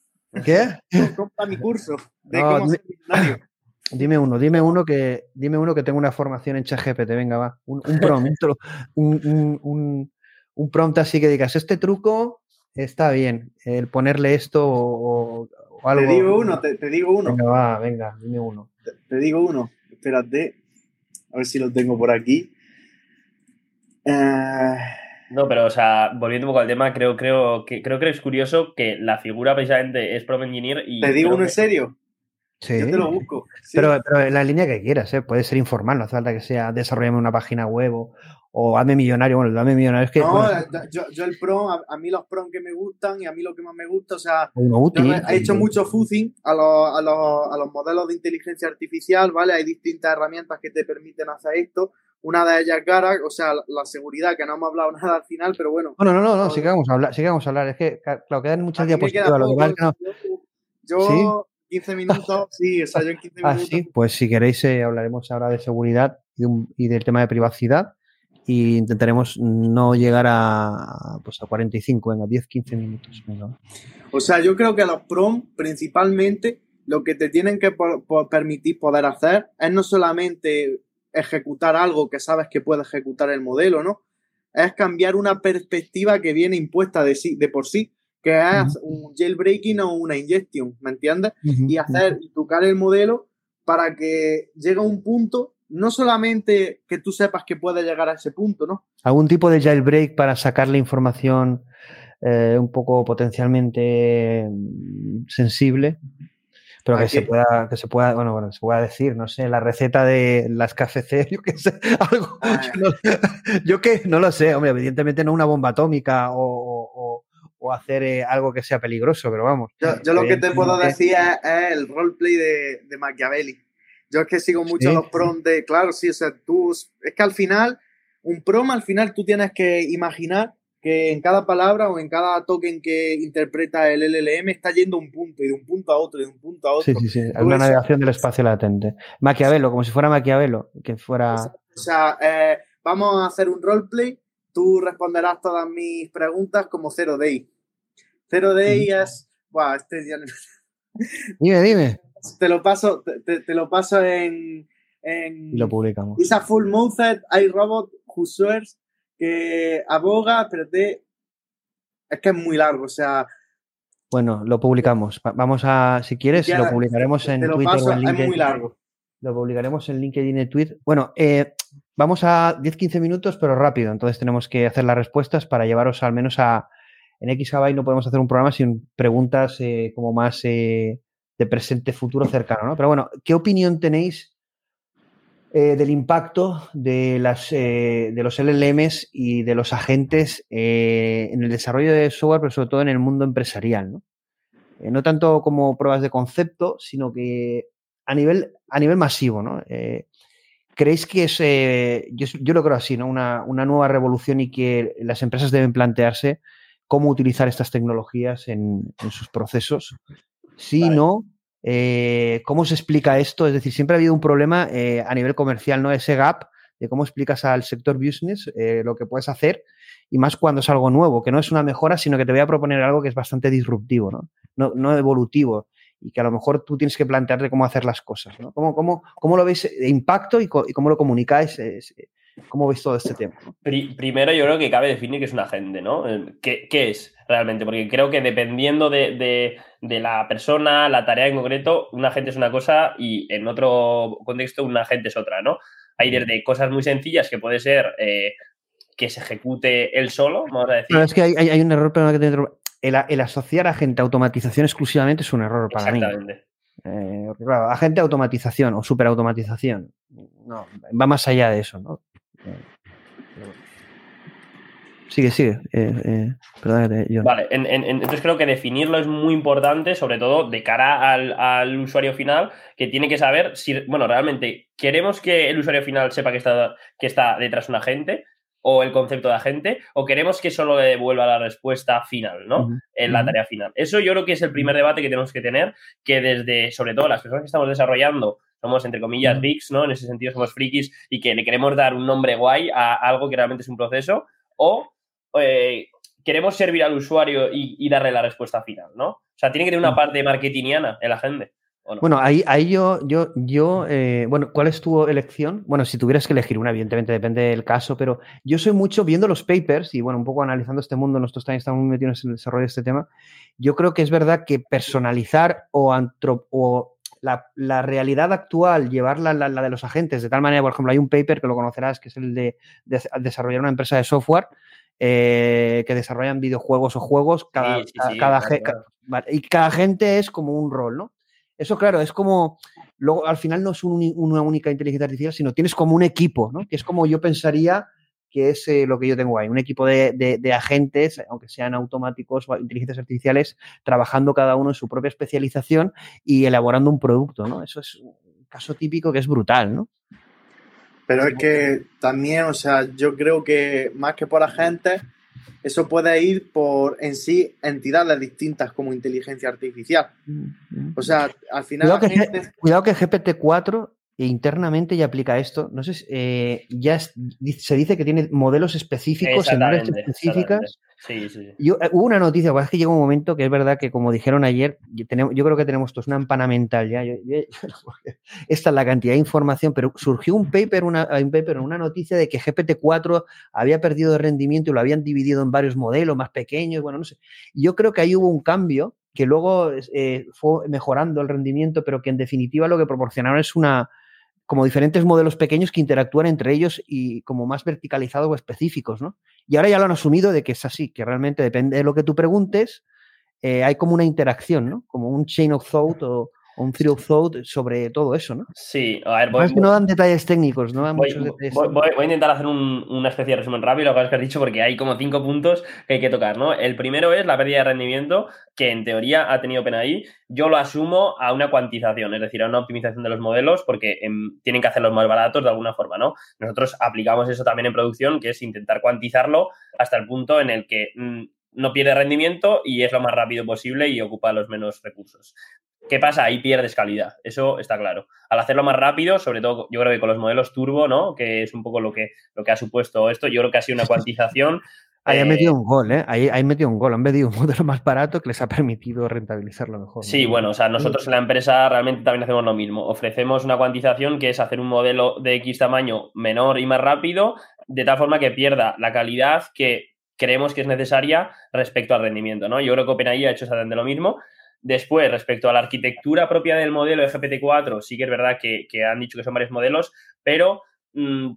¿Qué? Compra mi curso de No, cómo ser millonario. Dime uno, dime uno que dime uno que tenga una formación en ChatGPT, venga, va. Un, un prompt, un tro- un, un- un- un prompt así que digas, este truco está bien, el ponerle esto o, algo. Te digo uno, te, te digo uno. Venga, va, venga, dime uno. Te, te digo uno. Espérate. A ver si lo tengo por aquí. Eh, No, pero o sea, volviendo un poco al tema, creo, creo, que, creo que es curioso que la figura precisamente es Prompt Engineer y. ¿Te digo uno en serio? Sí. Yo te lo busco. Sí. Pero, pero en la línea que quieras, ¿eh? puede ser informal, no hace falta que sea desarrollame una página web o, o hazme millonario. Bueno, el hazme millonario es que no, bueno, eh, yo, yo el prom, a, a mí los prom que me gustan y a mí lo que más me gusta, o sea, yo útil. me- he hecho mucho fuzzing a los, a, los, a los modelos de inteligencia artificial, ¿vale? Hay distintas herramientas que te permiten hacer esto. Una de ellas, Gara, o sea, la, la seguridad, que no hemos hablado nada al final, pero bueno. No, no, no, no, sí que vamos a hablar, sí que vamos a hablar. Es que, claro, quedan muchas diapositivas. Lo que no- Yo, 15 minutos, sí, o sea, yo en 15 Ah, minutos. sí, pues si queréis eh, hablaremos ahora de seguridad y, un- y del tema de privacidad y intentaremos no llegar a, pues a 45, venga, 10, 15 minutos. venga. O sea, yo creo que los prom, principalmente, lo que te tienen que po- po- permitir poder hacer es no solamente ejecutar algo que sabes que puede ejecutar el modelo, ¿no? Es cambiar una perspectiva que viene impuesta de, sí, de por sí, que es un jailbreaking o una injection, ¿me entiendes? Y hacer y tocar el modelo para que llegue a un punto, no solamente que tú sepas que puede llegar a ese punto, ¿no? ¿Algún tipo de jailbreak para sacarle información eh, un poco potencialmente mm, sensible? Pero ¿A que se, pueda, que se pueda, bueno, bueno, se pueda decir, no sé, la receta de las KFC, yo qué sé, algo. Yo, no, yo que no lo sé, hombre, evidentemente no una bomba atómica o, o- hacer eh, algo que sea peligroso, pero vamos. Yo, yo lo que te puedo decir es, es el roleplay de, de Machiavelli. Yo es que sigo mucho Sí. los prom de, claro, sí, o sea, tú, es que al final, un prom al final tú tienes que imaginar que en cada palabra o en cada token que interpreta el LLM está yendo un punto y de un punto a otro y de un punto a otro. Sí, sí, sí, Tú una navegación del espacio latente. Maquiavelo, como si fuera Maquiavelo, que fuera... O sea, eh, vamos a hacer un roleplay, tú responderás todas mis preguntas como Zero Day. Zero Day es, buah, este ya no- Dime, dime. te lo paso, te, te- te lo paso en, en lo publicamos. It's a full mouthed iRobot who swears que aboga, espérate, es que es muy largo, o sea, Bueno, lo publicamos. Va- Vamos a, si quieres, Ya, lo publicaremos te en lo Twitter paso, o en es LinkedIn. muy largo. Lo publicaremos en LinkedIn y Twitter. Bueno, eh, vamos a 10-15 minutos, pero rápido. Entonces tenemos que hacer las respuestas para llevaros al menos a... En XGBY no podemos hacer un programa sin preguntas eh, como más eh, de presente, futuro, cercano, ¿no? Pero bueno, ¿qué opinión tenéis eh, del impacto de, los LLMs y de los agentes en el desarrollo de software, pero sobre todo en el mundo empresarial, ¿no? No tanto como pruebas de concepto, sino que a nivel, a nivel masivo, ¿no? ¿Creéis que es, yo, yo lo creo así, ¿no? Una, una nueva revolución y que las empresas deben plantearse cómo utilizar estas tecnologías en, en sus procesos? Si no, eh, ¿cómo se explica esto? Es decir, siempre ha habido un problema eh, a nivel comercial, ¿no? Ese gap de cómo explicas al sector business eh, lo que puedes hacer y más cuando es algo nuevo, que no es una mejora, sino que te voy a proponer algo que es bastante disruptivo, ¿no? No, no evolutivo y que a lo mejor tú tienes que plantearte cómo hacer las cosas, ¿no? ¿Cómo, cómo, cómo lo veis de impacto y, cómo lo comunicáis? Es- ¿Cómo veis todo este tema? Pri- primero yo creo que cabe definir qué es un agente, ¿no? Eh, ¿Qué, qué es realmente? Porque creo que dependiendo de, de- de la persona, la tarea en concreto, un agente es una cosa y en otro contexto un agente es otra, ¿no? Hay desde cosas muy sencillas que puede ser eh, que se ejecute él solo, vamos a decir. Pero es que hay, hay- hay un error, perdona que te interrumpa. el, el asociar agente a automatización exclusivamente es un error para mí. Exactamente. Eh, claro, agente automatización o superautomatización. No, va más allá de eso, ¿no? Sigue, sigue. Eh, eh. Vale, en- en- en- entonces creo que definirlo es muy importante, sobre todo de cara al, al usuario final, que tiene que saber si, bueno, realmente queremos que el usuario final sepa que está, que está detrás un agente o el concepto de agente, o queremos que solo le devuelva la respuesta final, ¿no? En la tarea final. Eso yo creo que es el primer debate que tenemos que tener, que desde, sobre todo las personas que estamos desarrollando, somos entre comillas geeks, ¿no? En ese sentido somos frikis y que le queremos dar un nombre guay a algo que realmente es un proceso, o eh, queremos servir al usuario y, y darle la respuesta final, ¿no? O sea, tiene que tener una parte marketingiana el agente. ¿o no? Bueno, ahí, ahí yo, yo, yo eh, bueno, ¿cuál es tu elección? Bueno, si tuvieras que elegir una, evidentemente depende del caso, pero yo soy mucho viendo los papers y, bueno, un poco analizando este mundo, nosotros también estamos muy metidos en el desarrollo de este tema. Yo creo que es verdad que personalizar o, antro- o la, la realidad actual, llevarla a la, la de los agentes, de tal manera, por ejemplo, hay un paper que lo conocerás, que es el de, de desarrollar una empresa de software eh, que desarrollan videojuegos o juegos, cada, Sí, sí, ca- sí, cada, claro, ge- claro. ca- vale, y cada gente es como un rol, ¿no? Eso, claro, es como, luego al final no es un una única inteligencia artificial, sino tienes como un equipo, ¿no? Que es como yo pensaría que es eh, lo que yo tengo ahí, un equipo de, de- de agentes, aunque sean automáticos o inteligencias artificiales, trabajando cada uno en su propia especialización y elaborando un producto, ¿no? Eso es un caso típico que es brutal, ¿no? Pero es que también, o sea, yo creo que más que por agentes, eso puede ir por en sí entidades distintas como inteligencia artificial. O sea, al final Cuidado que, agentes- cuidado que GPT-4 internamente ya aplica esto. No sé, si, eh, ya es- se dice que tiene modelos específicos en áreas específicas. Sí, sí. Yo, eh, hubo una noticia, es que llegó un momento que es verdad que, como dijeron ayer, yo, creo que tenemos todos una empana mental ya. yo- esta es la cantidad de información, pero surgió un paper, una, un paper, una noticia de que GPT-4 había perdido de rendimiento y lo habían dividido en varios modelos más pequeños. Bueno, no sé. Yo creo que ahí hubo un cambio que luego eh, fue mejorando el rendimiento, pero que en definitiva lo que proporcionaron es una como diferentes modelos pequeños que interactúan entre ellos y como más verticalizados o específicos, ¿no? Y ahora ya lo han asumido de que es así, que realmente depende de lo que tú preguntes, eh, hay como una interacción, ¿no? Como un chain of thought o, un of thought sobre todo eso, ¿no? Sí, a ver, voy, que no dan detalles técnicos, no dan voy- muchos detalles. voy- voy- voy a intentar hacer un- una especie de resumen rápido, lo que has dicho, porque hay como cinco puntos que hay que tocar, ¿no? El primero es la pérdida de rendimiento, que en teoría ha tenido PNI. Yo lo asumo a una cuantización, es decir, a una optimización de los modelos, porque em, tienen que hacerlos más baratos de alguna forma, ¿no? Nosotros aplicamos eso también en producción, que es intentar cuantizarlo hasta el punto en el que mm, no pierde rendimiento y es lo más rápido posible y ocupa los menos recursos. ¿Qué pasa? Ahí pierdes calidad, eso está claro. Al hacerlo más rápido, sobre todo yo creo que con los modelos turbo, ¿no? Que es un poco lo que, lo que ha supuesto esto, yo creo que ha sido una cuantización. Ahí han eh, metido un gol, ¿eh? Ahí han metido un gol, han metido un modelo más barato que les ha permitido rentabilizarlo mejor. ¿no? Sí, bueno, o sea, nosotros en la empresa realmente también hacemos lo mismo. Ofrecemos una cuantización que es hacer un modelo de X tamaño menor y más rápido, de tal forma que pierda la calidad que creemos que es necesaria respecto al rendimiento, ¿no? Yo creo que OpenAI ha hecho exactamente lo mismo. Después, respecto a la arquitectura propia del modelo de GPT-4, sí que es verdad que, que han dicho que son varios modelos, pero mm,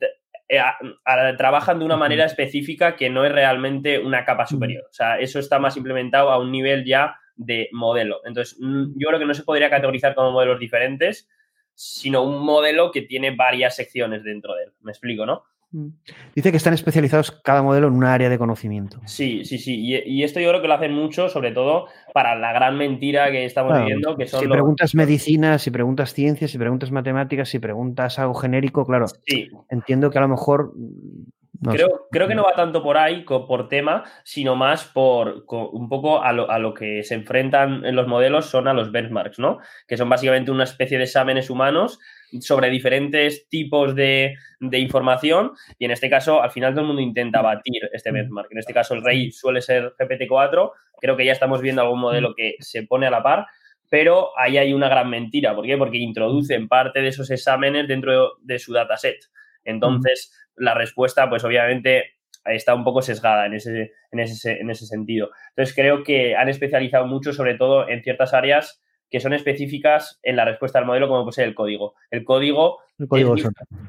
eh, a- a- trabajan de una manera específica que no es realmente una capa superior. O sea, eso está más implementado a un nivel ya de modelo. Entonces, mm, yo creo que no se podría categorizar como modelos diferentes, sino un modelo que tiene varias secciones dentro de él. ¿Me explico, no? Mm. Dice que están especializados cada modelo en una área de conocimiento. Sí, sí, sí. Y, y esto yo creo que lo hacen mucho, sobre todo para la gran mentira que estamos Claro, viviendo, que son si los- preguntas medicina, si preguntas ciencias, si preguntas matemáticas, si preguntas algo genérico, claro. Sí. Entiendo que a lo mejor. mm, sé. creo, creo que no va tanto por ahí, por tema, sino más por un poco a lo, a lo que se enfrentan en los modelos son a los benchmarks, ¿no? Que son básicamente una especie de exámenes humanos sobre diferentes tipos de, de información y en este caso al final todo el mundo intenta batir este benchmark. En este caso el rey suele ser GPT-4, creo que ya estamos viendo algún modelo que se pone a la par, pero ahí hay una gran mentira. ¿Por qué? Porque introducen parte de esos exámenes dentro de su dataset. Entonces, la respuesta, pues obviamente está un poco sesgada en ese, en ese, en ese sentido. Entonces, creo que han especializado mucho, sobre todo en ciertas áreas que son específicas en la respuesta al modelo, como puede ser el código. El código,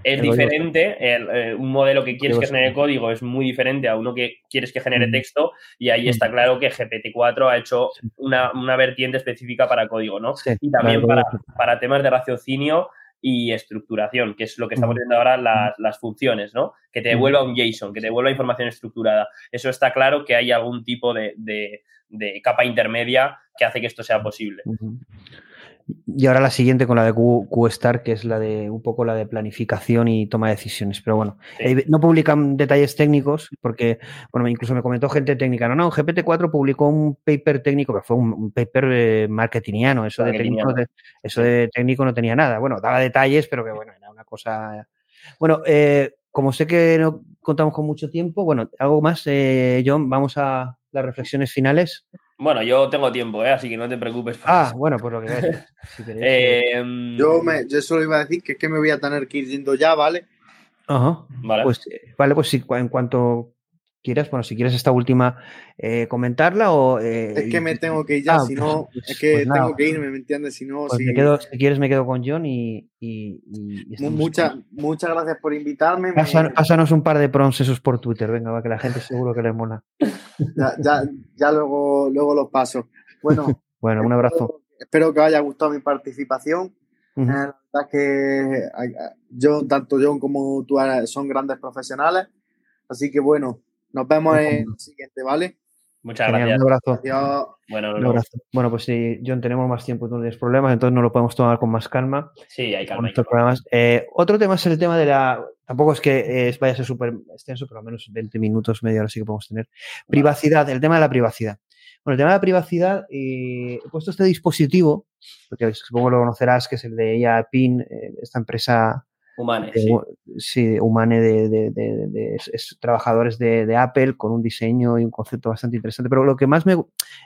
es, diferente, eh, un modelo que quieres que genere código es muy diferente a uno que quieres que genere texto, y ahí está claro que GPT-4 ha hecho una, vertiente específica para código, ¿no? y también para, para temas de raciocinio y estructuración, que es lo que estamos viendo ahora las, funciones, ¿no? Que te devuelva un JSON, que te devuelva información estructurada. Eso está claro que hay algún tipo de, de capa intermedia que hace que esto sea posible. Y ahora la siguiente con la de QStar, que es la de un poco la de planificación y toma de decisiones. Pero bueno, eh, no publican detalles técnicos porque, bueno, incluso me comentó gente técnica, no, no, GPT-4 publicó un paper técnico, que fue un, paper eh, marketingiano, eso, de técnico, eso de técnico no tenía nada. Bueno, daba detalles, pero que bueno, era una cosa... Bueno, eh, como sé que no contamos con mucho tiempo, bueno, algo más, John, vamos a las reflexiones finales. Bueno, yo tengo tiempo, ¿eh? así que no te preocupes. ah, bueno, pues lo que ves. Eh, yo, me, yo solo iba a decir que es que me voy a tener que ir yendo ya, ¿vale? Ajá. Vale. Pues, eh, vale, pues sí, en cuanto quieras, bueno, si quieres esta última eh, comentarla o... Eh, es que me tengo que ir ya, ah, si no, pues, es que pues tengo que irme, ¿me entiendes? Si no, pues si... quieres me quedo con John y... muchas gracias por invitarme. Pásanos un par de esos por Twitter, venga, va, que la gente seguro que le mola. ya, ya, luego, luego los paso. Bueno, bueno un abrazo. Espero que os haya gustado mi participación. Eh, la verdad que yo, tanto John como tú son grandes profesionales. Así que bueno, nos vemos en el siguiente, ¿vale? Muchas gracias. Un abrazo. Bueno, un abrazo. Bueno, pues si John, tenemos más tiempo, no tienes problemas, entonces no lo podemos tomar con más calma. Sí, hay calma. Eh, otro tema es el tema de la. Tampoco es que vaya a ser súper extenso, pero al menos 20 minutos, media hora sí que podemos tener. Privacidad, el tema de la privacidad. Bueno, el tema de la privacidad, eh, he puesto este dispositivo, porque supongo lo conocerás, que es el de IA PIN, eh, esta empresa Humane, sí. Humane de, trabajadores de, Apple con un diseño y un concepto bastante interesante. Pero lo que más me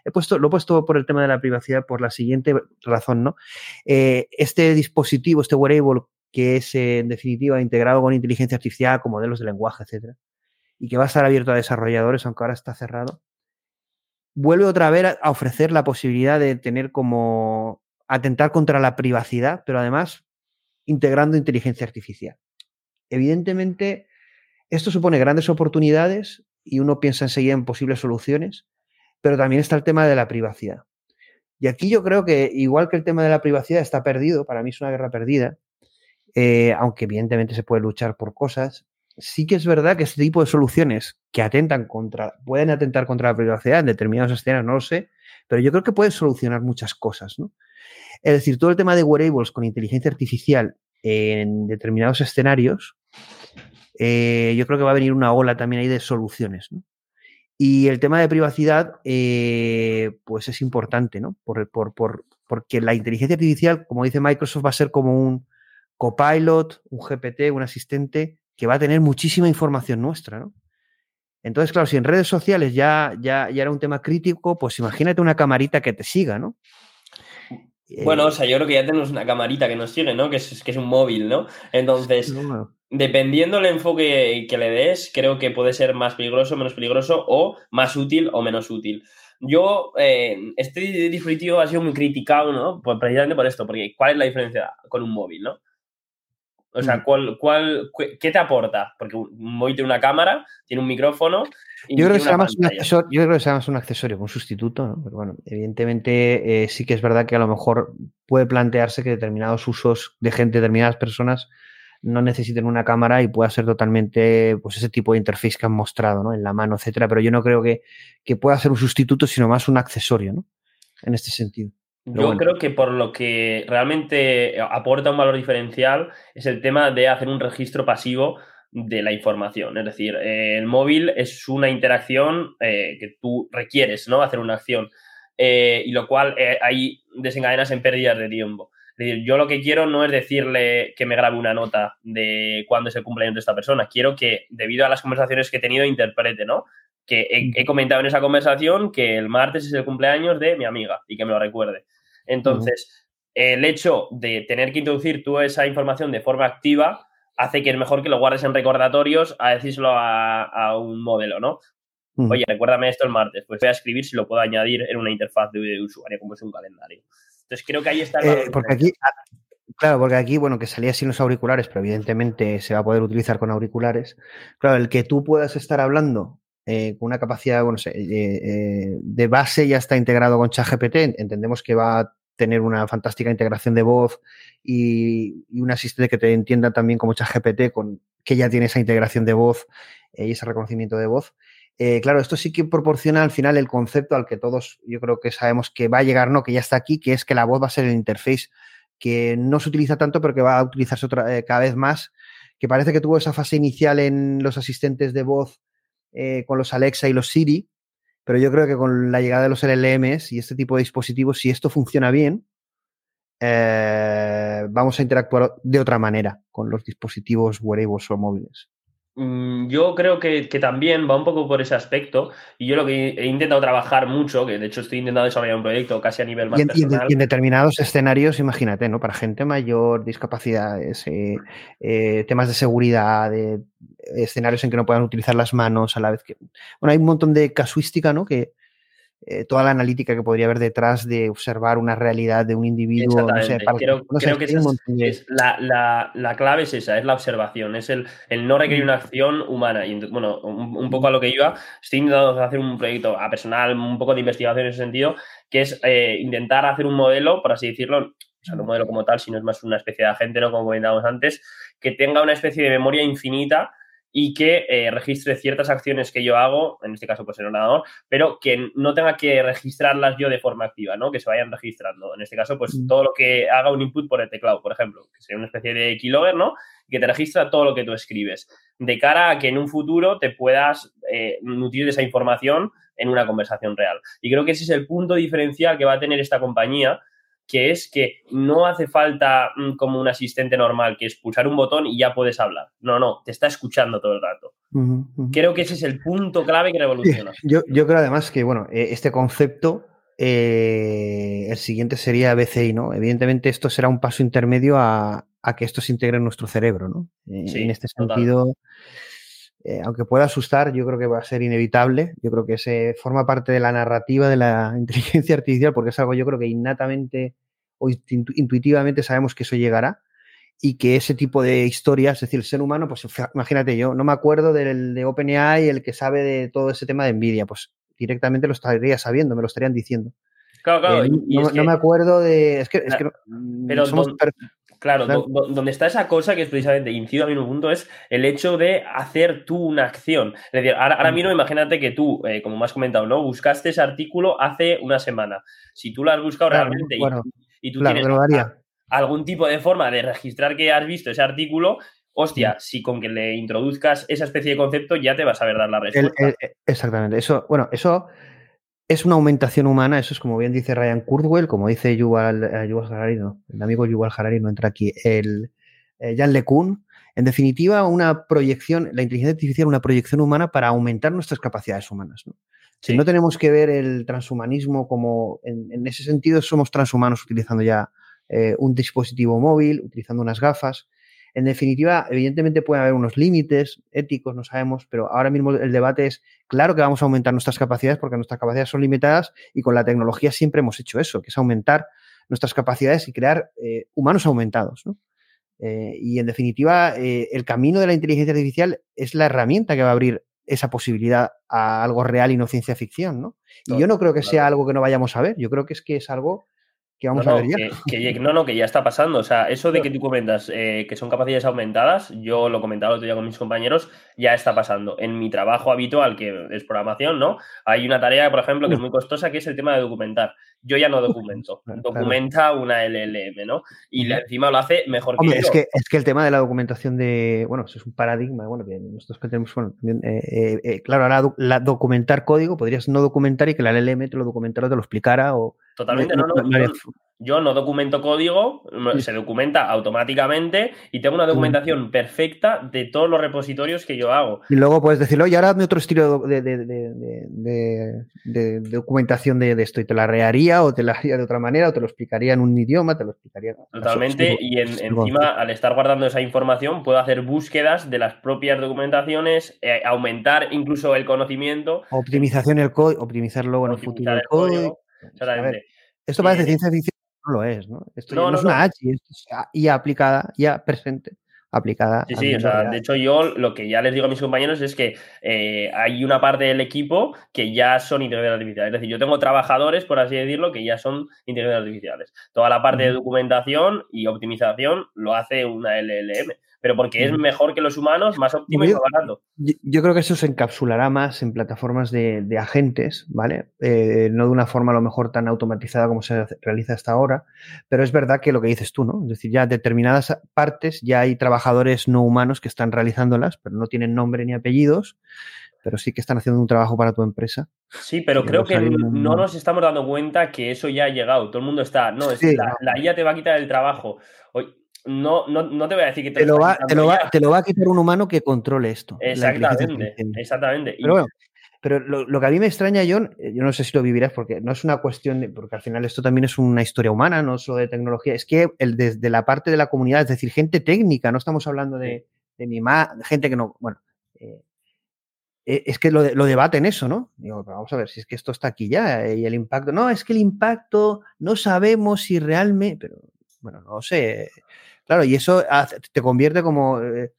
he puesto, lo he puesto por el tema de la privacidad por la siguiente razón, ¿no? Eh, este dispositivo, este wearable, que es en definitiva integrado con inteligencia artificial, con modelos de lenguaje, etcétera, y que va a estar abierto a desarrolladores, aunque ahora está cerrado, vuelve otra vez a ofrecer la posibilidad de tener como atentar contra la privacidad, pero además integrando inteligencia artificial. Evidentemente, esto supone grandes oportunidades y uno piensa enseguida en posibles soluciones, pero también está el tema de la privacidad. Y aquí yo creo que, igual que el tema de la privacidad está perdido, para mí es una guerra perdida, eh, aunque evidentemente se puede luchar por cosas, sí que es verdad que este tipo de soluciones que atentan contra, pueden atentar contra la privacidad en determinados escenarios, no lo sé, pero yo creo que pueden solucionar muchas cosas, ¿no? Es decir, todo el tema de wearables con inteligencia artificial en determinados escenarios, eh, yo creo que va a venir una ola también ahí de soluciones. Y el tema de privacidad, eh, pues es importante, ¿no? Por, porque la inteligencia artificial, como dice Microsoft, va a ser como un copilot, un GPT, un asistente que va a tener muchísima información nuestra, ¿no? Entonces, claro, si en redes sociales ya, ya, ya era un tema crítico, pues imagínate una camarita que te siga, ¿no? Bueno, o sea, yo creo que ya tenemos una camarita que nos sigue, ¿no? Que es, que es un móvil, ¿no? Entonces, dependiendo del enfoque que le des, creo que puede ser más peligroso, menos peligroso, o más útil o menos útil. Yo, eh, este dispositivo ha sido muy criticado, ¿no? Pues precisamente por esto, porque ¿cuál es la diferencia con un móvil, ¿no? O sea, mm. ¿cuál, cuál, ¿qué te aporta? Porque un móvil tiene una cámara, tiene un micrófono. Y yo, creo que será más un accesorio, yo creo que será más un accesorio, un sustituto. ¿no? Pero bueno, evidentemente eh, sí que es verdad que a lo mejor puede plantearse que determinados usos de gente, determinadas personas, no necesiten una cámara y pueda ser totalmente pues ese tipo de interface que han mostrado ¿no? en la mano, etcétera. Pero yo no creo que, que pueda ser un sustituto, sino más un accesorio, ¿no? En este sentido. Yo creo que por lo que realmente aporta un valor diferencial es el tema de hacer un registro pasivo de la información. Es decir, el móvil es una interacción eh, que tú requieres, ¿no? Hacer una acción. Eh, y lo cual eh, ahí desencadenas en pérdidas de tiempo. Es decir, yo lo que quiero no es decirle que me grabe una nota de cuándo es el cumpleaños de esta persona. Quiero que, debido a las conversaciones que he tenido, interprete, ¿no? Que he, comentado en esa conversación que el martes es el cumpleaños de mi amiga y que me lo recuerde. Entonces, el hecho de tener que introducir tú esa información de forma activa hace que es mejor que lo guardes en recordatorios a decírselo a, un modelo, ¿no? Oye, recuérdame esto el martes, pues voy a escribir si lo puedo añadir en una interfaz de, usuario como es un calendario. Entonces creo que ahí está eh, porque aquí, ah, claro, porque aquí, bueno, que salía sin los auriculares, pero evidentemente se va a poder utilizar con auriculares. Claro, el que tú puedas estar hablando eh, con una capacidad, bueno, eh, de base ya está integrado con ChatGPT, entendemos que va a tener una fantástica integración de voz y, un asistente que te entienda también como ChatGPT, con, que ya tiene esa integración de voz y ese reconocimiento de voz. Eh, claro, esto sí que proporciona al final el concepto al que todos yo creo que sabemos que va a llegar, no, que ya está aquí, que es que la voz va a ser el interface que no se utiliza tanto, pero que va a utilizarse otra, eh, cada vez más, que parece que tuvo esa fase inicial en los asistentes de voz eh, con los Alexa y los Siri, pero yo creo que con la llegada de los LLMs y este tipo de dispositivos, si esto funciona bien, vamos a interactuar de otra manera con los dispositivos wearables o móviles. Mm, yo creo que, también va un poco por ese aspecto y yo lo que he intentado trabajar mucho, que de hecho estoy intentando desarrollar un proyecto casi a nivel más personal. Y en, determinados escenarios, imagínate, ¿no? Para gente mayor, discapacidades, eh, eh, temas de seguridad, escenarios en que no puedan utilizar las manos a la vez que... Bueno, hay un montón de casuística, ¿no? Que, eh, toda la analítica que podría haber detrás de observar una realidad de un individuo. No sé, creo, que es, la, clave es esa, es la observación, es el, el no requerir una acción humana. Y bueno, un, poco a lo que iba, estoy intentando hacer un proyecto a personal, un poco de investigación en ese sentido, que es eh, intentar hacer un modelo, por así decirlo, o sea, no un modelo como tal, sino es más una especie de agente, ¿no? Como comentábamos antes, que tenga una especie de memoria infinita y que eh, registre ciertas acciones que yo hago, en este caso pues en ordenador, pero que no tenga que registrarlas yo de forma activa, ¿no? Que se vayan registrando. En este caso, pues mm. todo lo que haga un input por el teclado, por ejemplo, que sería una especie de keylogger, ¿no? Que te registra todo lo que tú escribes, de cara a que en un futuro te puedas eh, nutrir de esa información en una conversación real. Y creo que ese es el punto diferencial que va a tener esta compañía que es que no hace falta mm, como un asistente normal, que es pulsar un botón y ya puedes hablar. No, no, te está escuchando todo el rato. Creo que ese es el punto clave que revoluciona. Yo, creo además que, bueno, e, este concepto, eh, el siguiente sería BCI, ¿no? Evidentemente esto será un paso intermedio a, que esto se integre en nuestro cerebro, ¿no? Eh, en este sentido... Eh, aunque pueda asustar, yo creo que va a ser inevitable. Yo creo que se forma parte de la narrativa de la inteligencia artificial, porque es algo yo creo que innatamente o intuitivamente sabemos que eso llegará y que ese tipo de historias, es decir, el ser humano, pues imagínate yo, no me acuerdo del de OpenAI, el que sabe de todo ese tema de Nvidia, pues directamente lo estaría sabiendo, me lo estarían diciendo. Claro, claro. Eh, no, me acuerdo de. Es que, pero Claro, donde está esa cosa que es precisamente, incido a mí en un punto, es el hecho de hacer tú una acción. Es decir, ahora, mm. mismo imagínate que tú, eh, como me has comentado, ¿no? Buscaste ese artículo hace una semana. Si tú lo has buscado realmente y, tú tienes algún tipo de forma de registrar que has visto ese artículo, hostia, mm. si con que le introduzcas esa especie de concepto ya te vas a ver dar la respuesta. exactamente. Eso, bueno, eso es una aumentación humana, eso es como bien dice Ryan Kurzweil, como dice Yuval, eh, Yuval Harari, no, el amigo Yuval Harari no entra aquí, el eh, Jan LeCun, en definitiva, una proyección, la inteligencia artificial, una proyección humana para aumentar nuestras capacidades humanas. ¿no? Si no tenemos que ver el transhumanismo como, en, ese sentido, somos transhumanos utilizando ya eh, un dispositivo móvil, utilizando unas gafas, en definitiva, evidentemente puede haber unos límites éticos, no sabemos, pero ahora mismo el debate es, claro que vamos a aumentar nuestras capacidades porque nuestras capacidades son limitadas y con la tecnología siempre hemos hecho eso, que es aumentar nuestras capacidades y crear eh, humanos aumentados. Eh, y en definitiva, eh, el camino de la inteligencia artificial es la herramienta que va a abrir esa posibilidad a algo real y no ciencia ficción. ¿no? Y yo no creo que sea algo que no vayamos a ver, yo creo que es que es algo que vamos no, a ver ya. Que, no, no, que ya está pasando. O sea, eso de que tú comentas eh, que son capacidades aumentadas, yo lo comentaba el otro día con mis compañeros, ya está pasando. En mi trabajo habitual, que es programación, ¿no? Hay una tarea, por ejemplo, que es muy costosa, que es el tema de documentar. Yo ya no documento. Documenta una LLM, ¿no? Y encima lo hace mejor que es Que, es que el tema de la documentación de. Bueno, eso es un paradigma, bueno, que nosotros que tenemos. Bueno, eh, eh, claro, ahora la, documentar código, podrías no documentar y que la LLM te lo documentara, te lo explicara o Totalmente, no, no, yo no documento código, se documenta automáticamente y tengo una documentación perfecta de todos los repositorios que yo hago. Y luego puedes decirlo, oye, ahora hazme otro estilo de, de, documentación de, esto y te la rearía o te la haría de otra manera o te lo explicaría en un idioma, te lo explicaría. Totalmente, y encima al estar guardando esa información puedo hacer búsquedas de las propias documentaciones, eh, aumentar incluso el conocimiento. Optimización del código, optimizarlo en el futuro el código. Exactamente. esto parece ciencia ficción no lo es, ¿no? Esto no, no, es una H, esto es IA aplicada, ya presente aplicada. Sí, sí, o sea, de hecho yo lo que ya les digo a mis compañeros es que eh, hay una parte del equipo que ya son inteligencias artificiales. Es decir, yo tengo trabajadores, por así decirlo, que ya son inteligencias artificiales. Toda la parte de documentación y optimización lo hace una LLM pero porque es mejor que los humanos, más óptimo y más barato. Yo, creo que eso se encapsulará más en plataformas de, agentes, ¿vale? Eh, no de una forma a lo mejor tan automatizada como se realiza hasta ahora, pero es verdad que lo que dices tú, ¿no? Es decir, ya determinadas partes ya hay trabajadores no humanos que están realizándolas, pero no tienen nombre ni apellidos pero sí que están haciendo un trabajo para tu empresa. Sí, pero creo que no nos estamos dando cuenta que eso ya ha llegado. Todo el mundo está, no, es la, la, IA te va a quitar el trabajo no, no, no, te voy a decir que te, lo, va, te, lo va, te, lo va, a quitar un humano que controle esto. Exactamente, exactamente. Pero bueno, pero lo, que a mí me extraña, John, eh, yo no sé si lo vivirás, porque no es una cuestión de, porque al final esto también es una historia humana, no solo de tecnología, es que el, desde la parte de la comunidad, es decir, gente técnica, no estamos hablando de, de mi ma, gente que no, bueno, eh, eh, es que lo, lo, debaten eso, ¿no? Digo, vamos a ver, si es que esto está aquí ya y el impacto, no, es que el impacto no sabemos si realmente, pero bueno, no sé, Claro, y eso te convierte como, eh,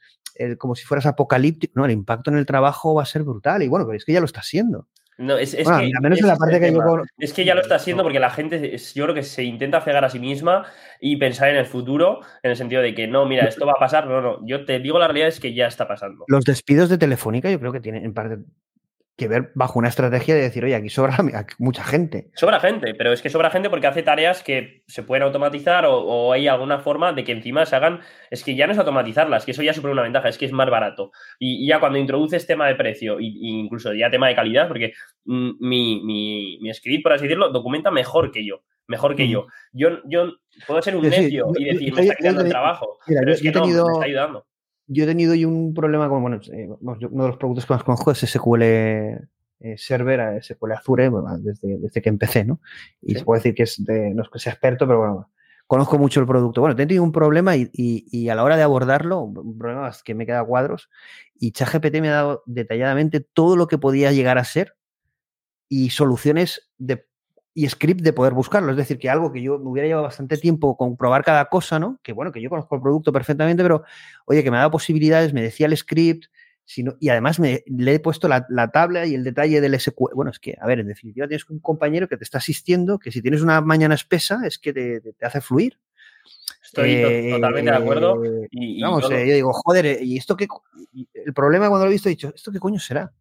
como si fueras apocalíptico. No, el impacto en el trabajo va a ser brutal. Y bueno, pero es que ya lo está haciendo. No, es, que, menos la parte que Es que ya lo está haciendo porque la gente, yo creo que se intenta cegar a sí misma y pensar en el futuro, en el sentido de que no, mira, esto va a pasar. No, no, yo te digo la realidad es que ya está pasando. Los despidos de Telefónica yo creo que tienen en parte que ver bajo una estrategia de decir, oye, aquí sobra mucha gente. Sobra gente, pero es que sobra gente porque hace tareas que se pueden automatizar o, hay alguna forma de que encima se hagan. Es que ya no es automatizarlas, que eso ya supone una ventaja, es que es más barato. Y, ya cuando introduces tema de precio e incluso ya tema de calidad, porque mm, mi, mi, mi, script, por así decirlo, documenta mejor que yo. Mejor que yo. yo. Yo puedo ser un necio y decir, me está quedando el trabajo. pero es que no, me está ayudando yo he tenido yo un problema con, bueno, eh, uno de los productos que más conozco es SQL eh, Server, eh, SQL Azure, desde, desde, que empecé, ¿no? Y se puede decir que es de, no es que sea experto, pero bueno, conozco mucho el producto. Bueno, he tenido un problema y, y, a la hora de abordarlo, un problema es que me queda cuadros y ChatGPT me ha dado detalladamente todo lo que podía llegar a ser y soluciones de y script de poder buscarlo. Es decir, que algo que yo me hubiera llevado bastante tiempo comprobar cada cosa, ¿no? Que bueno, que yo conozco el producto perfectamente, pero oye, que me ha dado posibilidades, me decía el script, sino, y además me, le he puesto la, tabla y el detalle del SQL. Bueno, es que, a ver, en definitiva tienes un compañero que te está asistiendo, que si tienes una mañana espesa es que te, hace fluir. Estoy totalmente de acuerdo. Eh, y, vamos, yo, eh, yo digo, joder, ¿y esto qué? El problema cuando lo he visto he dicho, ¿esto qué coño será?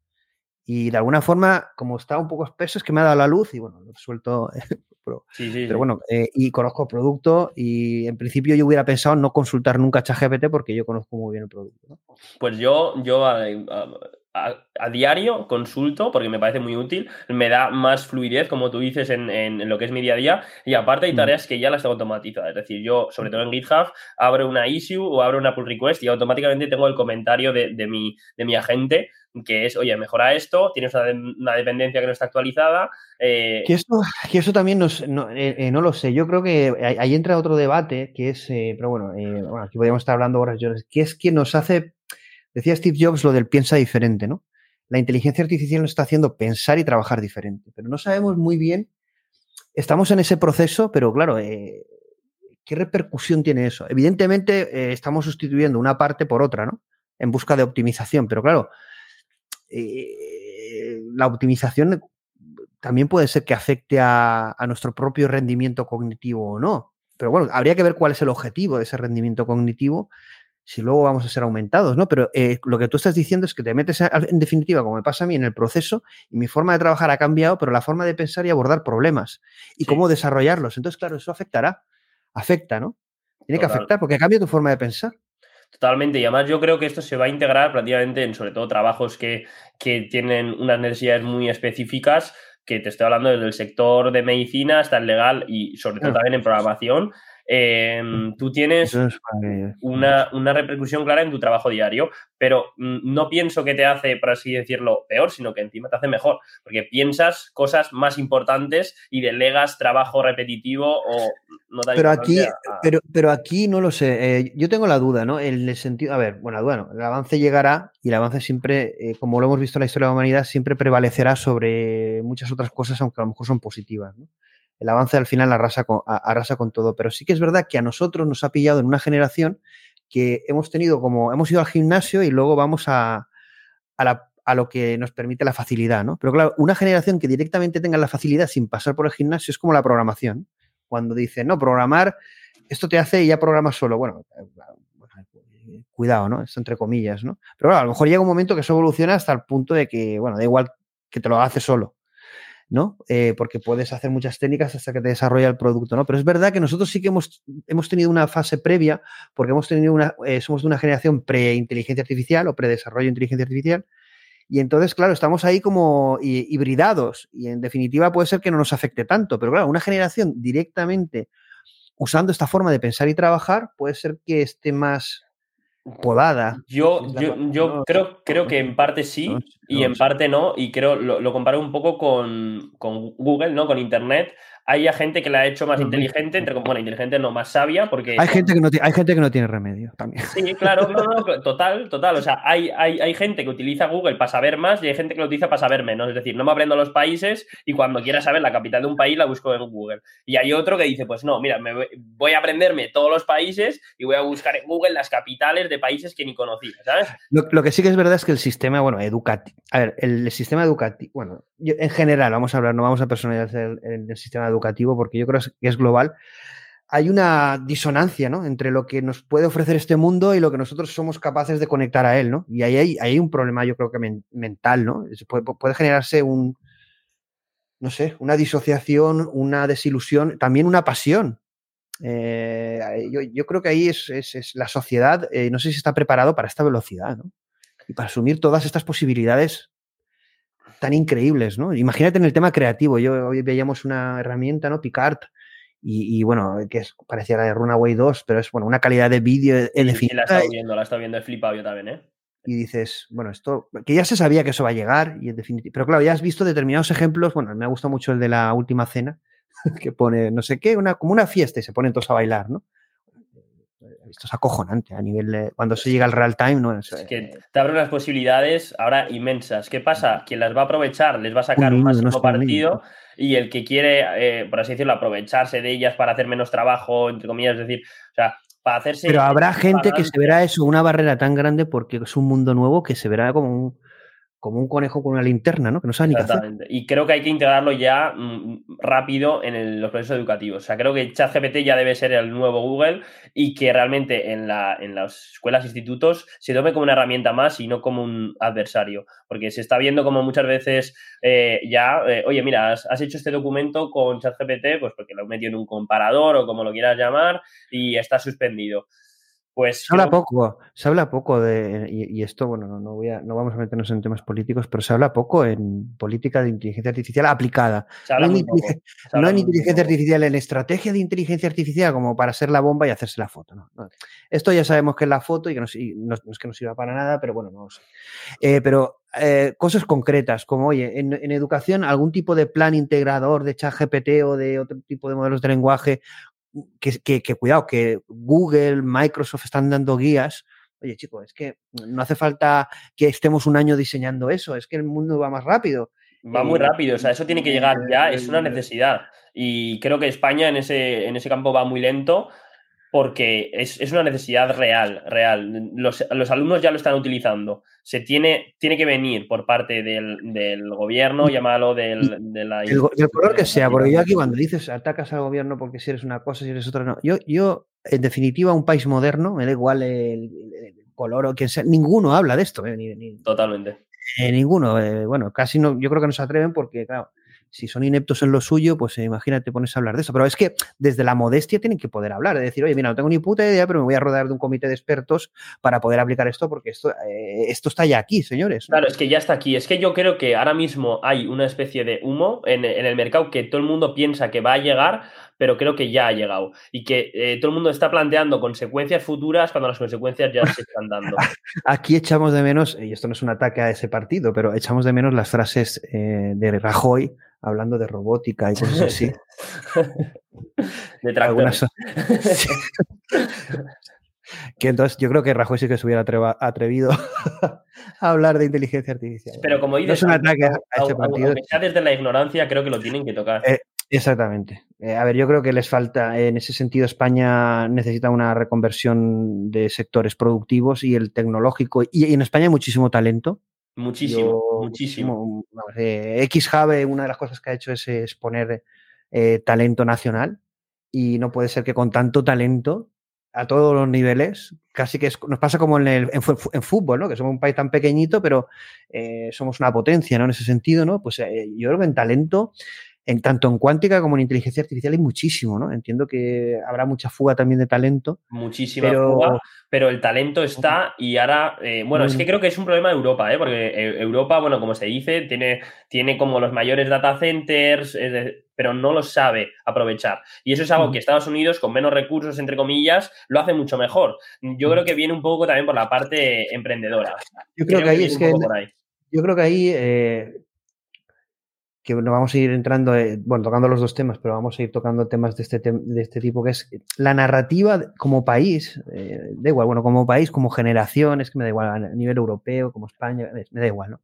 Y de alguna forma, como está un poco espeso, es que me ha dado la luz y bueno, lo he resuelto. pero, pero bueno, eh, y conozco el producto y en principio yo hubiera pensado no consultar nunca ChatGPT porque yo conozco muy bien el producto. Pues yo, yo a, diario consulto porque me parece muy útil, me da más fluidez, como tú dices, en, lo que es mi día a día. Y aparte hay mm. tareas que ya las tengo automatizadas. Es decir, yo, sobre todo en GitHub, abro una issue o abro una pull request y automáticamente tengo el comentario de, mi, de mi agente que es, oye, mejora esto, tienes una, dependencia que no está actualizada. Eh, que, eso, que eso también nos, no, eh, eh, no, lo sé. Yo creo que ahí entra otro debate, que es, pero bueno, bueno, aquí podríamos estar hablando horas, que es que nos hace Decía Steve Jobs lo del piensa diferente, ¿no? La inteligencia artificial nos está haciendo pensar y trabajar diferente, pero no sabemos muy bien, estamos en ese proceso, pero claro, ¿qué repercusión tiene eso? Evidentemente estamos sustituyendo una parte por otra, ¿no? En busca de optimización, pero claro, eh, la optimización también puede ser que afecte a, a nuestro propio rendimiento cognitivo o no. Pero bueno, habría que ver cuál es el objetivo de ese rendimiento cognitivo si luego vamos a ser aumentados, ¿no? Pero eh, lo que tú estás diciendo es que te metes, en definitiva, como me pasa a mí en el proceso, y mi forma de trabajar ha cambiado, pero la forma de pensar y abordar problemas y cómo desarrollarlos. Entonces, claro, eso afectará. Afecta, ¿no? Tiene que afectar porque cambia tu forma de pensar. Totalmente, y además yo creo que esto se va a integrar prácticamente en sobre todo trabajos que, que tienen unas necesidades muy específicas, que te estoy hablando desde el sector de medicina hasta el legal y sobre todo también en programación, Em, tú tienes una, una, repercusión clara en tu trabajo diario, pero mm, no pienso que te hace, por así decirlo, peor, sino que encima te hace mejor, porque piensas cosas más importantes y delegas trabajo repetitivo o no pero aquí, pero, pero aquí no lo sé, eh, yo tengo la duda, ¿no? En el sentido, a ver, bueno, bueno, el avance llegará y el avance siempre, eh, como lo hemos visto en la historia de la humanidad, siempre prevalecerá sobre muchas otras cosas, aunque a lo mejor son positivas, ¿no? El avance al final arrasa con, arrasa con todo. Pero sí que es verdad que a nosotros nos ha pillado en una generación que hemos tenido como, hemos ido al gimnasio y luego vamos a, a, lo que nos permite la facilidad, ¿no? Pero claro, una generación que directamente tenga la facilidad sin pasar por el gimnasio es como la programación. Cuando dice, no, programar, esto te hace y ya programas solo. Bueno, cuidado, ¿no? Esto entre comillas, ¿no? Pero claro, a lo mejor llega un momento que eso evoluciona hasta el punto de que, bueno, da igual que te lo hace solo. ¿No? Eh, porque puedes hacer muchas técnicas hasta que te desarrolla el producto, ¿no? Pero es verdad que nosotros sí que hemos, hemos tenido una fase previa, porque hemos tenido una, eh, somos de una generación pre-inteligencia artificial o pre-desarrollo de inteligencia artificial, y entonces, claro, estamos ahí como hibridados, y en definitiva puede ser que no nos afecte tanto, pero claro, una generación directamente usando esta forma de pensar y trabajar puede ser que esté más podada. Yo, yo, yo creo, creo que en parte sí y en parte no, y creo, lo, lo comparo un poco con, con, Google, ¿no? Con Internet, hay gente que la ha hecho más inteligente, entre bueno, inteligente no, más sabia, porque... Hay gente que no, hay gente que no tiene remedio también. Sí, claro, no, no, total, total. O sea, hay, hay, hay, gente que utiliza Google para saber más y hay gente que lo utiliza para saber menos. Es decir, no me aprendo los países y cuando quiera saber la capital de un país la busco en Google. Y hay otro que dice, pues no, mira, me voy a aprenderme todos los países y voy a buscar en Google las capitales de países que ni conocía, ¿sabes? Lo, que sí que es verdad es que el sistema, bueno, educativo... A ver, el, sistema educativo, bueno, en general, vamos a hablar, no vamos a personalizar el, el sistema educativo porque yo creo que es global, hay una disonancia ¿no? entre lo que nos puede ofrecer este mundo y lo que nosotros somos capaces de conectar a él. ¿no? Y ahí hay, un problema, yo creo que mental. ¿no? Puede, generarse un, no sé, una disociación, una desilusión, también una pasión. Eh, yo, yo, creo que ahí es, es la sociedad, eh, no sé si está preparado para esta velocidad ¿no? y para asumir todas estas posibilidades tan increíbles, ¿no? Imagínate en el tema creativo. Yo hoy veíamos una herramienta, ¿no? Picard, y, bueno, que es, parecía la de Runaway 2, pero es bueno, una calidad de vídeo en sí, la está viendo, la está viendo, he flipado yo también, ¿eh? Y dices, bueno, esto, que ya se sabía que eso va a llegar, y en definitiva, pero claro, ya has visto determinados ejemplos, bueno, me ha gustado mucho el de la última cena, que pone, no sé qué, una, como una fiesta y se ponen todos a bailar, ¿no? Esto es acojonante a nivel de cuando se llega al real time. ¿no? Es, que te abre unas posibilidades ahora inmensas. ¿Qué pasa? Quien las va a aprovechar les va a sacar un máximo partido y el que quiere, eh, por así decirlo, aprovecharse de ellas para hacer menos trabajo, entre comillas, es decir, o sea, para hacerse... Pero habrá gente que se verá eso, una barrera tan grande porque es un mundo nuevo que se verá como un como un conejo con una linterna, ¿no? Que no sabe ni qué hacer. Y creo que hay que integrarlo ya mm, rápido en los procesos educativos. O sea, creo que ChatGPT ya debe ser el nuevo Google y que realmente en, la, en las escuelas institutos se tome como una herramienta más y no como un adversario. Porque se está viendo como muchas veces eh, ya, eh, oye, mira, has, has, hecho este documento con ChatGPT, pues porque lo he metido en un comparador o como lo quieras llamar y está suspendido. Pues se habla poco, se habla poco de, y, esto, bueno, no, voy a, no vamos a meternos en temas políticos, pero se habla poco en política de inteligencia artificial aplicada. no, en, inteligencia artificial, en estrategia de inteligencia artificial como para ser la bomba y hacerse la foto. No, Esto ya sabemos que es la foto y que no, es que no sirva para nada, pero bueno, no lo sé. Eh, pero eh, cosas concretas, como, oye, en, en, educación, algún tipo de plan integrador de chat GPT o de otro tipo de modelos de lenguaje que, que, cuidado, que Google, Microsoft están dando guías. Oye, chicos, es que no hace falta que estemos un año diseñando eso, es que el mundo va más rápido. Va muy rápido, o sea, eso tiene que llegar ya, es una necesidad. Y creo que España en ese, en ese campo va muy lento porque es, una necesidad real, real. Los, alumnos ya lo están utilizando. Se tiene, tiene que venir por parte del, gobierno, llámalo del, de la... El, color que sea, porque yo aquí cuando dices atacas al gobierno porque si eres una cosa, si eres otra, no. Yo, yo en definitiva, un país moderno, me da igual el, color o quien sea, ninguno habla de esto. Eh, Totalmente. Eh, ninguno. Eh, bueno, casi no, yo creo que no se atreven porque, claro, si son ineptos en lo suyo, pues eh, imagínate, pones a hablar de eso. Pero es que desde la modestia tienen que poder hablar, de decir, oye, mira, no tengo ni puta idea, pero me voy a rodar de un comité de expertos para poder aplicar esto, porque esto, eh, esto está ya aquí, señores. Claro, es que ya está aquí. Es que yo creo que ahora mismo hay una especie de humo en, el mercado que todo el mundo piensa que va a llegar, pero creo que ya ha llegado. Y que eh, todo el mundo está planteando consecuencias futuras cuando las consecuencias ya se están dando. Aquí echamos de menos, y esto no es un ataque a ese partido, pero echamos de menos las frases de Rajoy hablando de robótica y cosas así. de Algunas... que entonces yo creo que Rajoy sí que se hubiera atrevido a hablar de inteligencia artificial. Pero como dices, no es un ataque a, este partido. Desde la ignorancia creo que lo tienen que tocar. Eh, Exactamente. Eh, a ver, yo creo que les falta, en ese sentido, España necesita una reconversión de sectores productivos y el tecnológico. Y, en España hay muchísimo talento. Muchísimo, muchísimo. Eh, XHub, una de las cosas que ha hecho es, poner eh, talento nacional y no puede ser que con tanto talento a todos los niveles, casi que nos pasa como en, el, en, fútbol, ¿no? Que somos un país tan pequeñito, pero somos una potencia, ¿no? En ese sentido, ¿no? Pues yo creo que en talento en tanto en cuántica como en inteligencia artificial hay muchísimo, ¿no? Entiendo que habrá mucha fuga también de talento. Muchísima fuga, pero el talento está y ahora, eh, bueno, es que creo que es un problema de Europa, ¿eh? Porque eh, Europa, bueno, como se dice, tiene, tiene como los mayores data centers, pero no los sabe aprovechar. Y eso es algo que Estados Unidos, con menos recursos, entre comillas, lo hace mucho mejor. Yo creo que viene un poco también por la parte emprendedora. Yo creo, que, ahí es que... Yo creo que ahí que no vamos a ir entrando, eh, bueno, tocando los dos temas, pero vamos a ir tocando temas de este, de este tipo, que es la narrativa como país, eh, da igual, bueno, como país, como generación, es que me da igual, a nivel europeo, como España, me da igual, ¿no?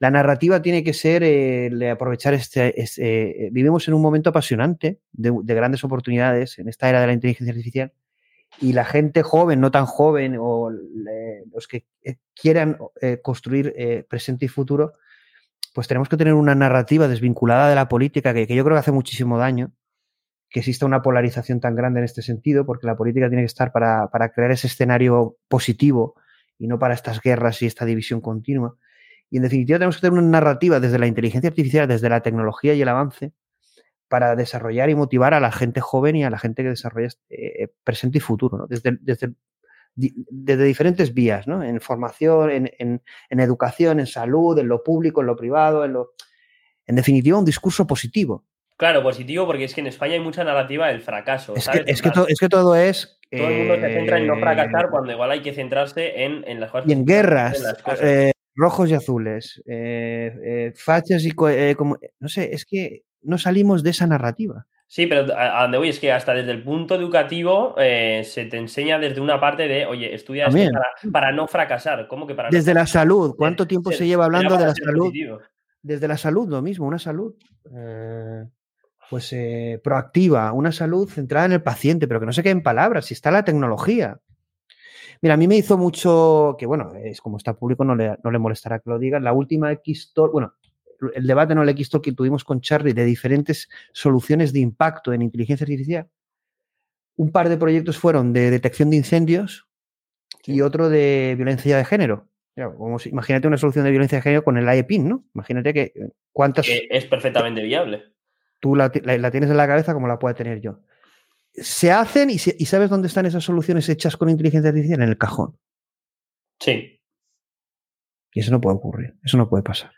La narrativa tiene que ser eh, aprovechar este, este vivimos en un momento apasionante de, de, grandes oportunidades en esta era de la inteligencia artificial y la gente joven, no tan joven, o los que quieran construir presente y futuro, pues tenemos que tener una narrativa desvinculada de la política que, yo creo que hace muchísimo daño, que exista una polarización tan grande en este sentido, porque la política tiene que estar para, crear ese escenario positivo y no para estas guerras y esta división continua. Y en definitiva tenemos que tener una narrativa desde la inteligencia artificial, desde la tecnología y el avance, para desarrollar y motivar a la gente joven y a la gente que desarrolla eh, presente y futuro, desde, desde, desde diferentes vías, ¿no? En formación, en, educación, en salud, en lo público, en lo privado, en lo. En definitiva, un discurso positivo. Claro, positivo, porque es que en España hay mucha narrativa del fracaso. Es, Que, es, que, es que todo es. Todo el mundo se centra en no fracasar cuando igual hay que centrarse en, las cosas. Y en guerras. Eh, rojos y azules. Eh, eh, fachas y. como, no sé, es que no salimos de esa narrativa. Sí, pero a, donde voy es que hasta desde el punto educativo eh, se te enseña desde una parte de, oye, estudia esto para, no fracasar. ¿Cómo que para Desde la salud, ¿cuánto tiempo se lleva hablando de la salud? Desde la salud, lo mismo, una salud eh, pues eh, proactiva, una salud centrada en el paciente, pero que no se quede en palabras, si está la tecnología. Mira, a mí me hizo mucho, que bueno, es como está público, no le, no le molestará que lo diga, la última X, bueno, el debate no le quisto que tuvimos con Charlie de diferentes soluciones de impacto en inteligencia artificial. Un par de proyectos fueron de detección de incendios y otro de violencia de género. imagínate una solución de violencia de género con el IEPIN, ¿no? Imagínate que eh, cuántas... es perfectamente viable. Tú la, tienes en la cabeza como la puedo tener yo. Se hacen y, y sabes dónde están esas soluciones hechas con inteligencia artificial en el cajón. Sí. Y eso no puede ocurrir, eso no puede pasar.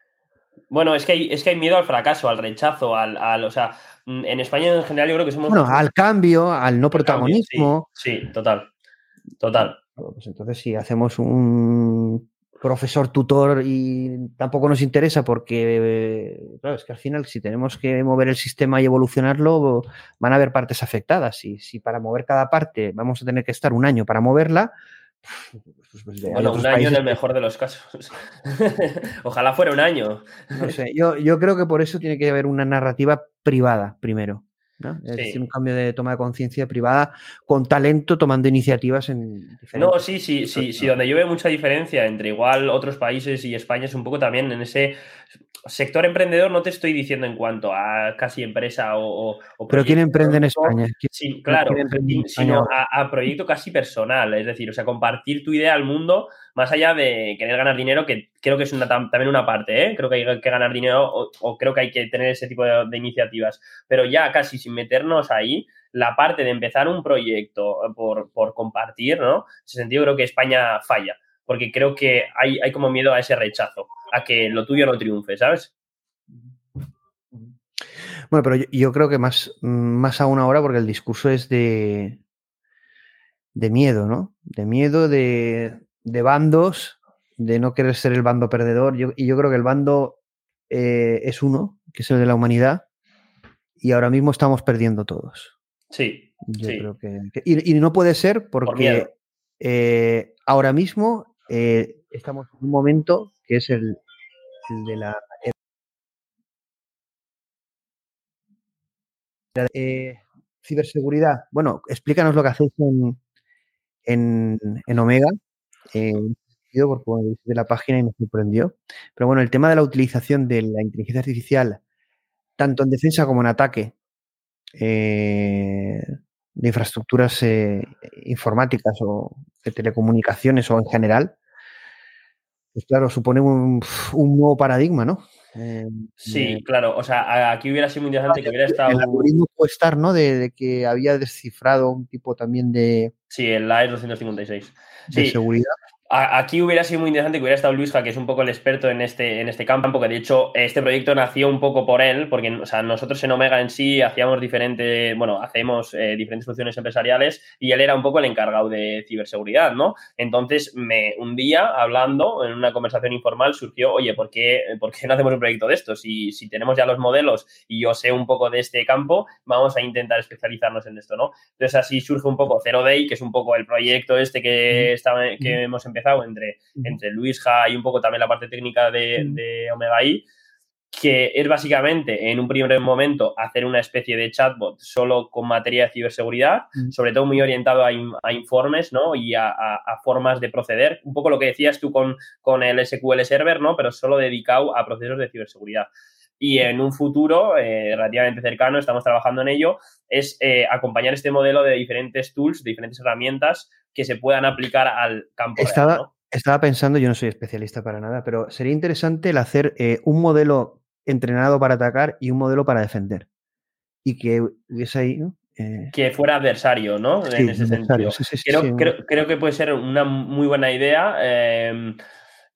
Bueno, es que hay, es que hay miedo al fracaso, al rechazo, al, o sea, mm, en España en general yo creo que somos... Bueno, al cambio, al no protagonismo. sí, total, total. Pues entonces si hacemos un profesor tutor y tampoco nos interesa porque, claro, es que al final si tenemos que mover el sistema y evolucionarlo, van a haber partes afectadas. Y si para mover cada parte vamos a tener que estar un año para moverla, pues, pues, bueno, un año en el mejor de los casos. Ojalá fuera un año. No sé, yo, yo creo que por eso tiene que haber una narrativa privada primero. Es decir, un cambio de toma de conciencia privada con talento tomando iniciativas en diferentes... No, sí, sí, sí, sí, donde yo veo mucha diferencia entre igual otros países y España es un poco también en ese sector emprendedor no te estoy diciendo en cuanto a casi empresa o... Pero ¿quién emprende en España? Sí, claro, sino a, proyecto casi personal, es decir, o sea, compartir tu idea al mundo más allá de querer ganar dinero, que creo que es también una parte, ¿eh? creo que hay que ganar dinero o, creo que hay que tener ese tipo de, iniciativas, pero ya casi sin meternos ahí, la parte de empezar un proyecto por, por compartir, ¿no? En ese sentido creo que España falla, porque creo que hay, hay como miedo a ese rechazo a que lo tuyo no triunfe, ¿sabes? Bueno, pero yo, creo que más, más aún ahora, porque el discurso es de, de miedo, ¿no? De miedo de, de bandos, de no querer ser el bando perdedor. y yo creo que el bando eh, es uno, que es el de la humanidad, y ahora mismo estamos perdiendo todos. Sí. Yo creo que. y, no puede ser porque eh, ahora mismo eh, estamos en un momento que es el, el de la ciberseguridad. Bueno, explícanos lo que hacéis en, en, Omega. Eh, porque de la página y me sorprendió. Pero bueno, el tema de la utilización de la inteligencia artificial, tanto en defensa como en ataque, eh, de infraestructuras eh, informáticas o de telecomunicaciones o en general, pues claro, supone un, nuevo paradigma, ¿no? Eh, sí, claro. O sea, aquí hubiera sido muy interesante que hubiera estado. El algoritmo puede estar, ¿no? De, que había descifrado un tipo también de. Sí, el AES 256. De seguridad. Aquí hubiera sido muy interesante que hubiera estado Luisja, que es un poco el experto en este, en este campo, que de hecho este proyecto nació un poco por él, porque o sea, nosotros en Omega en sí hacíamos diferentes, bueno, hacemos eh, diferentes funciones empresariales y él era un poco el encargado de ciberseguridad, ¿no? Entonces, me, un día, hablando en una conversación informal, surgió, oye, ¿por qué, ¿por qué no hacemos un proyecto de esto? Si, si tenemos ya los modelos y yo sé un poco de este campo, vamos a intentar especializarnos en esto, ¿no? Entonces, así surge un poco Zero Day, que es un poco el proyecto este que, está, que hemos empezado empezado entre, entre Luisja y un poco también la parte técnica de, Omega I, que es básicamente en un primer momento hacer una especie de chatbot solo con materia de ciberseguridad, sobre todo muy orientado a, informes ¿no? y a, formas de proceder, un poco lo que decías tú con, con el SQL Server, ¿no? pero solo dedicado a procesos de ciberseguridad. Y en un futuro eh, relativamente cercano, estamos trabajando en ello, es eh, acompañar este modelo de diferentes tools, de diferentes herramientas que se puedan aplicar al campo. Estaba, estaba pensando, yo no soy especialista para nada, pero sería interesante el hacer eh, un modelo entrenado para atacar y un modelo para defender. Y que hubiese ahí, Que fuera adversario, ¿no? en ese sentido. creo, creo, que puede ser una muy buena idea. Em,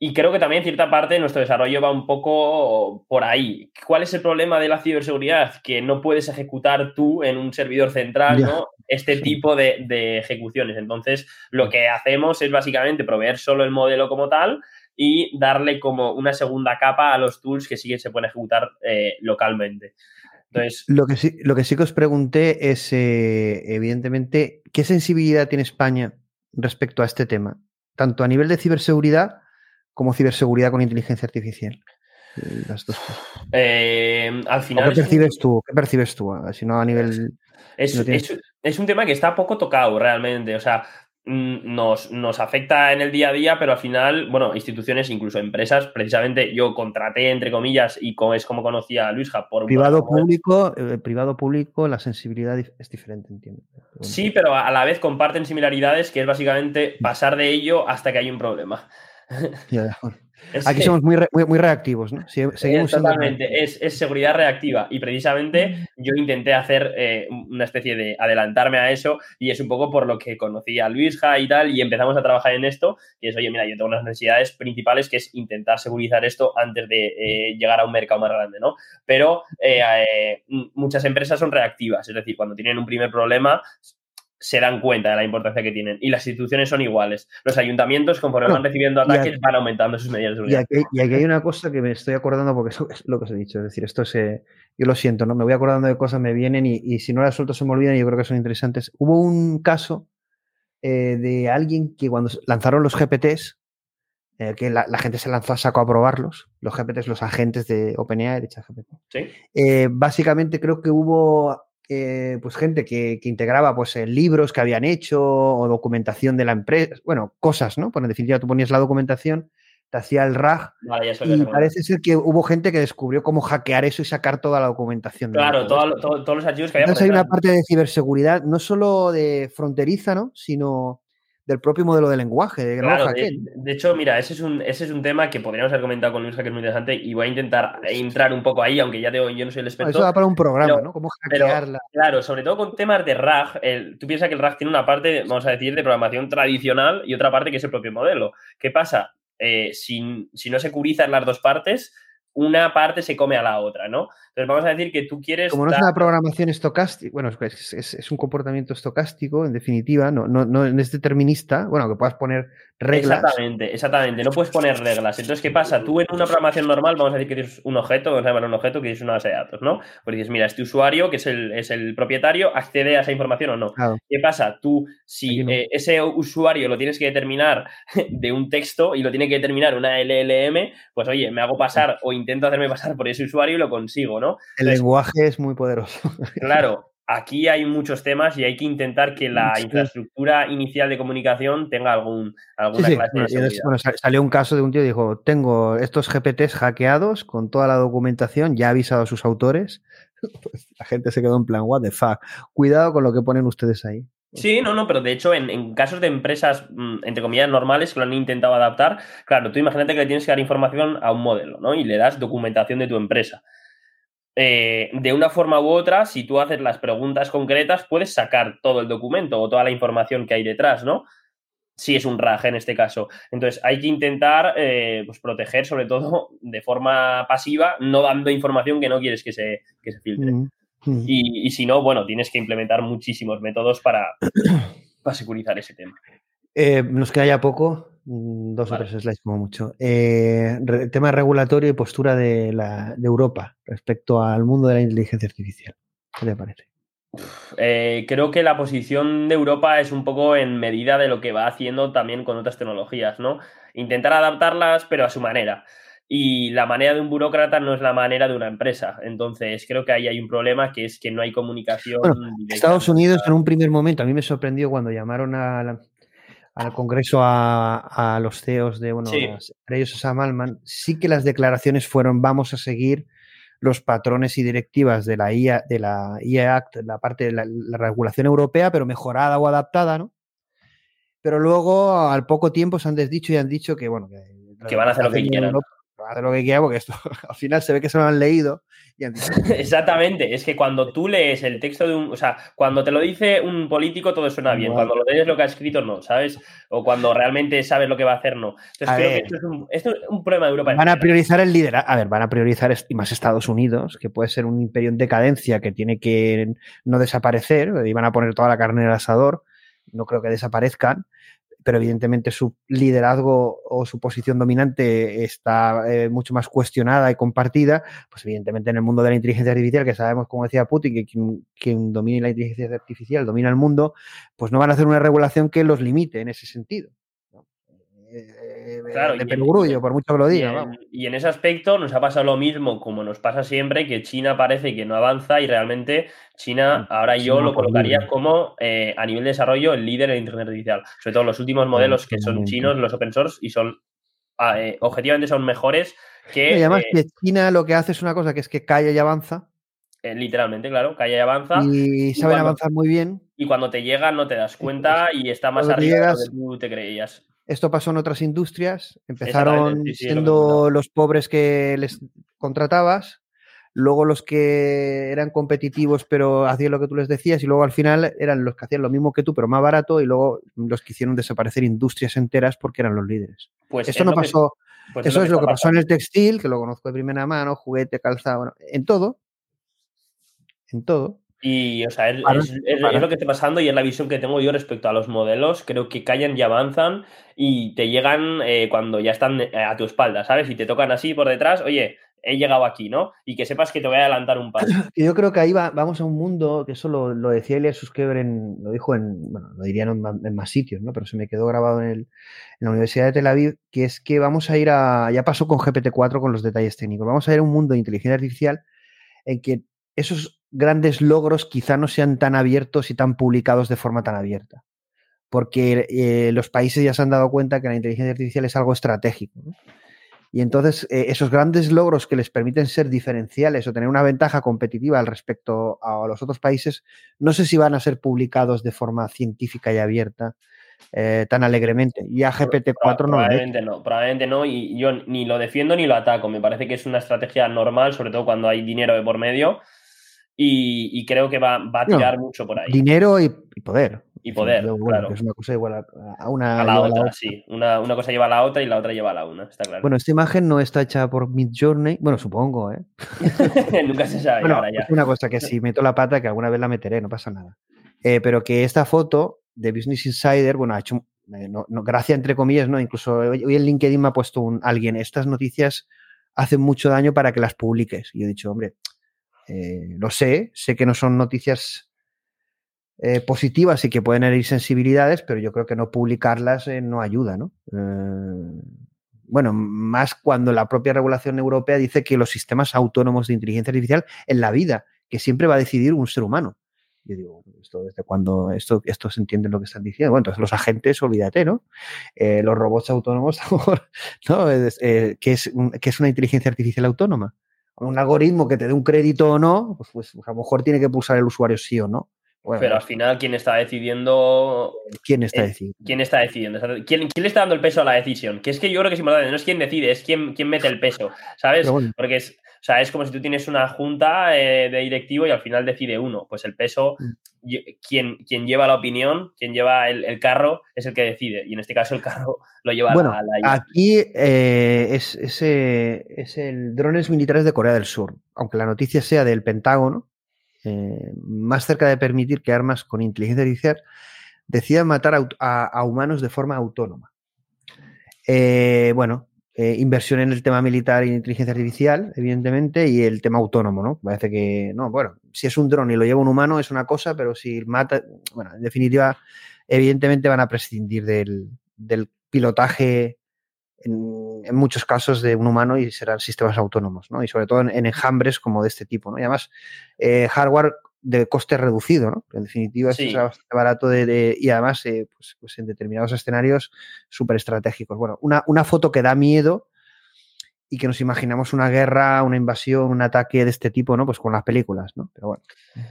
y creo que también cierta parte de nuestro desarrollo va un poco por ahí. ¿Cuál es el problema de la ciberseguridad? Que no puedes ejecutar tú en un servidor central ¿no? este tipo de, ejecuciones. Entonces, lo que hacemos es básicamente proveer solo el modelo como tal y darle como una segunda capa a los tools que sí que se pueden ejecutar eh, localmente. Entonces, lo que, sí, lo que sí que os pregunté es, eh, evidentemente, ¿qué sensibilidad tiene España respecto a este tema? Tanto a nivel de ciberseguridad como ciberseguridad con inteligencia artificial. Las dos eh, al final. ¿Qué percibes tú? ¿Qué percibes tú? Si no a nivel. Es, un tema que está poco tocado realmente. O sea, mm, nos, nos, afecta en el día a día, pero al final, bueno, instituciones, incluso empresas, precisamente yo contraté, entre comillas, y es como conocía a Luisja por privado público, eh, privado público, la sensibilidad es diferente, entiendo. Sí, pero a la vez comparten similaridades, que es básicamente pasar de ello hasta que hay un problema. Aquí somos muy, muy, reactivos, ¿no? Seguimos Totalmente, es, seguridad reactiva y precisamente yo intenté hacer eh, una especie de adelantarme a eso y es un poco por lo que conocí a Luisja y tal y empezamos a trabajar en esto y es, oye, mira, yo tengo unas necesidades principales que es intentar segurizar esto antes de eh, llegar a un mercado más grande, ¿no? Pero eh, muchas empresas son reactivas, es decir, cuando tienen un primer problema se dan cuenta de la importancia que tienen. Y las instituciones son iguales. Los ayuntamientos, conforme van recibiendo ataques, van aumentando sus medidas de seguridad. Y aquí, hay una cosa que me estoy acordando, porque eso es lo que os he dicho. Es decir, esto se. Yo lo siento, ¿no? Me voy acordando de cosas, me vienen y, si no las suelto se me olvidan y yo creo que son interesantes. Hubo un caso eh, de alguien que cuando lanzaron los GPTs, eh, que la, gente se lanzó a saco a probarlos, los GPTs, los agentes de OpenAI, de ChatGPT. ¿Sí? Eh, básicamente creo que hubo eh, pues gente que, integraba pues libros que habían hecho o documentación de la empresa, bueno, cosas, ¿no? Por en definitiva, tú ponías la documentación, te hacía el RAG y parece ser que hubo gente que descubrió cómo hackear eso y sacar toda la documentación. Claro, todos los archivos que había. Entonces hay una parte de ciberseguridad, no solo de fronteriza, ¿no? Sino del propio modelo de lenguaje. De, de, hecho, mira, ese es, un, ese es un tema que podríamos haber comentado con Luis, que es muy interesante, y voy a intentar entrar un poco ahí, aunque ya digo, yo no soy el experto. Eso da para un programa, ¿no? Cómo hackearla. claro, sobre todo con temas de RAG, tú piensas que el RAG tiene una parte, vamos a decir, de programación tradicional y otra parte que es el propio modelo. ¿Qué pasa? Eh, si, si no se curizan las dos partes, una parte se come a la otra, ¿no? Entonces vamos a decir que tú quieres... Como no es una programación estocástica, bueno, es, es, un comportamiento estocástico, en definitiva, no, no, no es determinista, bueno, que puedas poner reglas. Exactamente, exactamente, no puedes poner reglas. Entonces, ¿qué pasa? Tú en una programación normal, vamos a decir que tienes un objeto, vamos a llamar un objeto que es una base de datos, ¿no? Pues dices, mira, este usuario, que es el, es el propietario, accede a esa información o no. ¿Qué pasa? Tú, si eh, ese usuario lo tienes que determinar de un texto y lo tiene que determinar una LLM, pues oye, me hago pasar o intento hacerme pasar por ese usuario y lo consigo, ¿no? ¿No? El lenguaje es muy poderoso. Claro, aquí hay muchos temas y hay que intentar que la infraestructura inicial de comunicación tenga algún, alguna clase de seguridad. Bueno, salió un caso de un tío que dijo, tengo estos GPTs hackeados con toda la documentación, ya ha avisado a sus autores. Pues la gente se quedó en plan, what the fuck. Cuidado con lo que ponen ustedes ahí. Sí, no, no, pero de hecho, en, casos de empresas, mm, entre comillas, normales que lo han intentado adaptar, claro, tú imagínate que le tienes que dar información a un modelo, ¿no? Y le das documentación de tu empresa. Eh, de una forma u otra, si tú haces las preguntas concretas, puedes sacar todo el documento o toda la información que hay detrás, ¿no? Si es un RAG en este caso. Entonces, hay que intentar eh, pues, proteger, sobre todo de forma pasiva, no dando información que no quieres que se, se filtre. Y, si no, bueno, tienes que implementar muchísimos métodos para, para securizar ese tema. Eh, nos queda ya poco. Mm, dos o tres slides como mucho. Eh, tema regulatorio y postura de, la, de Europa respecto al mundo de la inteligencia artificial. ¿Qué te parece? Eh, creo que la posición de Europa es un poco en medida de lo que va haciendo también con otras tecnologías, ¿no? Intentar adaptarlas, pero a su manera. Y la manera de un burócrata no es la manera de una empresa. Entonces, creo que ahí hay un problema que es que no hay comunicación. Estados Unidos, en un primer momento, a mí me sorprendió cuando llamaron a la, al Congreso a, los CEOs de, bueno, entre ellos a Sam sí que las declaraciones fueron vamos a seguir los patrones y directivas de la IA, de la IA Act, la parte de la, regulación europea, pero mejorada o adaptada, ¿no? Pero luego, al poco tiempo, se han desdicho y han dicho que, bueno, que, van a hacer lo que quieran hacer lo que quiera porque esto al final se ve que se lo han leído. Exactamente, es que cuando tú lees el texto de un, o sea, cuando te lo dice un político todo suena bien, cuando lo lees lo que ha escrito no, ¿sabes? O cuando realmente sabes lo que va a hacer no. Entonces creo que esto es, un, problema de Europa. Van a priorizar el liderazgo, a ver, van a priorizar y más Estados Unidos, que puede ser un imperio en decadencia que tiene que no desaparecer, y van a poner toda la carne en el asador, no creo que desaparezcan pero evidentemente su liderazgo o su posición dominante está eh, mucho más cuestionada y compartida, pues evidentemente en el mundo de la inteligencia artificial, que sabemos, como decía Putin, que quien, quien domine la inteligencia artificial domina el mundo, pues no van a hacer una regulación que los limite en ese sentido. Eh, claro, de perogrullo, por mucho que lo diga. Y en, ese aspecto nos ha pasado lo mismo, como nos pasa siempre, que China parece que no avanza y realmente China, mm, ahora yo lo colocaría como eh, a nivel de desarrollo el líder en Internet artificial. Sobre todo los últimos modelos que son chinos, los open source, y son ah, eh, objetivamente son mejores que. Y además que China lo que hace es una cosa que es que calla y avanza. literalmente, claro, calla y avanza. Y saben avanzar muy bien. Y cuando te llega no te das cuenta y está más arriba de lo que tú te creías. Esto pasó en otras industrias. Empezaron siendo los pobres que les contratabas, luego los que eran competitivos pero hacían lo que tú les decías y luego al final eran los que hacían lo mismo que tú pero más barato y luego los que hicieron desaparecer industrias enteras porque eran los líderes. Pues Esto no pasó. Pues eso es lo que, pasó en el textil, que lo conozco de primera mano, juguete, calzado, en todo. En todo. Y, o sea, es, lo que está pasando y es la visión que tengo yo respecto a los modelos. Creo que callan y avanzan y te llegan eh, cuando ya están eh, a tu espalda, ¿sabes? Y te tocan así por detrás, oye, he llegado aquí, ¿no? Y que sepas que te voy a adelantar un paso. Yo creo que ahí vamos a un mundo, que eso lo, decía Elias Suskeber, en, lo dijo en, bueno, lo dirían en, más sitios, ¿no? Pero se me quedó grabado en, el, en la Universidad de Tel Aviv, que es que vamos a ir a, ya pasó con GPT-4 con los detalles técnicos, vamos a ir a un mundo de inteligencia artificial en que esos grandes logros quizá no sean tan abiertos y tan publicados de forma tan abierta. Porque eh, los países ya se han dado cuenta que la inteligencia artificial es algo estratégico. Y entonces eh, esos grandes logros que les permiten ser diferenciales o tener una ventaja competitiva al respecto a los otros países, no sé si van a ser publicados de forma científica y abierta eh, tan alegremente. Y a GPT-4 no. Probablemente no, probablemente no. Y yo ni lo defiendo ni lo ataco. Me parece que es una estrategia normal, sobre todo cuando hay dinero de por medio y, creo que va, a tirar mucho por ahí. Dinero y, poder. Y poder, claro. es una cosa igual a, una. A la otra, sí. Una, cosa lleva a la otra y la otra lleva a la una, está claro. Bueno, esta imagen no está hecha por Midjourney. Bueno, supongo, ¿eh? Nunca se sabe. ahora ya. Es una cosa que si meto la pata, que alguna vez la meteré, no pasa nada. Eh, pero que esta foto de Business Insider, bueno, ha hecho. Eh, no, gracia entre comillas, ¿no? Incluso hoy, en LinkedIn me ha puesto un, alguien, estas noticias hacen mucho daño para que las publiques. Y yo he dicho, hombre, eh, lo sé, sé que no son noticias eh, positivas y que pueden herir sensibilidades, pero yo creo que no publicarlas eh, no ayuda, ¿no? bueno, más cuando la propia regulación europea dice que los sistemas autónomos de inteligencia artificial en la vida, que siempre va a decidir un ser humano. Yo digo, esto desde cuando esto, esto se entiende lo que están diciendo. Bueno, entonces los agentes, olvídate, ¿no? Eh, los robots autónomos, ¿no? Eh, ¿qué, es, ¿Qué es una inteligencia artificial autónoma? Un algoritmo que te dé un crédito o no, pues, pues a lo mejor tiene que pulsar el usuario sí o no. pero al final, ¿quién está decidiendo? ¿Quién está decidiendo? ¿Quién está decidiendo? ¿Quién, ¿Quién, le está dando el peso a la decisión? Que es que yo creo que es importante, no es quién decide, es quién, quién mete el peso, ¿sabes? Porque es, o sea, es como si tú tienes una junta eh, de directivo y al final decide uno. Pues el peso, mm. quien, quien lleva la opinión, quien lleva el, carro, es el que decide. Y en este caso el carro lo lleva bueno, la, la Aquí eh, es, es, es, el drones militares de Corea del Sur. Aunque la noticia sea del Pentágono, eh, más cerca de permitir que armas con inteligencia artificial decidan matar a, a humanos de forma autónoma. bueno, eh, inversión en el tema militar y inteligencia artificial, evidentemente, y el tema autónomo, ¿no? Parece que, no, bueno, si es un dron y lo lleva un humano es una cosa, pero si mata, bueno, en definitiva, evidentemente van a prescindir del, pilotaje en, muchos casos de un humano y serán sistemas autónomos, ¿no? Y sobre todo en, enjambres como de este tipo, ¿no? Y además, eh, hardware de coste reducido, ¿no? En definitiva, es bastante barato de, y además, eh, pues, pues, en determinados escenarios súper estratégicos. Bueno, una, una, foto que da miedo y que nos imaginamos una guerra, una invasión, un ataque de este tipo, ¿no? Pues con las películas, ¿no? Pero bueno.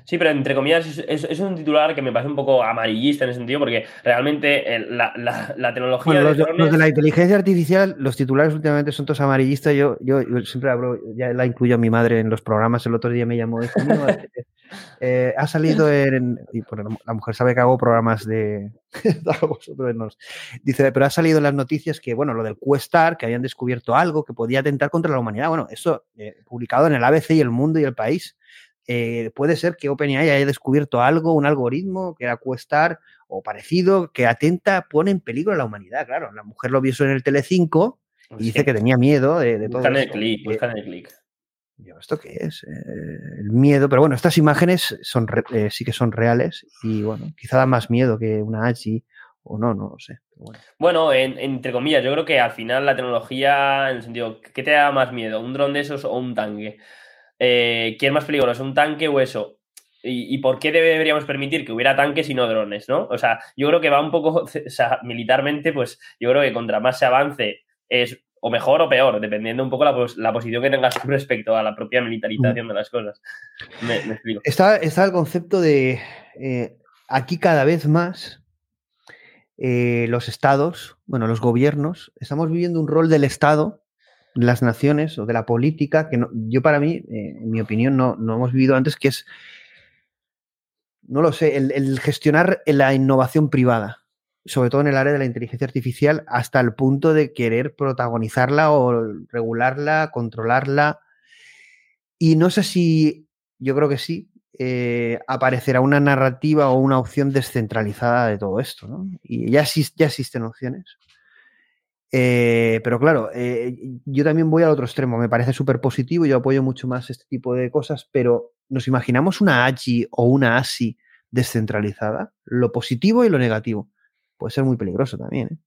Sí, pero entre comillas es, un titular que me parece un poco amarillista en ese sentido, porque realmente la, tecnología... los, de la inteligencia artificial, los titulares últimamente son todos amarillistas. Yo, yo, siempre hablo, ya la incluyo a mi madre en los programas, el otro día me llamó, eh, ha salido en... Y la mujer sabe que hago programas de... Dice, pero ha salido en las noticias que, bueno, lo del Questar, que habían descubierto algo que podía atentar contra la humanidad. Bueno, eso eh, publicado en el ABC y el Mundo y el País. Eh, puede ser que OpenAI haya descubierto algo, un algoritmo que era Questar o parecido, que atenta, pone en peligro a la humanidad. Claro, la mujer lo vio en el Telecinco y dice que tenía miedo de, todo. el clic, el clic. ¿Esto qué es? Eh, el miedo, pero bueno, estas imágenes son eh, sí que son reales y bueno, quizá da más miedo que una AGI o no, no lo sé. bueno, entre comillas, yo creo que al final la tecnología, en el sentido, ¿qué te da más miedo? ¿Un dron de esos o un tanque? Eh, ¿Qué es más peligroso, un tanque o eso? ¿Y, ¿Y, por qué deberíamos permitir que hubiera tanques y no drones, no? O sea, yo creo que va un poco, o sea, militarmente, pues yo creo que contra más se avance es o mejor o peor, dependiendo un poco la, la posición que tengas respecto a la propia militarización de las cosas. Me, explico. Está, está, el concepto de eh, aquí cada vez más eh, los estados, bueno, los gobiernos, estamos viviendo un rol del Estado, las naciones o de la política, que yo para mí, eh, en mi opinión, no, no, hemos vivido antes, que es, no lo sé, el gestionar la innovación privada sobre todo en el área de la inteligencia artificial, hasta el punto de querer protagonizarla o regularla, controlarla. Y no sé si, yo creo que sí, eh, aparecerá una narrativa o una opción descentralizada de todo esto, ¿no? Y ya, existen opciones. Eh, pero claro, eh, yo también voy al otro extremo, me parece súper positivo, yo apoyo mucho más este tipo de cosas, pero ¿nos imaginamos una AGI o una ASI descentralizada? Lo positivo y lo negativo puede ser muy peligroso también. ¿eh?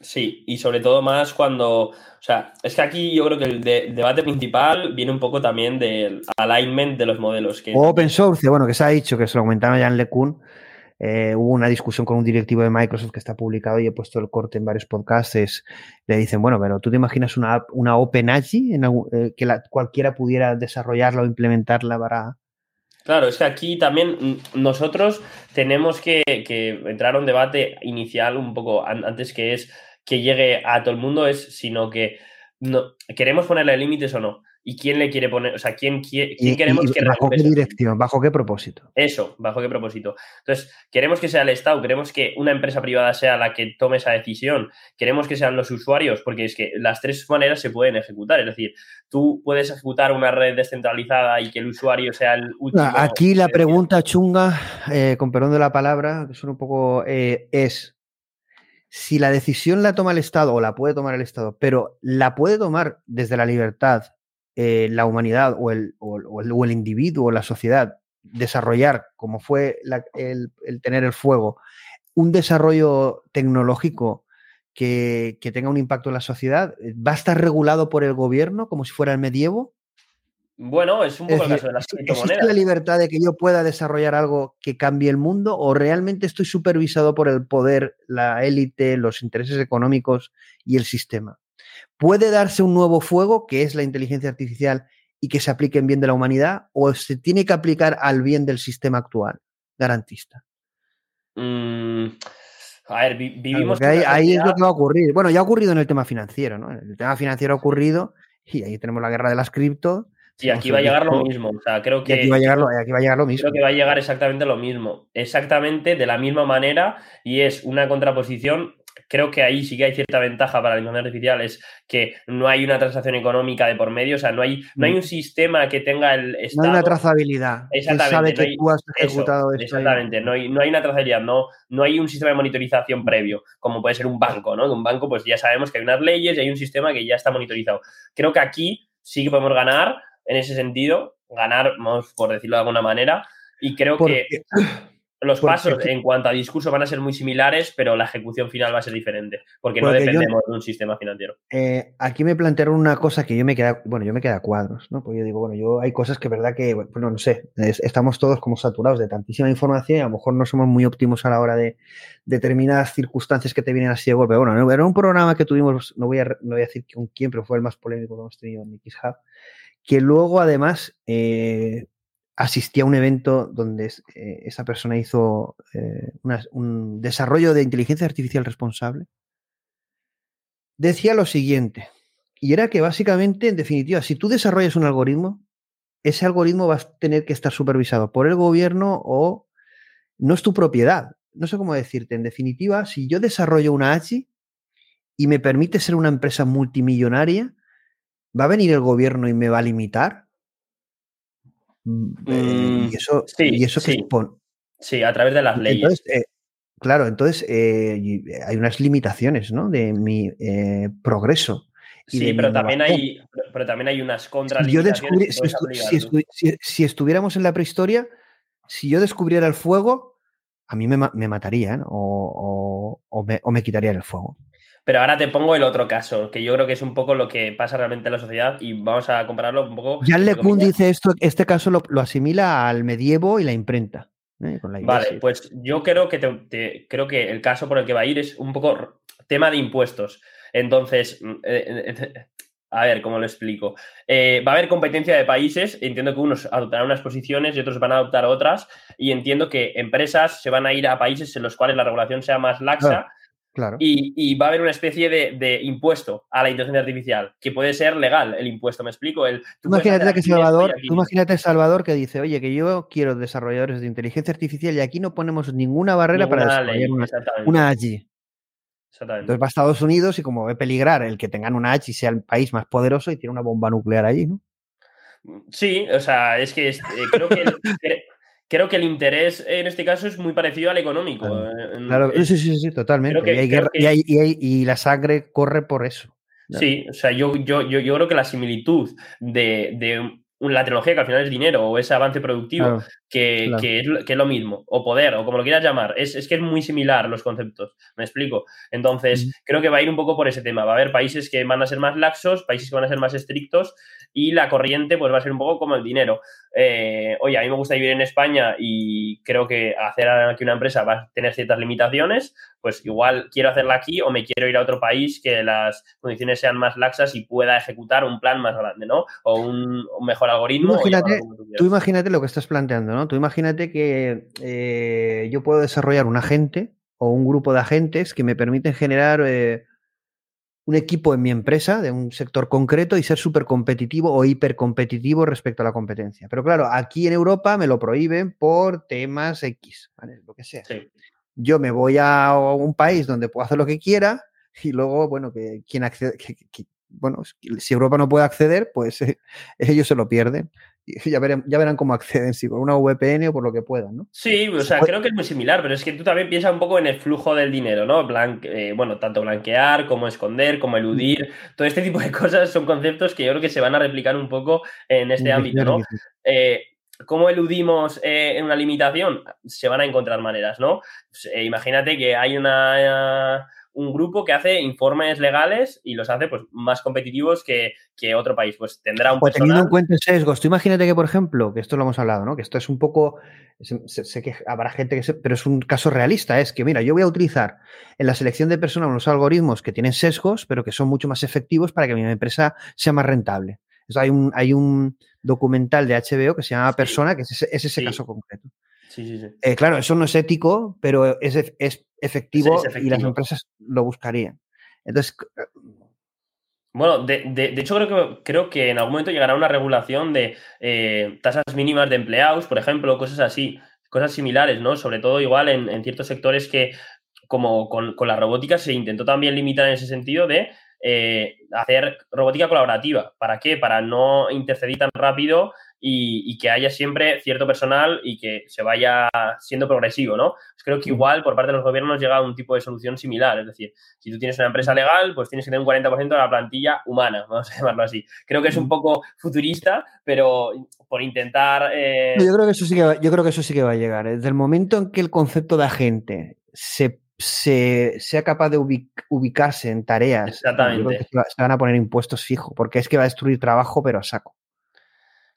Sí, y sobre todo más cuando, o sea, es que aquí yo creo que el debate principal viene un poco también del alignment de los modelos. Que... open source, bueno, que se ha dicho, que se lo comentaba ya en LeCun, eh, hubo una discusión con un directivo de Microsoft que está publicado y he puesto el corte en varios podcasts. Le dicen, bueno, pero tú te imaginas una, una OpenAI eh, que la, cualquiera pudiera desarrollarla o implementarla para, Claro, es que aquí también nosotros tenemos que, entrar a un debate inicial un poco antes que es que llegue a todo el mundo, es sino que no, queremos ponerle límites o no y quién le quiere poner, o sea, quién, quién, queremos que ¿Bajo qué dirección? ¿Bajo qué propósito? Eso, bajo qué propósito. Entonces, queremos que sea el Estado, queremos que una empresa privada sea la que tome esa decisión, queremos que sean los usuarios, porque es que las tres maneras se pueden ejecutar. Es decir, tú puedes ejecutar una red descentralizada y que el usuario sea el último. Aquí la pregunta chunga, eh, con perdón de la palabra, que suena un poco, eh, es si la decisión la toma el Estado o la puede tomar el Estado, pero la puede tomar desde la libertad eh, la humanidad o el, o, el, individuo o la sociedad desarrollar, como fue el, tener el fuego, un desarrollo tecnológico que, que tenga un impacto en la sociedad, ¿va a estar regulado por el gobierno como si fuera el medievo? Bueno, es un poco el caso de las criptomonedas. ¿Existe la libertad de que yo pueda desarrollar algo que cambie el mundo o realmente estoy supervisado por el poder, la élite, los intereses económicos y el sistema? ¿Puede darse un nuevo fuego, que es la inteligencia artificial, y que se aplique en bien de la humanidad, o se tiene que aplicar al bien del sistema actual, garantista? Mm, a ver, vivimos. ahí, ahí, es lo que va a ocurrir. Bueno, ya ha ocurrido en el tema financiero, ¿no? El tema financiero ha ocurrido y ahí tenemos la guerra de las cripto y aquí va a llegar lo mismo. O sea, creo que. aquí va, a llegar lo, aquí va a llegar lo mismo. Creo que va a llegar exactamente lo mismo. Exactamente de la misma manera. Y es una contraposición. Creo que ahí sí que hay cierta ventaja para la inteligencia artificial, es que no hay una transacción económica de por medio, o sea, no hay, no hay mm. un sistema que tenga el Estado. No hay una trazabilidad. Exactamente. Sabe que tú has ejecutado esto Exactamente, no hay, no hay una trazabilidad, no, no hay un sistema de monitorización previo, como puede ser un banco, ¿no? De un banco, pues ya sabemos que hay unas leyes y hay un sistema que ya está monitorizado. Creo que aquí sí que podemos ganar en ese sentido, ganar, por decirlo de alguna manera, y creo que los pasos en cuanto a discurso van a ser muy similares, pero la ejecución final va a ser diferente, porque, no dependemos de un sistema financiero. Eh, aquí me plantearon una cosa que yo me queda, bueno, yo me queda cuadros, ¿no? Pues yo digo, bueno, yo hay cosas que verdad que, bueno, no sé, estamos todos como saturados de tantísima información y a lo mejor no somos muy óptimos a la hora de determinadas circunstancias que te vienen así de golpe. Bueno, era un programa que tuvimos, no voy a, no voy a decir con quién, pero fue el más polémico que hemos tenido en XHub que luego además eh, asistía a un evento donde eh, esa persona hizo eh, un desarrollo de inteligencia artificial responsable, decía lo siguiente, y era que básicamente, en definitiva, si tú desarrollas un algoritmo, ese algoritmo va a tener que estar supervisado por el gobierno o no es tu propiedad. No sé cómo decirte. En definitiva, si yo desarrollo una AGI y me permite ser una empresa multimillonaria, ¿Va a venir el gobierno y me va a limitar? Mm, eh, y eso, sí, y eso sí. sí, a través de las leyes. Eh, claro, entonces eh, hay unas limitaciones ¿no? de mi progreso. Sí, pero también, hay, pero también hay unas contras. Si, estuviéramos en la prehistoria, si yo descubriera el fuego, a mí me, matarían o, me, o me quitarían el fuego. Pero ahora te pongo el otro caso, que yo creo que es un poco lo que pasa realmente en la sociedad y vamos a compararlo un poco. Jan LeCun dice esto, este caso lo, asimila al medievo y la imprenta. ¿eh? vale, pues yo creo que, creo que el caso por el que va a ir es un poco tema de impuestos. Entonces, mm, eh, eh, a ver, ¿cómo lo explico? va a haber competencia de países, entiendo que unos adoptarán unas posiciones y otros van a adoptar otras, y entiendo que empresas se van a ir a países en los cuales la regulación sea más laxa. Y, va a haber una especie de, impuesto a la inteligencia artificial, que puede ser legal el impuesto, ¿me explico? El, imagínate que Salvador, tú imagínate Salvador que dice, oye, que yo quiero desarrolladores de inteligencia artificial y aquí no ponemos ninguna barrera para desarrollar una, AGI. Entonces va a Estados Unidos y como ve peligrar el que tengan una AGI sea el país más poderoso y tiene una bomba nuclear allí, ¿no? Sí, o sea, es que eh, creo que creo que el interés en este caso es muy parecido al económico. Claro, sí, sí, sí, totalmente. y, la sangre corre por eso. Sí, o sea, yo, yo, yo, creo que la similitud de, de la tecnología que al final es dinero o ese avance productivo que, que, es, lo mismo, o poder, o como lo quieras llamar, es, es que es muy similar los conceptos, me explico. Entonces, creo que va a ir un poco por ese tema. Va a haber países que van a ser más laxos, países que van a ser más estrictos y la corriente pues va a ser un poco como el dinero. Eh, oye, a mí me gusta vivir en España y creo que hacer aquí una empresa va a tener ciertas limitaciones, pues igual quiero hacerla aquí o me quiero ir a otro país que las condiciones sean más laxas y pueda ejecutar un plan más grande, ¿no? O un, mejor algoritmo. Imagínate, tú imagínate lo que estás planteando, ¿no? Tú imagínate que eh, yo puedo desarrollar un agente o un grupo de agentes que me permiten generar eh, un equipo en mi empresa de un sector concreto y ser súper competitivo o hipercompetitivo respecto a la competencia. Pero claro, aquí en Europa me lo prohíben por temas X, lo que sea. Yo me voy a un país donde puedo hacer lo que quiera y luego, bueno, que quien accede, bueno, si Europa no puede acceder, pues ellos se lo pierden. ya, ya verán cómo acceden, si por una VPN o por lo que puedan, ¿no? Sí, o sea, creo que es muy similar, pero es que tú también piensas un poco en el flujo del dinero, ¿no? Eh, bueno, tanto blanquear como esconder, como eludir, todo este tipo de cosas son conceptos que yo creo que se van a replicar un poco en este ámbito, ¿no? Eh, ¿Cómo eludimos eh, en una limitación? Se van a encontrar maneras, ¿no? Pues, imagínate que hay una un grupo que hace informes legales y los hace pues, más competitivos que, que otro país. Pues tendrá un pues teniendo en cuenta sesgos, tú imagínate que, por ejemplo, que esto lo hemos hablado, ¿no? Que esto es un poco. Sé, que habrá gente que se, pero es un caso realista. Es que, mira, yo voy a utilizar en la selección de personas unos algoritmos que tienen sesgos, pero que son mucho más efectivos para que mi empresa sea más rentable. hay, un, hay un documental de HBO que se llama Persona, que es ese, caso concreto. Sí, sí, sí. Eh, claro, eso no es ético, pero es, es, efectivo, y las empresas lo buscarían. Entonces. Bueno, de, de, hecho creo que, creo que en algún momento llegará una regulación de eh, tasas mínimas de empleados, por ejemplo, cosas así, cosas similares, ¿no? Sobre todo igual en, en ciertos sectores que, como con, con, la robótica, se intentó también limitar en ese sentido de eh, hacer robótica colaborativa. ¿Para qué? Para no intercedir tan rápido y, que haya siempre cierto personal y que se vaya siendo progresivo, ¿no? Pues creo que igual por parte de los gobiernos llega a un tipo de solución similar. Es decir, si tú tienes una empresa legal, pues tienes que tener un 40% de la plantilla humana, vamos a llamarlo así. Creo que es un poco futurista, pero por intentar. Eh, yo, creo que eso sí que va, yo creo que eso sí que va a llegar. Desde el momento en que el concepto de agente se sea capaz de ubicarse en tareas, Exactamente. se van a poner impuestos fijos, porque es que va a destruir trabajo, pero a saco.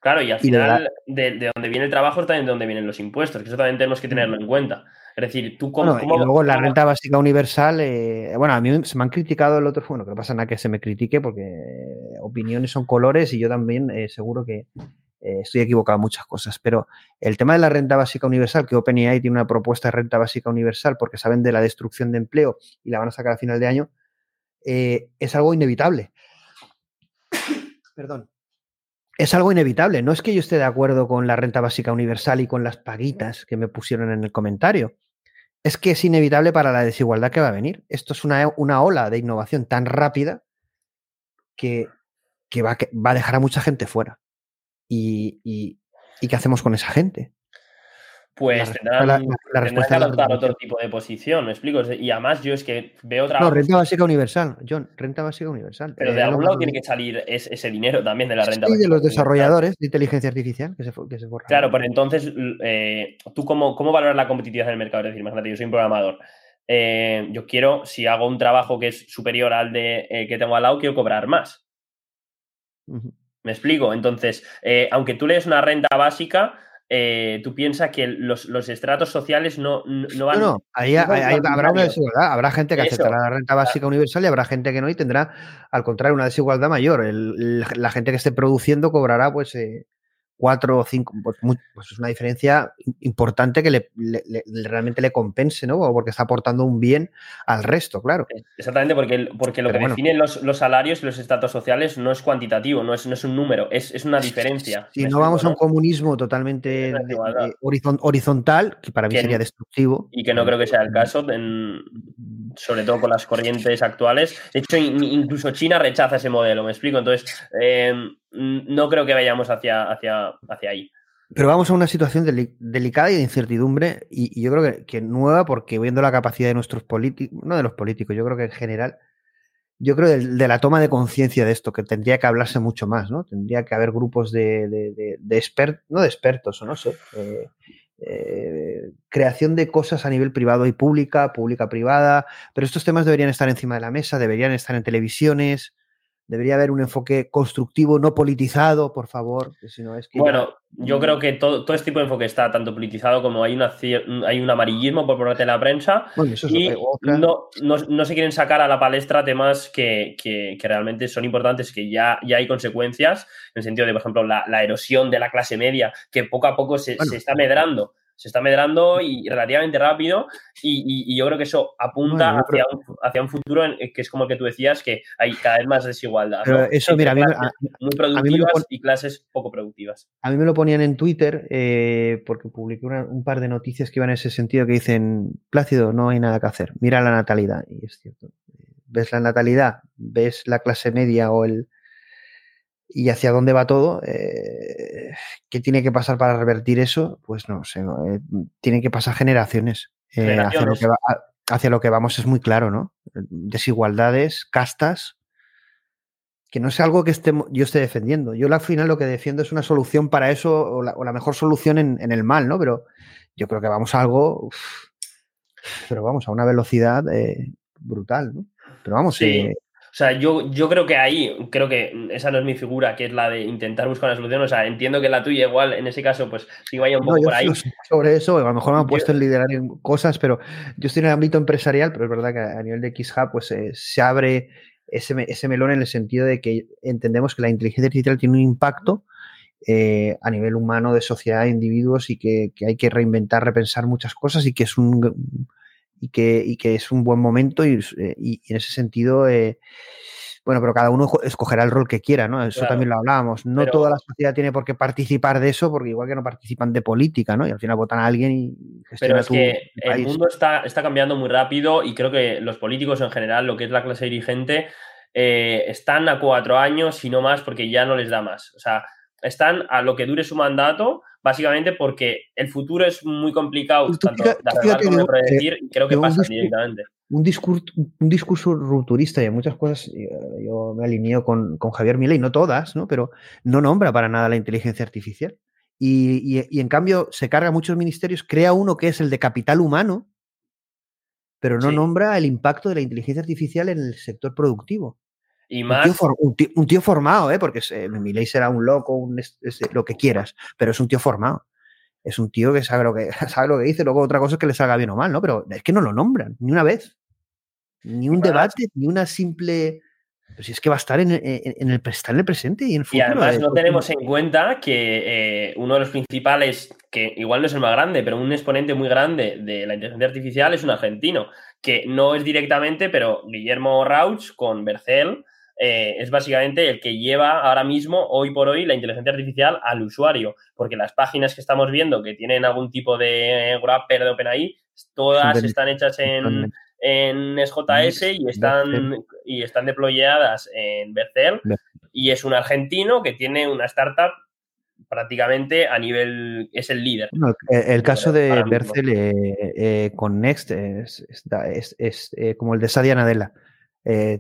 Claro, y al final, de, de, donde viene el trabajo es también de donde vienen los impuestos, que eso también tenemos que tenerlo en cuenta. Es decir, tú como. y luego la renta básica universal, eh, bueno, a mí se me han criticado el otro, bueno, que no pasa nada que se me critique, porque opiniones son colores y yo también eh, seguro que eh, estoy equivocado en muchas cosas. Pero el tema de la renta básica universal, que OpenAI tiene una propuesta de renta básica universal porque saben de la destrucción de empleo y la van a sacar a final de año, es algo inevitable. Perdón es algo inevitable. No es que yo esté de acuerdo con la renta básica universal y con las paguitas que me pusieron en el comentario. Es que es inevitable para la desigualdad que va a venir. Esto es una, una ola de innovación tan rápida que, va, va, a dejar a mucha gente fuera. ¿Y, y qué hacemos con esa gente? Pues tendrán, que adoptar otro tipo de posición, ¿me explico? Y además yo es que veo otra... No, renta básica universal, John, renta básica universal. Pero de algún lado tiene que salir ese dinero también de la renta sí, de los desarrolladores de inteligencia artificial que se, que se Claro, pero entonces, eh, ¿tú cómo, cómo valoras la competitividad del mercado? Es decir, imagínate, yo soy un programador. Eh, yo quiero, si hago un trabajo que es superior al de eh, que tengo al lado, quiero cobrar más. ¿Me explico? Entonces, aunque tú lees una renta básica, eh, tú piensas que los, estratos sociales no, no van... No, no, ahí, habrá una desigualdad. Habrá gente que aceptará la renta básica universal y habrá gente que no y tendrá, al contrario, una desigualdad mayor. la gente que esté produciendo cobrará pues eh, cuatro o cinco, pues, pues, es una diferencia importante que le, realmente le compense, ¿no? Porque está aportando un bien al resto, claro. Exactamente, porque, porque lo que definen los, salarios y los estatus sociales no es cuantitativo, no es, no es un número, es, una diferencia. Si no vamos a un comunismo totalmente horizontal, que para mí sería destructivo. Y que no creo que sea el caso, sobre todo con las corrientes actuales. De hecho, incluso China rechaza ese modelo, ¿me explico? Entonces, eh, no creo que vayamos hacia, hacia, hacia ahí. Pero vamos a una situación delicada y de incertidumbre, y, yo creo que, nueva, porque viendo la capacidad de nuestros políticos, no de los políticos, yo creo que en general, yo creo de, la toma de conciencia de esto, que tendría que hablarse mucho más, ¿no? Tendría que haber grupos de, expertos, no de expertos, o no sé, eh, eh, creación de cosas a nivel privado y pública, pública-privada, pero estos temas deberían estar encima de la mesa, deberían estar en televisiones, Debería haber un enfoque constructivo, no politizado, por favor. Si no es que bueno, yo creo que todo, todo, este tipo de enfoque está tanto politizado como hay, una, hay un amarillismo por parte de la prensa y no, no, se quieren sacar a la palestra temas que, que, realmente son importantes, que ya, ya hay consecuencias, en el sentido de, por ejemplo, la, la erosión de la clase media, que poco a poco se, se está medrando se está medrando y relativamente rápido y, yo creo que eso apunta hacia, un, hacia, un, futuro en, que es como el que tú decías, que hay cada vez más desigualdad. eso, mira, a mí, muy productivas y clases poco productivas. A mí me lo ponían en Twitter eh, porque publiqué un par de noticias que iban en ese sentido que dicen, Plácido, no hay nada que hacer, mira la natalidad. Y es cierto. Ves la natalidad, ves la clase media o el, y hacia dónde va todo, eh, qué tiene que pasar para revertir eso, pues no sé, eh, tienen que pasar generaciones. Eh, hacia, lo que hacia, lo que vamos es muy claro, ¿no? Desigualdades, castas, que no es algo que esté, yo esté defendiendo. Yo al final lo que defiendo es una solución para eso o la, mejor solución en, el mal, ¿no? Pero yo creo que vamos a algo, pero vamos a una velocidad brutal, ¿no? Pero vamos, Sí. O sea, yo, yo creo que ahí, creo que esa no es mi figura, que es la de intentar buscar una solución. O sea, entiendo que la tuya igual, en ese caso, pues sí vaya un poco yo por ahí. sobre eso, a lo mejor me han puesto en liderar en cosas, pero yo estoy en el ámbito empresarial, pero es verdad que a nivel de XHub pues, eh, se abre ese, ese melón en el sentido de que entendemos que la inteligencia artificial tiene un impacto eh, a nivel humano, de sociedad, de individuos, y que, que hay que reinventar, repensar muchas cosas y que es un, y que, y que es un buen momento y, eh, y- y en ese sentido... eh, bueno, pero cada uno escogerá el rol que quiera, ¿no? Eso Claro. también lo hablábamos. No Pero- toda la sociedad tiene por qué participar de eso, porque igual que no participan de política, ¿no? Y al final votan a alguien y Pero gestiona es tu, que tu el país. mundo está, está cambiando muy rápido y creo que los políticos en general, lo que es la clase dirigente, eh, están a cuatro años y no más porque ya no les da más. O sea, están a lo que dure su mandato, básicamente porque el futuro es muy complicado, Tú- tanto de fíjate como de predecir, y creo que pasa directamente. Un discurso, un discurso rupturista y en muchas cosas eh, yo me alineo con, con Javier Milei, no todas, ¿no? Pero no nombra para nada la inteligencia artificial. Y, y- y en cambio se carga muchos ministerios, crea uno que es el de capital humano, pero no Sí. nombra el impacto de la inteligencia artificial en el sector productivo. Y Un más, tío, for- un tío- un tío formado, ¿eh? porque eh, Milei será un loco, un es- es- lo que quieras, pero es un tío formado. Es un tío que sabe lo que, sabe lo que dice, luego otra cosa es que le salga bien o mal, ¿no? Pero es que no lo nombran, ni una vez. Ni un debate, ni una simple. Pero si es que va a estar en, en- en el, en el presente y en el Y futuro. además eh, no tenemos en cuenta que eh, uno de los principales, que igual no es el más grande, pero un exponente muy grande de la inteligencia artificial es un argentino, que no es directamente, pero Guillermo Rauch con Bercel eh, es básicamente el que lleva ahora mismo, hoy por hoy, la inteligencia artificial al usuario, porque las páginas que estamos viendo que tienen algún tipo de wrapper de OpenAI, todas están hechas en, en SJS y están, y están deployadas en Bercel y es un argentino que tiene una startup prácticamente a nivel, es el líder. El, el caso de. Bercel eh, eh, con Next es, es- es- es, eh, como el de Sadia Nadella.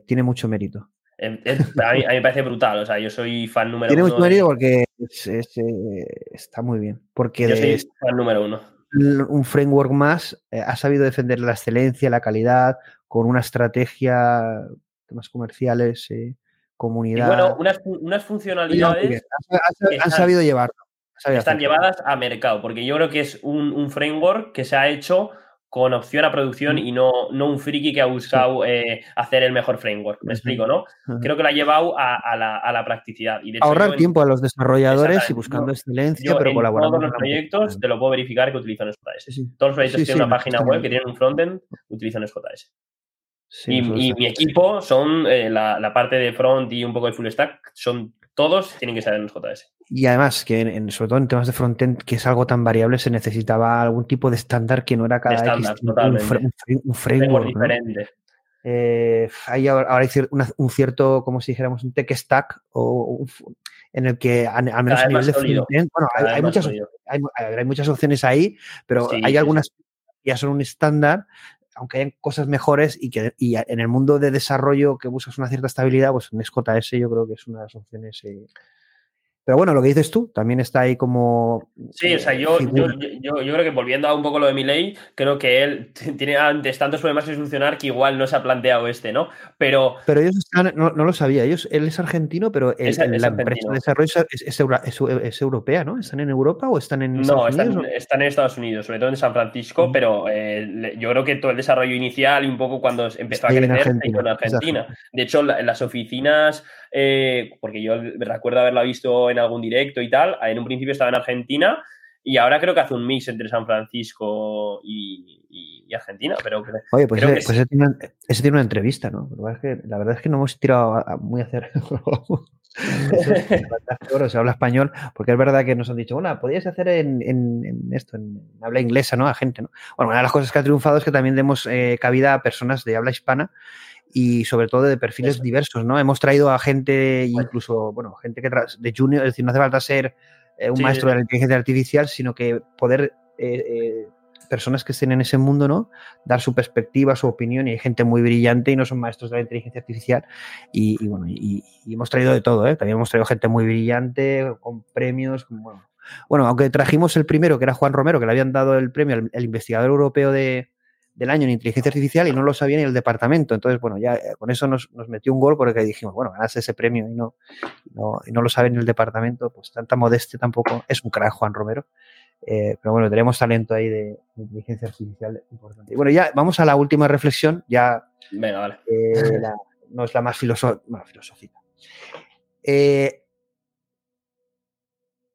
Tiene mucho mérito. Eh, es- a, mí, a mí me parece brutal, o sea, yo soy fan número Tiene uno. mucho de- mérito porque es- es, eh, está muy bien. Porque yo soy es fan número uno. un framework más eh, ha sabido defender la excelencia, la calidad, con una estrategia, temas comerciales, eh, Y comunidad. bueno, unas, unas funcionalidades han, sabido llevarlo. sabido están hacerlo. llevadas a mercado, porque yo creo que es un, un framework que se ha hecho con opción a producción y no, no un friki que ha buscado eh, hacer el mejor framework. Me explico, ¿no? Creo que lo ha llevado a, a la, a la practicidad. Y de hecho, Ahorrar en- tiempo a los desarrolladores y buscando Yo- excelencia, yo pero en colaborando. todos los la proyectos te lo puedo verificar que utilizan SJS. Sí, sí. Todos los proyectos Sí, que tienen una página web, que tienen un frontend, utilizan SJS. Y, y mi equipo son eh, la, la parte de front y un poco de full stack, son todos tienen que ser en JS. Y además, que en- en- sobre todo en temas de frontend, que es algo tan variable, se necesitaba algún tipo de estándar que no era cada estándar, X un, Framework diferente. Eh, hay ahora ahora hay cier- una- un cierto, como si dijéramos, un tech stack o en el que al menos a nivel de frontend, bueno, hay, muchas, hay, hay muchas opciones ahí, pero Sí, hay sí, algunas que ya son un estándar, aunque hay cosas mejores y que y en el mundo de desarrollo que buscas una cierta estabilidad, pues un SKS yo creo que es una de las opciones. eh. Pero bueno, lo que dices tú también está ahí como. Sí, o sea, eh, yo, yo, yo, yo creo que volviendo a un poco lo de mi ley, creo que él tiene antes tantos problemas que solucionar que igual no se ha planteado este, ¿no? Pero Pero ellos están, no, no lo sabía, ellos, él es argentino, pero el- Es- es la empresa argentino. de desarrollo es, es es- europea, ¿no? ¿Están en Europa o están en No, Estados están, están en Estados Unidos, sobre todo en San Francisco, pero eh, yo creo que todo el desarrollo inicial y un poco cuando empezó a Está en crecer se Argentina, en Argentina. De hecho, la- en las oficinas, eh, porque yo recuerdo haberla visto en algún directo y tal, en un principio estaba en Argentina y ahora creo que hace un mix entre San Francisco y, y- y Argentina, pero Oye, pues, creo ese, que pues ese tiene una, ese tiene una entrevista, ¿no? Que pasa es que la verdad es que no hemos tirado a- a muy hacer. Ahora se habla español, porque es verdad que nos han dicho, bueno, podrías hacer en, en- en esto, en habla inglesa, ¿no? A gente, ¿no? Bueno, una de las cosas que ha triunfado es que también demos eh, cabida a personas de habla hispana y sobre todo de perfiles diversos, ¿no? Hemos traído a gente, incluso, bueno, gente que de junior, es decir, no hace falta ser eh, un Sí, maestro de la inteligencia artificial, sino que poder eh, eh, personas que estén en ese mundo, ¿no? Dar su perspectiva, su opinión, y hay gente muy brillante y no son maestros de la inteligencia artificial. Y, y bueno, y, y hemos traído de todo, ¿eh? También hemos traído gente muy brillante, con premios, con, bueno, bueno, aunque trajimos el primero, que era Juan Romero, que le habían dado el premio al el investigador europeo de, del año en inteligencia artificial y no lo sabía ni el departamento. Entonces, bueno, ya eh, con eso nos, nos metió un gol porque dijimos, bueno, ganas ese premio y no, no, y no lo sabe ni el departamento, pues tanta modestia tampoco. Es un crack Juan Romero. Eh, pero bueno, tenemos talento ahí de, inteligencia artificial importante. Y bueno, ya vamos a la última reflexión, ya Venga, vale. eh, la- no es la más filosófica. Bueno, filosófica. Eh,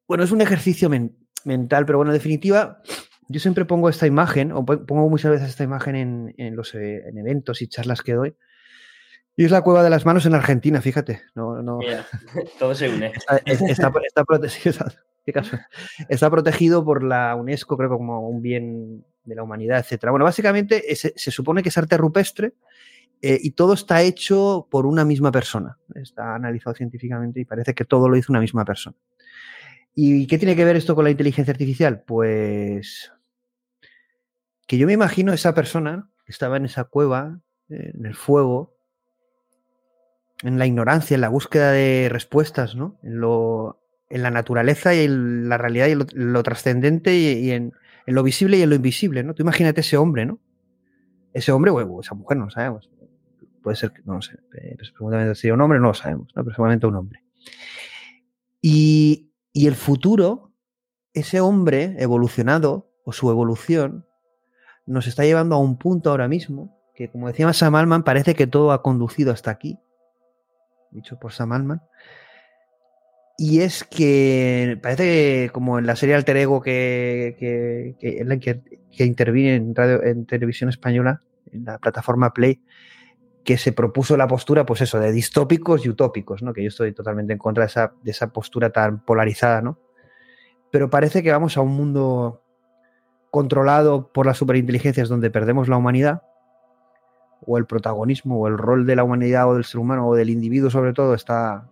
bueno, es un ejercicio men- mental, pero bueno, en definitiva, yo siempre pongo esta imagen, o po- pongo muchas veces esta imagen en, en los eh, en eventos y charlas que doy. Y es la cueva de las manos en Argentina, fíjate. No, no, Mira, todo se une. está, es- está, está protegido, está protegido por la UNESCO, creo que como un bien de la humanidad, etcétera. Bueno, básicamente se supone que es arte rupestre eh, y todo está hecho por una misma persona. Está analizado científicamente y parece que todo lo hizo una misma persona. ¿Y qué tiene que ver esto con la inteligencia artificial? Pues que yo me imagino esa persona que estaba en esa cueva, eh, en el fuego, en la ignorancia, en la búsqueda de respuestas, ¿no? En, lo, en la naturaleza y en la realidad y lo, lo trascendente y, en, en lo visible y en lo invisible, ¿no? Tú imagínate ese hombre, ¿no? Ese hombre o esa mujer, no lo sabemos. Puede ser que, no lo sé, seguramente sería un hombre, no lo sabemos, ¿no? Pero un hombre. Y, y el futuro, ese hombre evolucionado o su evolución, nos está llevando a un punto ahora mismo que, como decía Sam Altman, parece que todo ha conducido hasta aquí, dicho por Sam Altman, y es que parece que, como en la serie Alter Ego que, que, que, en la que, que interviene en, radio, en televisión española, en la plataforma Play, que se propuso la postura, pues eso, de distópicos y utópicos, ¿no? Que yo estoy totalmente en contra de esa, de esa postura tan polarizada, ¿no? Pero parece que vamos a un mundo controlado por las superinteligencias donde perdemos la humanidad, o el protagonismo, o el rol de la humanidad o del ser humano, o del individuo sobre todo, está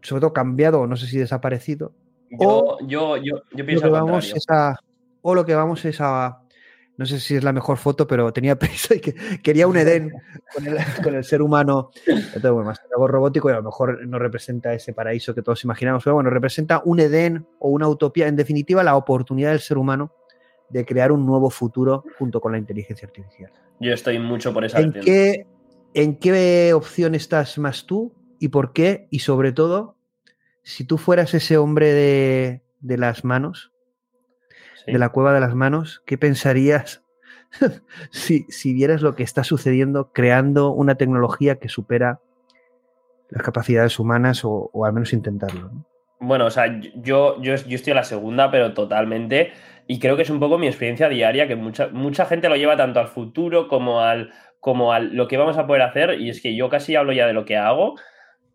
sobre todo cambiado, no sé si desaparecido. Yo, o yo, yo, yo lo pienso que al vamos contrario. es a, o lo que vamos es a no sé si es la mejor foto, pero tenía prisa y que quería un Edén con el, con el ser humano. Entonces, bueno, más algo robótico y a lo mejor no representa ese paraíso que todos imaginamos, pero bueno, representa un Edén o una utopía, en definitiva, la oportunidad del ser humano de crear un nuevo futuro junto con la inteligencia artificial. Yo estoy mucho por esa ¿En qué, ¿En qué opción estás más tú y por qué? Y sobre todo, si tú fueras ese hombre de, de las manos, Sí. de la cueva de las manos, ¿qué pensarías si, si vieras lo que está sucediendo creando una tecnología que supera las capacidades humanas o, o al menos intentarlo? ¿no? Bueno, o sea, yo, yo, yo estoy a la segunda, pero totalmente. Y creo que es un poco mi experiencia diaria, que mucha, mucha gente lo lleva tanto al futuro como al, como al lo que vamos a poder hacer. Y es que yo casi hablo ya de lo que hago.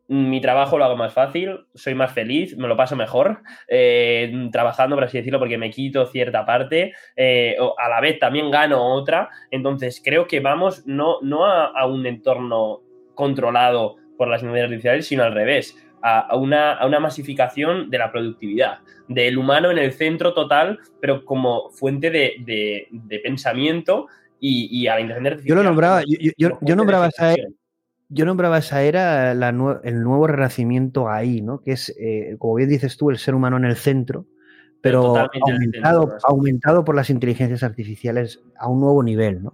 Mi trabajo lo hago más fácil, soy más feliz, me lo paso mejor eh, trabajando, por así decirlo, porque me quito cierta parte, eh, a la vez también gano otra. Entonces creo que vamos no, no a, a un entorno controlado por las inteligencias artificiales, sino al revés, a, a, una, a una masificación de la productividad, del humano en el centro total, pero como fuente de, de, de pensamiento y, y, a la inteligencia artificial. Yo lo nombraba, yo, yo, yo, nombraba esa yo nombraba esa era la, el nuevo renacimiento ahí, ¿no? Que es, eh, como bien dices tú, el ser humano en el centro, pero, pero aumentado, centro, aumentado por las inteligencias artificiales a un nuevo nivel, ¿no?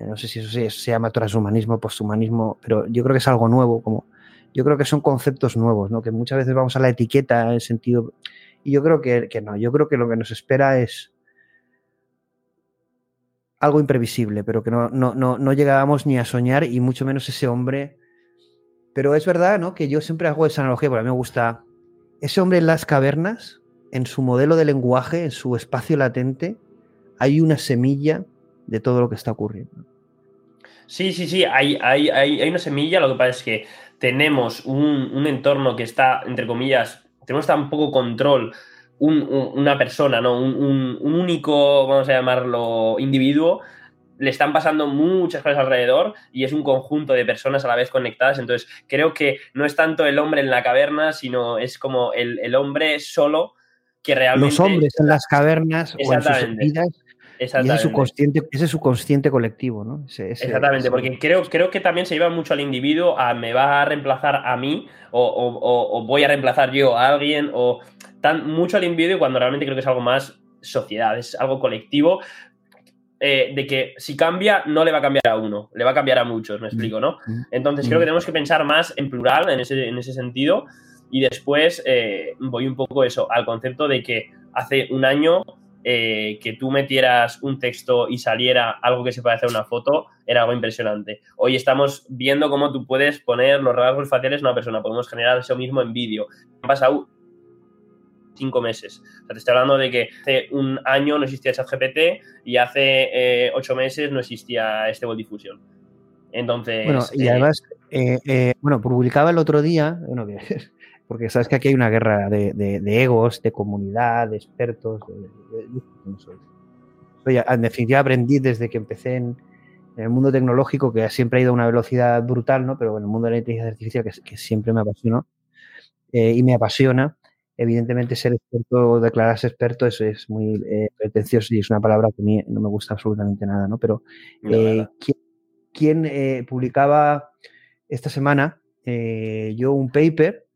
No sé si eso se, se llama transhumanismo, posthumanismo, pero yo creo que es algo nuevo, como yo creo que son conceptos nuevos, ¿no? Que muchas veces vamos a la etiqueta en el sentido. Y yo creo que, que, no, yo creo que lo que nos espera es algo imprevisible, pero que no, no, no, no llegábamos ni a soñar, y mucho menos ese hombre. Pero es verdad, ¿no? Que yo siempre hago esa analogía, porque a mí me gusta. Ese hombre en las cavernas, en su modelo de lenguaje, en su espacio latente, hay una semilla de todo lo que está ocurriendo. Sí, sí, sí, hay, hay, hay, una semilla, lo que pasa es que tenemos un, entorno que está, entre comillas, tenemos tan poco control, un, un, una persona, ¿no? Un, un, único, vamos a llamarlo, individuo, le están pasando muchas cosas alrededor y es un conjunto de personas a la vez conectadas. Entonces, creo que no es tanto el hombre en la caverna, sino es como el, el hombre solo que realmente. Los hombres en las cavernas o en sus vidas ese es, su consciente, ese es su consciente colectivo, ¿no? Ese, ese, Exactamente, porque creo, creo que también se lleva mucho al individuo a me va a reemplazar a mí o, o, o, o voy a reemplazar yo a alguien o tan mucho al individuo cuando realmente creo que es algo más sociedad, es algo colectivo. eh, de que si cambia, no le va a cambiar a uno, le va a cambiar a muchos, me explico, ¿no? Entonces creo que tenemos que pensar más en plural en ese, en ese sentido. Y después eh, voy un poco eso, al concepto de que hace un año eh, que tú metieras un texto y saliera algo que se parece a una foto era algo impresionante. Hoy estamos viendo cómo tú puedes poner los rasgos faciales de una persona, podemos generar eso mismo en vídeo. Han pasado cinco meses. O sea, te estoy hablando de que hace un año no existía ChatGPT y hace eh, ocho meses no existía Stable Diffusion. Entonces. Bueno, y además, eh, eh, bueno, publicaba el otro día, bueno, porque sabes que aquí hay una guerra de, egos, de comunidad, de expertos. en definitiva, aprendí desde que empecé en, el mundo tecnológico, que siempre ha ido a una velocidad brutal, ¿no? Pero en el mundo de la inteligencia artificial, que, siempre me apasionó y me apasiona, evidentemente ser experto o declararse experto eso es muy eh, pretencioso y es una palabra que a mí no me gusta absolutamente nada, ¿no? Pero eh, ¿quién, eh, publicaba esta semana yo un paper?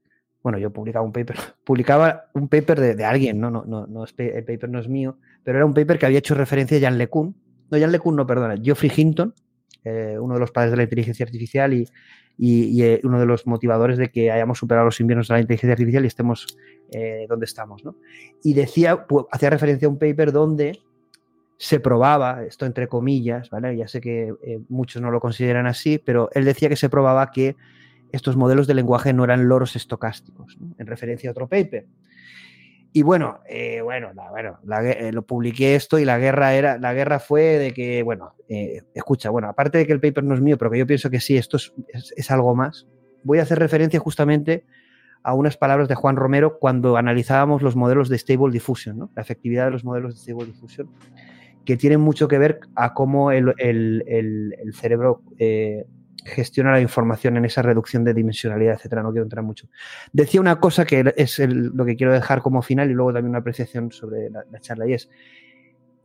Bueno, yo publicaba un paper, publicaba un paper de, alguien, ¿no? No, no, no el paper no es mío, pero era un paper que había hecho referencia a Jan LeCun, no Jan LeCun, no, perdona, Geoffrey Hinton, uno de los padres de la inteligencia artificial y, y, y, uno de los motivadores de que hayamos superado los inviernos de la inteligencia artificial y estemos eh, donde estamos. ¿no? Y decía, hacía referencia a un paper donde se probaba, esto entre comillas, ¿vale? ya sé que eh, muchos no lo consideran así, pero él decía que se probaba que estos modelos de lenguaje no eran loros estocásticos, en referencia a otro paper. Y bueno, eh, bueno, bueno lo publiqué esto y la guerra era, la guerra fue de que, bueno, escucha, bueno, aparte de que el paper no es mío, pero que yo pienso que sí, esto es algo más, voy a hacer referencia justamente a unas palabras de Juan Romero cuando analizábamos los modelos de Stable Diffusion, la efectividad de los modelos de Stable Diffusion, que tienen mucho que ver a cómo el, cerebro eh, gestiona la información en esa reducción de dimensionalidad, etcétera. No quiero entrar mucho. Decía una cosa que es lo que quiero dejar como final y luego también una apreciación sobre la, charla y es,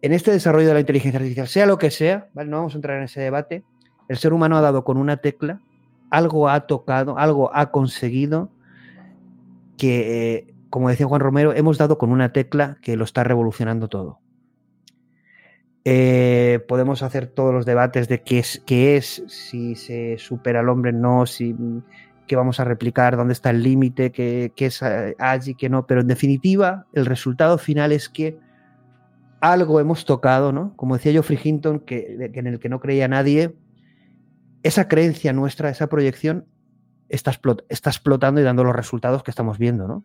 en este desarrollo de la inteligencia artificial, sea lo que sea, no vamos a entrar en ese debate, el ser humano ha dado con una tecla, algo ha tocado, algo ha conseguido que, eh, como decía Juan Romero, hemos dado con una tecla que lo está revolucionando todo. Eh, podemos hacer todos los debates de qué es, qué es, si se supera al hombre, no, si qué vamos a replicar, dónde está el límite, qué, es eh, allí, qué no, pero en definitiva el resultado final es que algo hemos tocado, ¿no? Como decía Geoffrey Hinton, que, en el que no creía nadie, esa creencia nuestra, esa proyección, está, explotando y dando los resultados que estamos viendo, ¿no?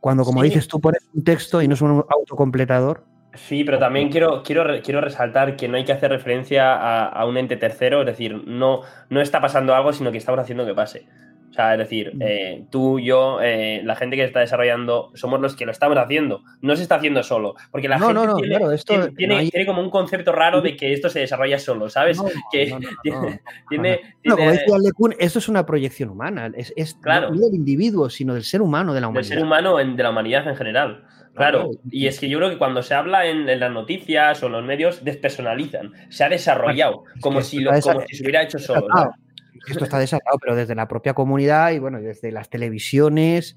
Cuando, como dices, tú pones un texto y no es un autocompletador. Sí, pero también quiero, quiero, quiero resaltar que no hay que hacer referencia a, a, un ente tercero, es decir, no, no está pasando algo, sino que estamos haciendo que pase. O sea, es decir, eh, tú, yo, eh, la gente que está desarrollando, somos los que lo estamos haciendo. No se está haciendo solo. Porque la gente tiene, tiene, como un concepto raro de que esto se desarrolla solo, ¿sabes? que tiene, como decía Lecun, esto es una proyección humana. Es, no del individuo, sino del ser humano, de la humanidad. Del ser humano, en, de la humanidad en general. Claro, y es que yo creo que cuando se habla en, las noticias o en los medios, despersonalizan. Se ha desarrollado, como, si lo, como si se hubiera hecho solo. Esto está desatado, pero desde la propia comunidad y bueno, desde las televisiones.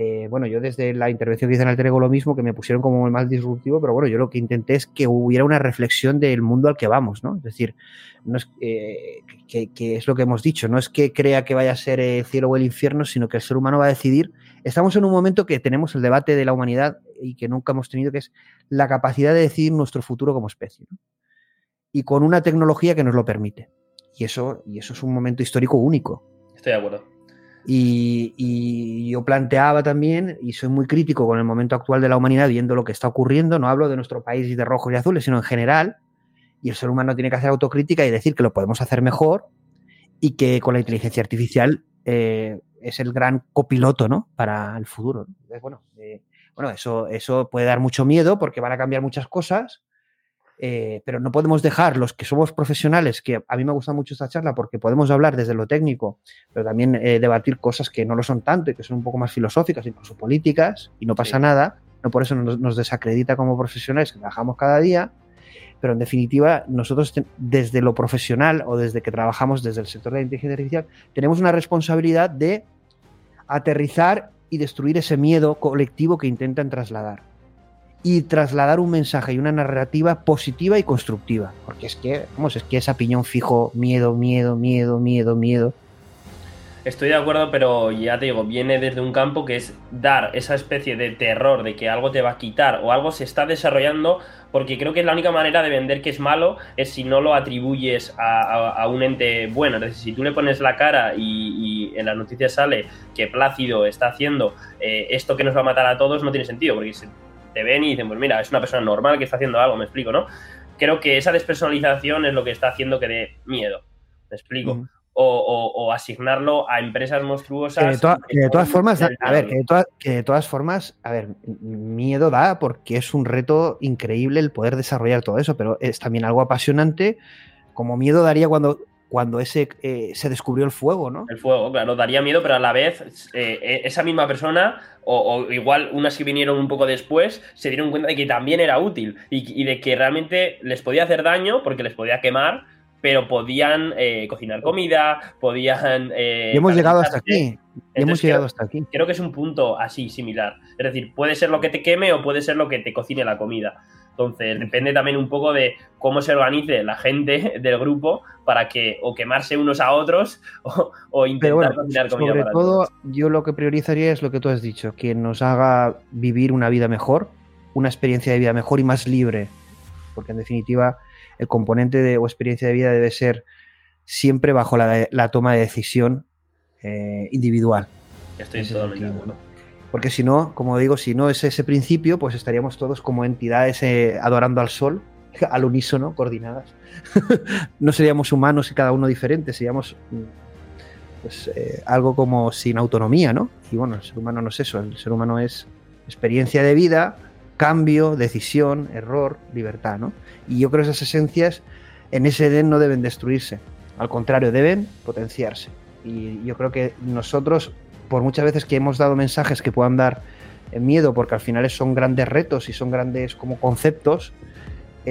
Eh, bueno, yo desde la intervención que hice en Alter Ego lo mismo, que me pusieron como el más disruptivo, pero bueno, yo lo que intenté es que hubiera una reflexión del mundo al que vamos, ¿no? Es decir, no es, eh, que, es lo que hemos dicho, no es que crea que vaya a ser el cielo o el infierno, sino que el ser humano va a decidir. Estamos en un momento que tenemos el debate de la humanidad y que nunca hemos tenido, que es la capacidad de decidir nuestro futuro como especie. Y con una tecnología que nos lo permite. Y eso, y eso es un momento histórico único. Estoy de acuerdo. Y, yo planteaba también, y soy muy crítico con el momento actual de la humanidad, viendo lo que está ocurriendo, no hablo de nuestro país y de rojos y azules, sino en general, y el ser humano tiene que hacer autocrítica y decir que lo podemos hacer mejor y que con la inteligencia artificial eh, es el gran copiloto ¿no? para el futuro. bueno, eh, bueno eso, eso puede dar mucho miedo porque van a cambiar muchas cosas, eh, pero no podemos dejar los que somos profesionales, que a mí me gusta mucho esta charla porque podemos hablar desde lo técnico, pero también eh, debatir cosas que no lo son tanto y que son un poco más filosóficas, incluso políticas, y no pasa nada, no por eso nos, desacredita como profesionales que trabajamos cada día, pero en definitiva nosotros desde lo profesional o desde que trabajamos desde el sector de la inteligencia artificial, tenemos una responsabilidad de aterrizar y destruir ese miedo colectivo que intentan trasladar y trasladar un mensaje y una narrativa positiva y constructiva. Porque es que, vamos, es que esa piñón fijo, miedo, miedo, miedo, miedo, miedo. Estoy de acuerdo, pero ya te digo, viene desde un campo que es dar esa especie de terror de que algo te va a quitar o algo se está desarrollando, porque creo que es la única manera de vender que es malo es si no lo atribuyes a, un ente bueno. Es decir, si tú le pones la cara y, en las noticias sale que Plácido está haciendo eh, esto que nos va a matar a todos, no tiene sentido, porque te ven y dicen, pues mira, es una persona normal que está haciendo algo, me explico, ¿no? Creo que esa despersonalización es lo que está haciendo que dé miedo, me explico. o, asignarlo a empresas monstruosas. Que de, todas formas, a ver, que de, todas formas, a ver, miedo da porque es un reto increíble el poder desarrollar todo eso, pero es también algo apasionante, como miedo daría cuando cuando ese eh, se descubrió el fuego, ¿no? El fuego, claro, daría miedo, pero a la vez eh, eh, esa misma persona, o, igual unas que vinieron un poco después, se dieron cuenta de que también era útil y, de que realmente les podía hacer daño porque les podía quemar, pero podían cocinar comida, podían... y hemos llegado hasta aquí. hemos llegado hasta aquí. Creo que es un punto así similar. Es decir, puede ser lo que te queme o puede ser lo que te cocine la comida. Entonces, depende también un poco de cómo se organice la gente del grupo para que o quemarse unos a otros o, intentar cocinar comida sobre todo, yo lo que priorizaría es lo que tú has dicho, que nos haga vivir una vida mejor, una experiencia de vida mejor y más libre. Porque en definitiva, el componente de, o experiencia de vida debe ser siempre bajo la, toma de decisión eh, individual. Estoy totalmente de acuerdo. Porque si no, como digo, si no es ese principio, pues estaríamos todos como entidades eh, adorando al sol, al unísono, coordinadas. no seríamos humanos y cada uno diferente, seríamos mm, pues, eh, algo como sin autonomía, ¿no? Y bueno, el ser humano no es eso, el ser humano es experiencia de vida, cambio, decisión, error, libertad, ¿no? Y yo creo que esas esencias en ese Edén no deben destruirse, al contrario, deben potenciarse. Y yo creo que nosotros por muchas veces que hemos dado mensajes que puedan dar eh, miedo, porque al final son grandes retos y son grandes como conceptos,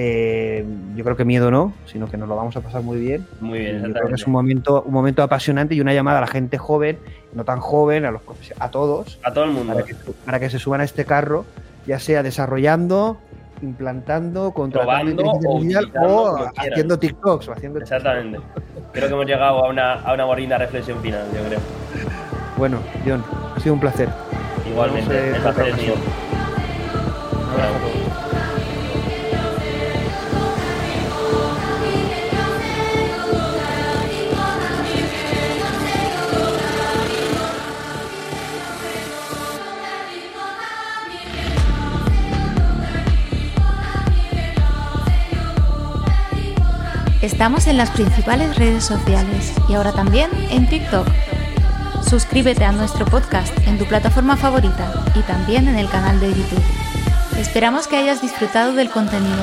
eh, yo creo que miedo no, sino que nos lo vamos a pasar muy bien. Muy bien, yo creo que es un momento, un momento apasionante y una llamada a la gente joven, no tan joven, a los a todos. A todo el mundo. Para que, se suban a este carro, ya sea desarrollando, implantando, contratando o, haciendo TikToks o haciendo Exactamente. creo que hemos llegado a una, a una bonita reflexión final, yo creo. Bueno, John, ha sido un placer. Igualmente, el placer es mío. Estamos en las principales redes sociales y ahora también en TikTok. Suscríbete a nuestro podcast en tu plataforma favorita y también en el canal de YouTube. Esperamos que hayas disfrutado del contenido.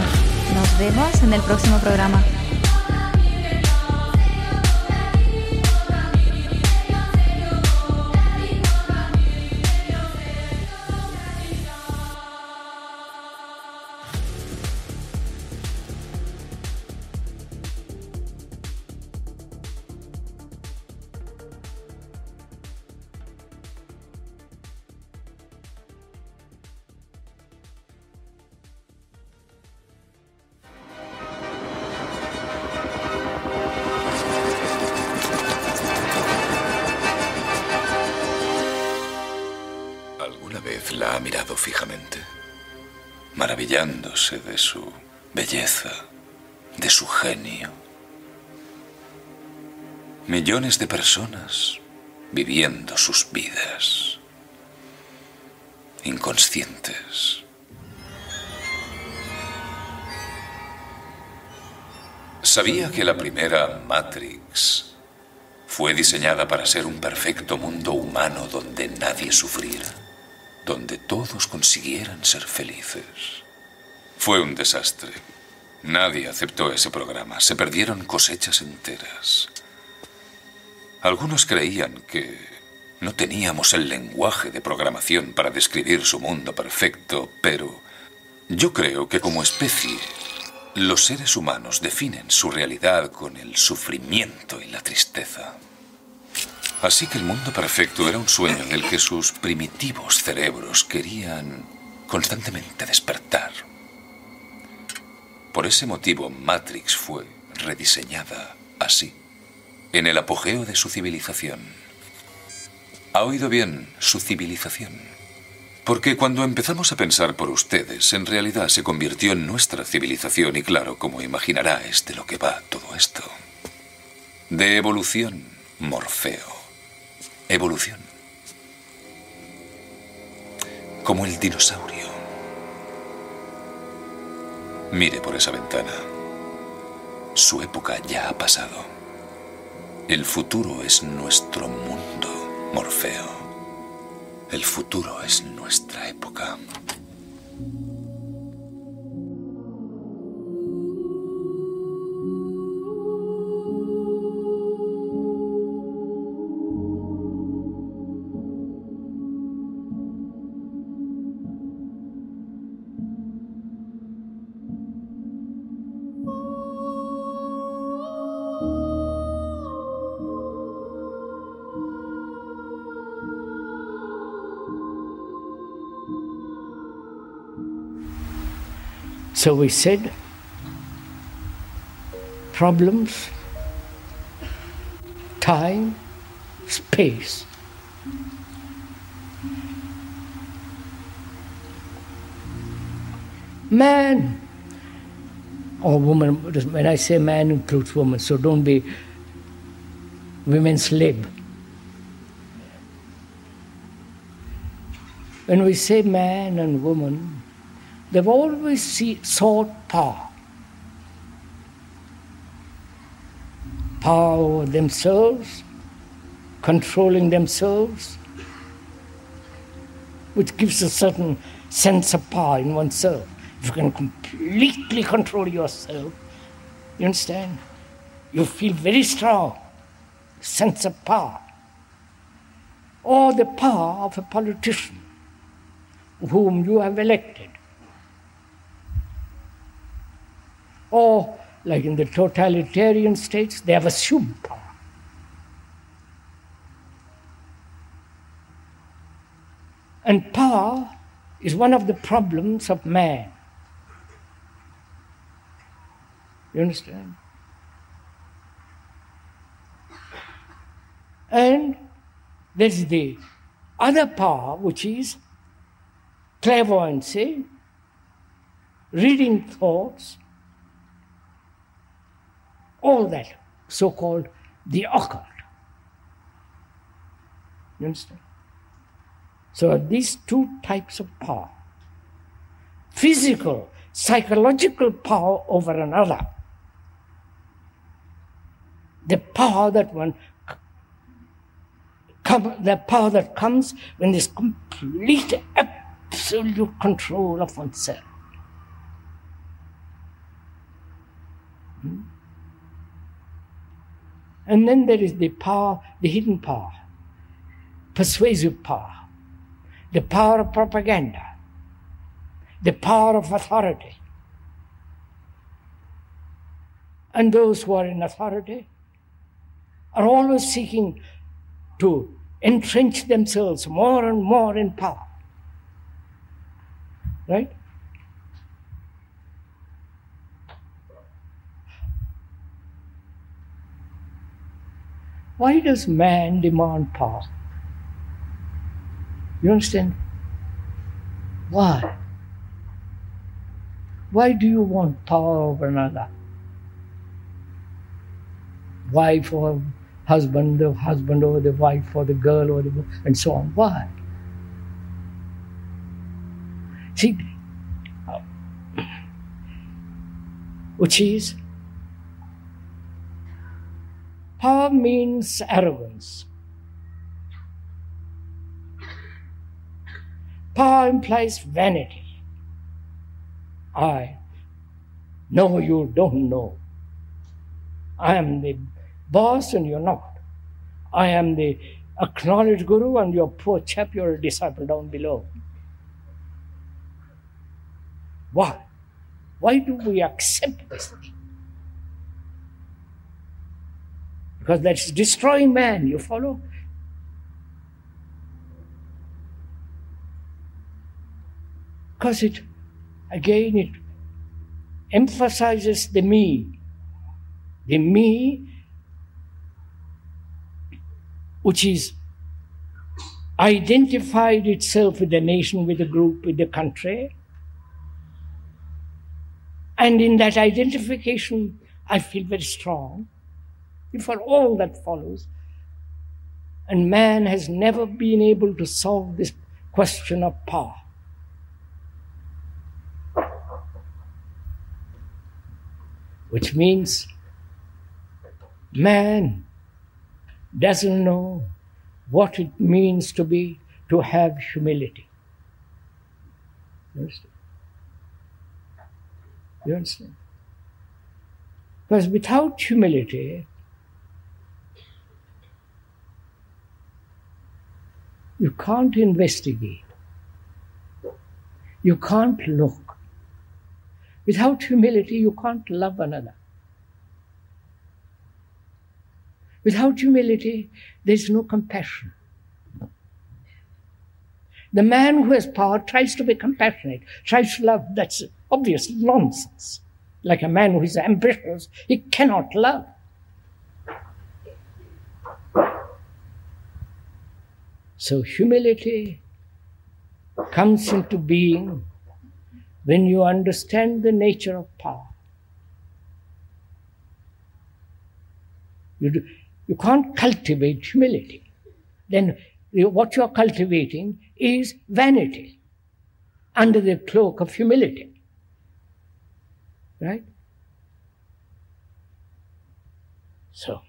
Nos vemos en el próximo programa. De su belleza, de su genio. Millones de personas viviendo sus vidas, inconscientes. ¿Sabía que la primera Matrix fue diseñada para ser un perfecto mundo humano donde nadie sufriera, donde todos consiguieran ser felices? Fue un desastre. Nadie aceptó ese programa. Se perdieron cosechas enteras. Algunos creían que no teníamos el lenguaje de programación para describir su mundo perfecto, pero yo creo que como especie, los seres humanos definen su realidad con el sufrimiento y la tristeza. Así que el mundo perfecto era un sueño en el que sus primitivos cerebros querían constantemente despertar. Por ese motivo Matrix fue rediseñada así, en el apogeo de su civilización. ¿Ha oído bien su civilización? Porque cuando empezamos a pensar por ustedes, en realidad se convirtió en nuestra civilización y claro, como imaginará, es de lo que va todo esto. De evolución, Morfeo. Evolución. Como el dinosaurio. Mire por esa ventana. Su época ya ha pasado. El futuro es nuestro mundo, Morfeo. El futuro es nuestra época. So we said problems, time, space. Man or woman, when I say man includes woman, so don't be women's lib. When we say man and woman, they've always see, sought power. Power over themselves, controlling themselves, which gives a certain sense of power in oneself. If you can completely control yourself, you understand? You feel very strong, sense of power. Or the power of a politician whom you have elected. Or, like in the totalitarian states, they have assumed power. And power is one of the problems of man. You understand? And there's the other power, which is clairvoyancy, reading thoughts, all that so called the occult. You understand? So these two types of power physical, psychological power over another, the power that one come, the power that comes when there's complete absolute control of oneself. Hmm? And then there is the power, the hidden power, persuasive power, the power of propaganda, the power of authority. And those who are in authority are always seeking to entrench themselves more and more in power. Right? Why does man demand power? You understand? Why? Why do you want power over another? Wife or husband, the husband over the wife or the girl or the and so on. Why? See, which is power means arrogance. Power implies vanity. I know you don't know. I am the boss and you're not. I am the acknowledged guru and you're poor chap, you're a disciple down below. Why? Why do we accept this thing? Because that's destroying man, you follow? Because it, again, it emphasizes the me. The me, which is identified itself with the nation, with the group, with the country. And in that identification, I feel very strong for all that follows. And man has never been able to solve this question of power. Which means man doesn't know what it means to be to have humility. You understand? You understand? Because without humility, you can't investigate. You can't look. Without humility, you can't love another. Without humility, there's no compassion. The man who has power tries to be compassionate, tries to love. That's obvious nonsense. Like a man who is ambitious, he cannot love. So humility comes into being when you understand the nature of power. You, do, you can't cultivate humility. Then what you're cultivating is vanity under the cloak of humility. Right? So,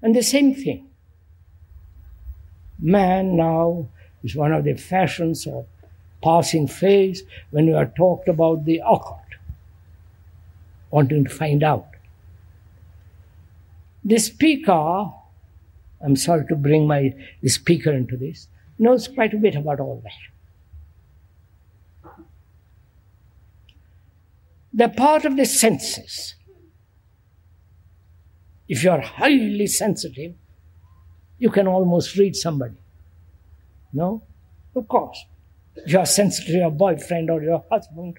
and the same thing. Man now is one of the fashions of passing phase when you are talked about the occult, wanting to find out. The speaker, I'm sorry to bring my the speaker into this, knows quite a bit about all that. They're part of the senses. If you're highly sensitive, you can almost read somebody. No? Of course. You're sensitive to your boyfriend or your husband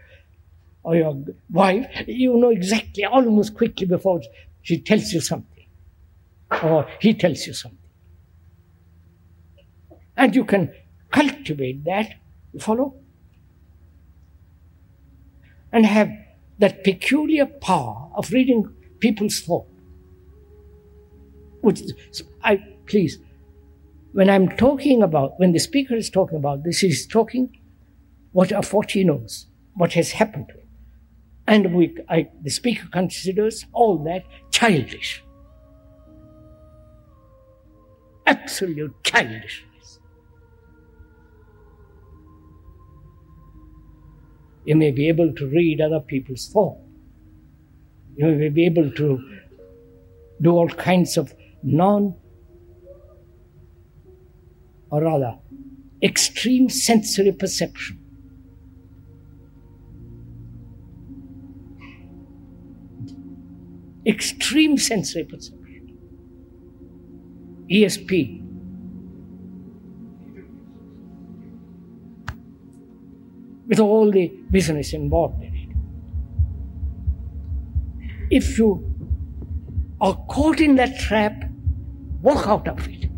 or your wife, you know exactly, almost quickly before she tells you something or he tells you something. And you can cultivate that, you follow? And have that peculiar power of reading people's thought. Which I please, when I'm talking about, when the speaker is talking about this, he's talking what what he knows, what has happened to him. And we, I, the speaker considers all that childish. Absolute childishness. You may be able to read other people's thoughts. You may be able to do all kinds of non or rather, extreme sensory perception. Extreme sensory perception. ESP. With all the business involved in it. If you are caught in that trap, walk out of it.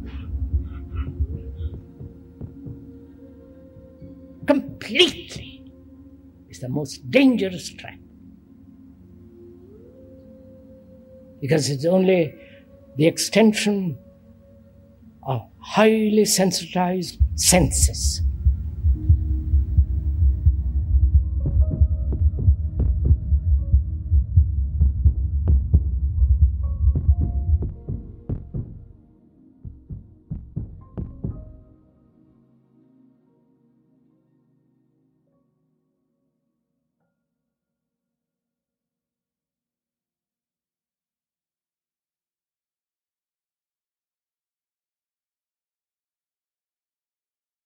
Completely is the most dangerous trap. Because it's only the extension of highly sensitized senses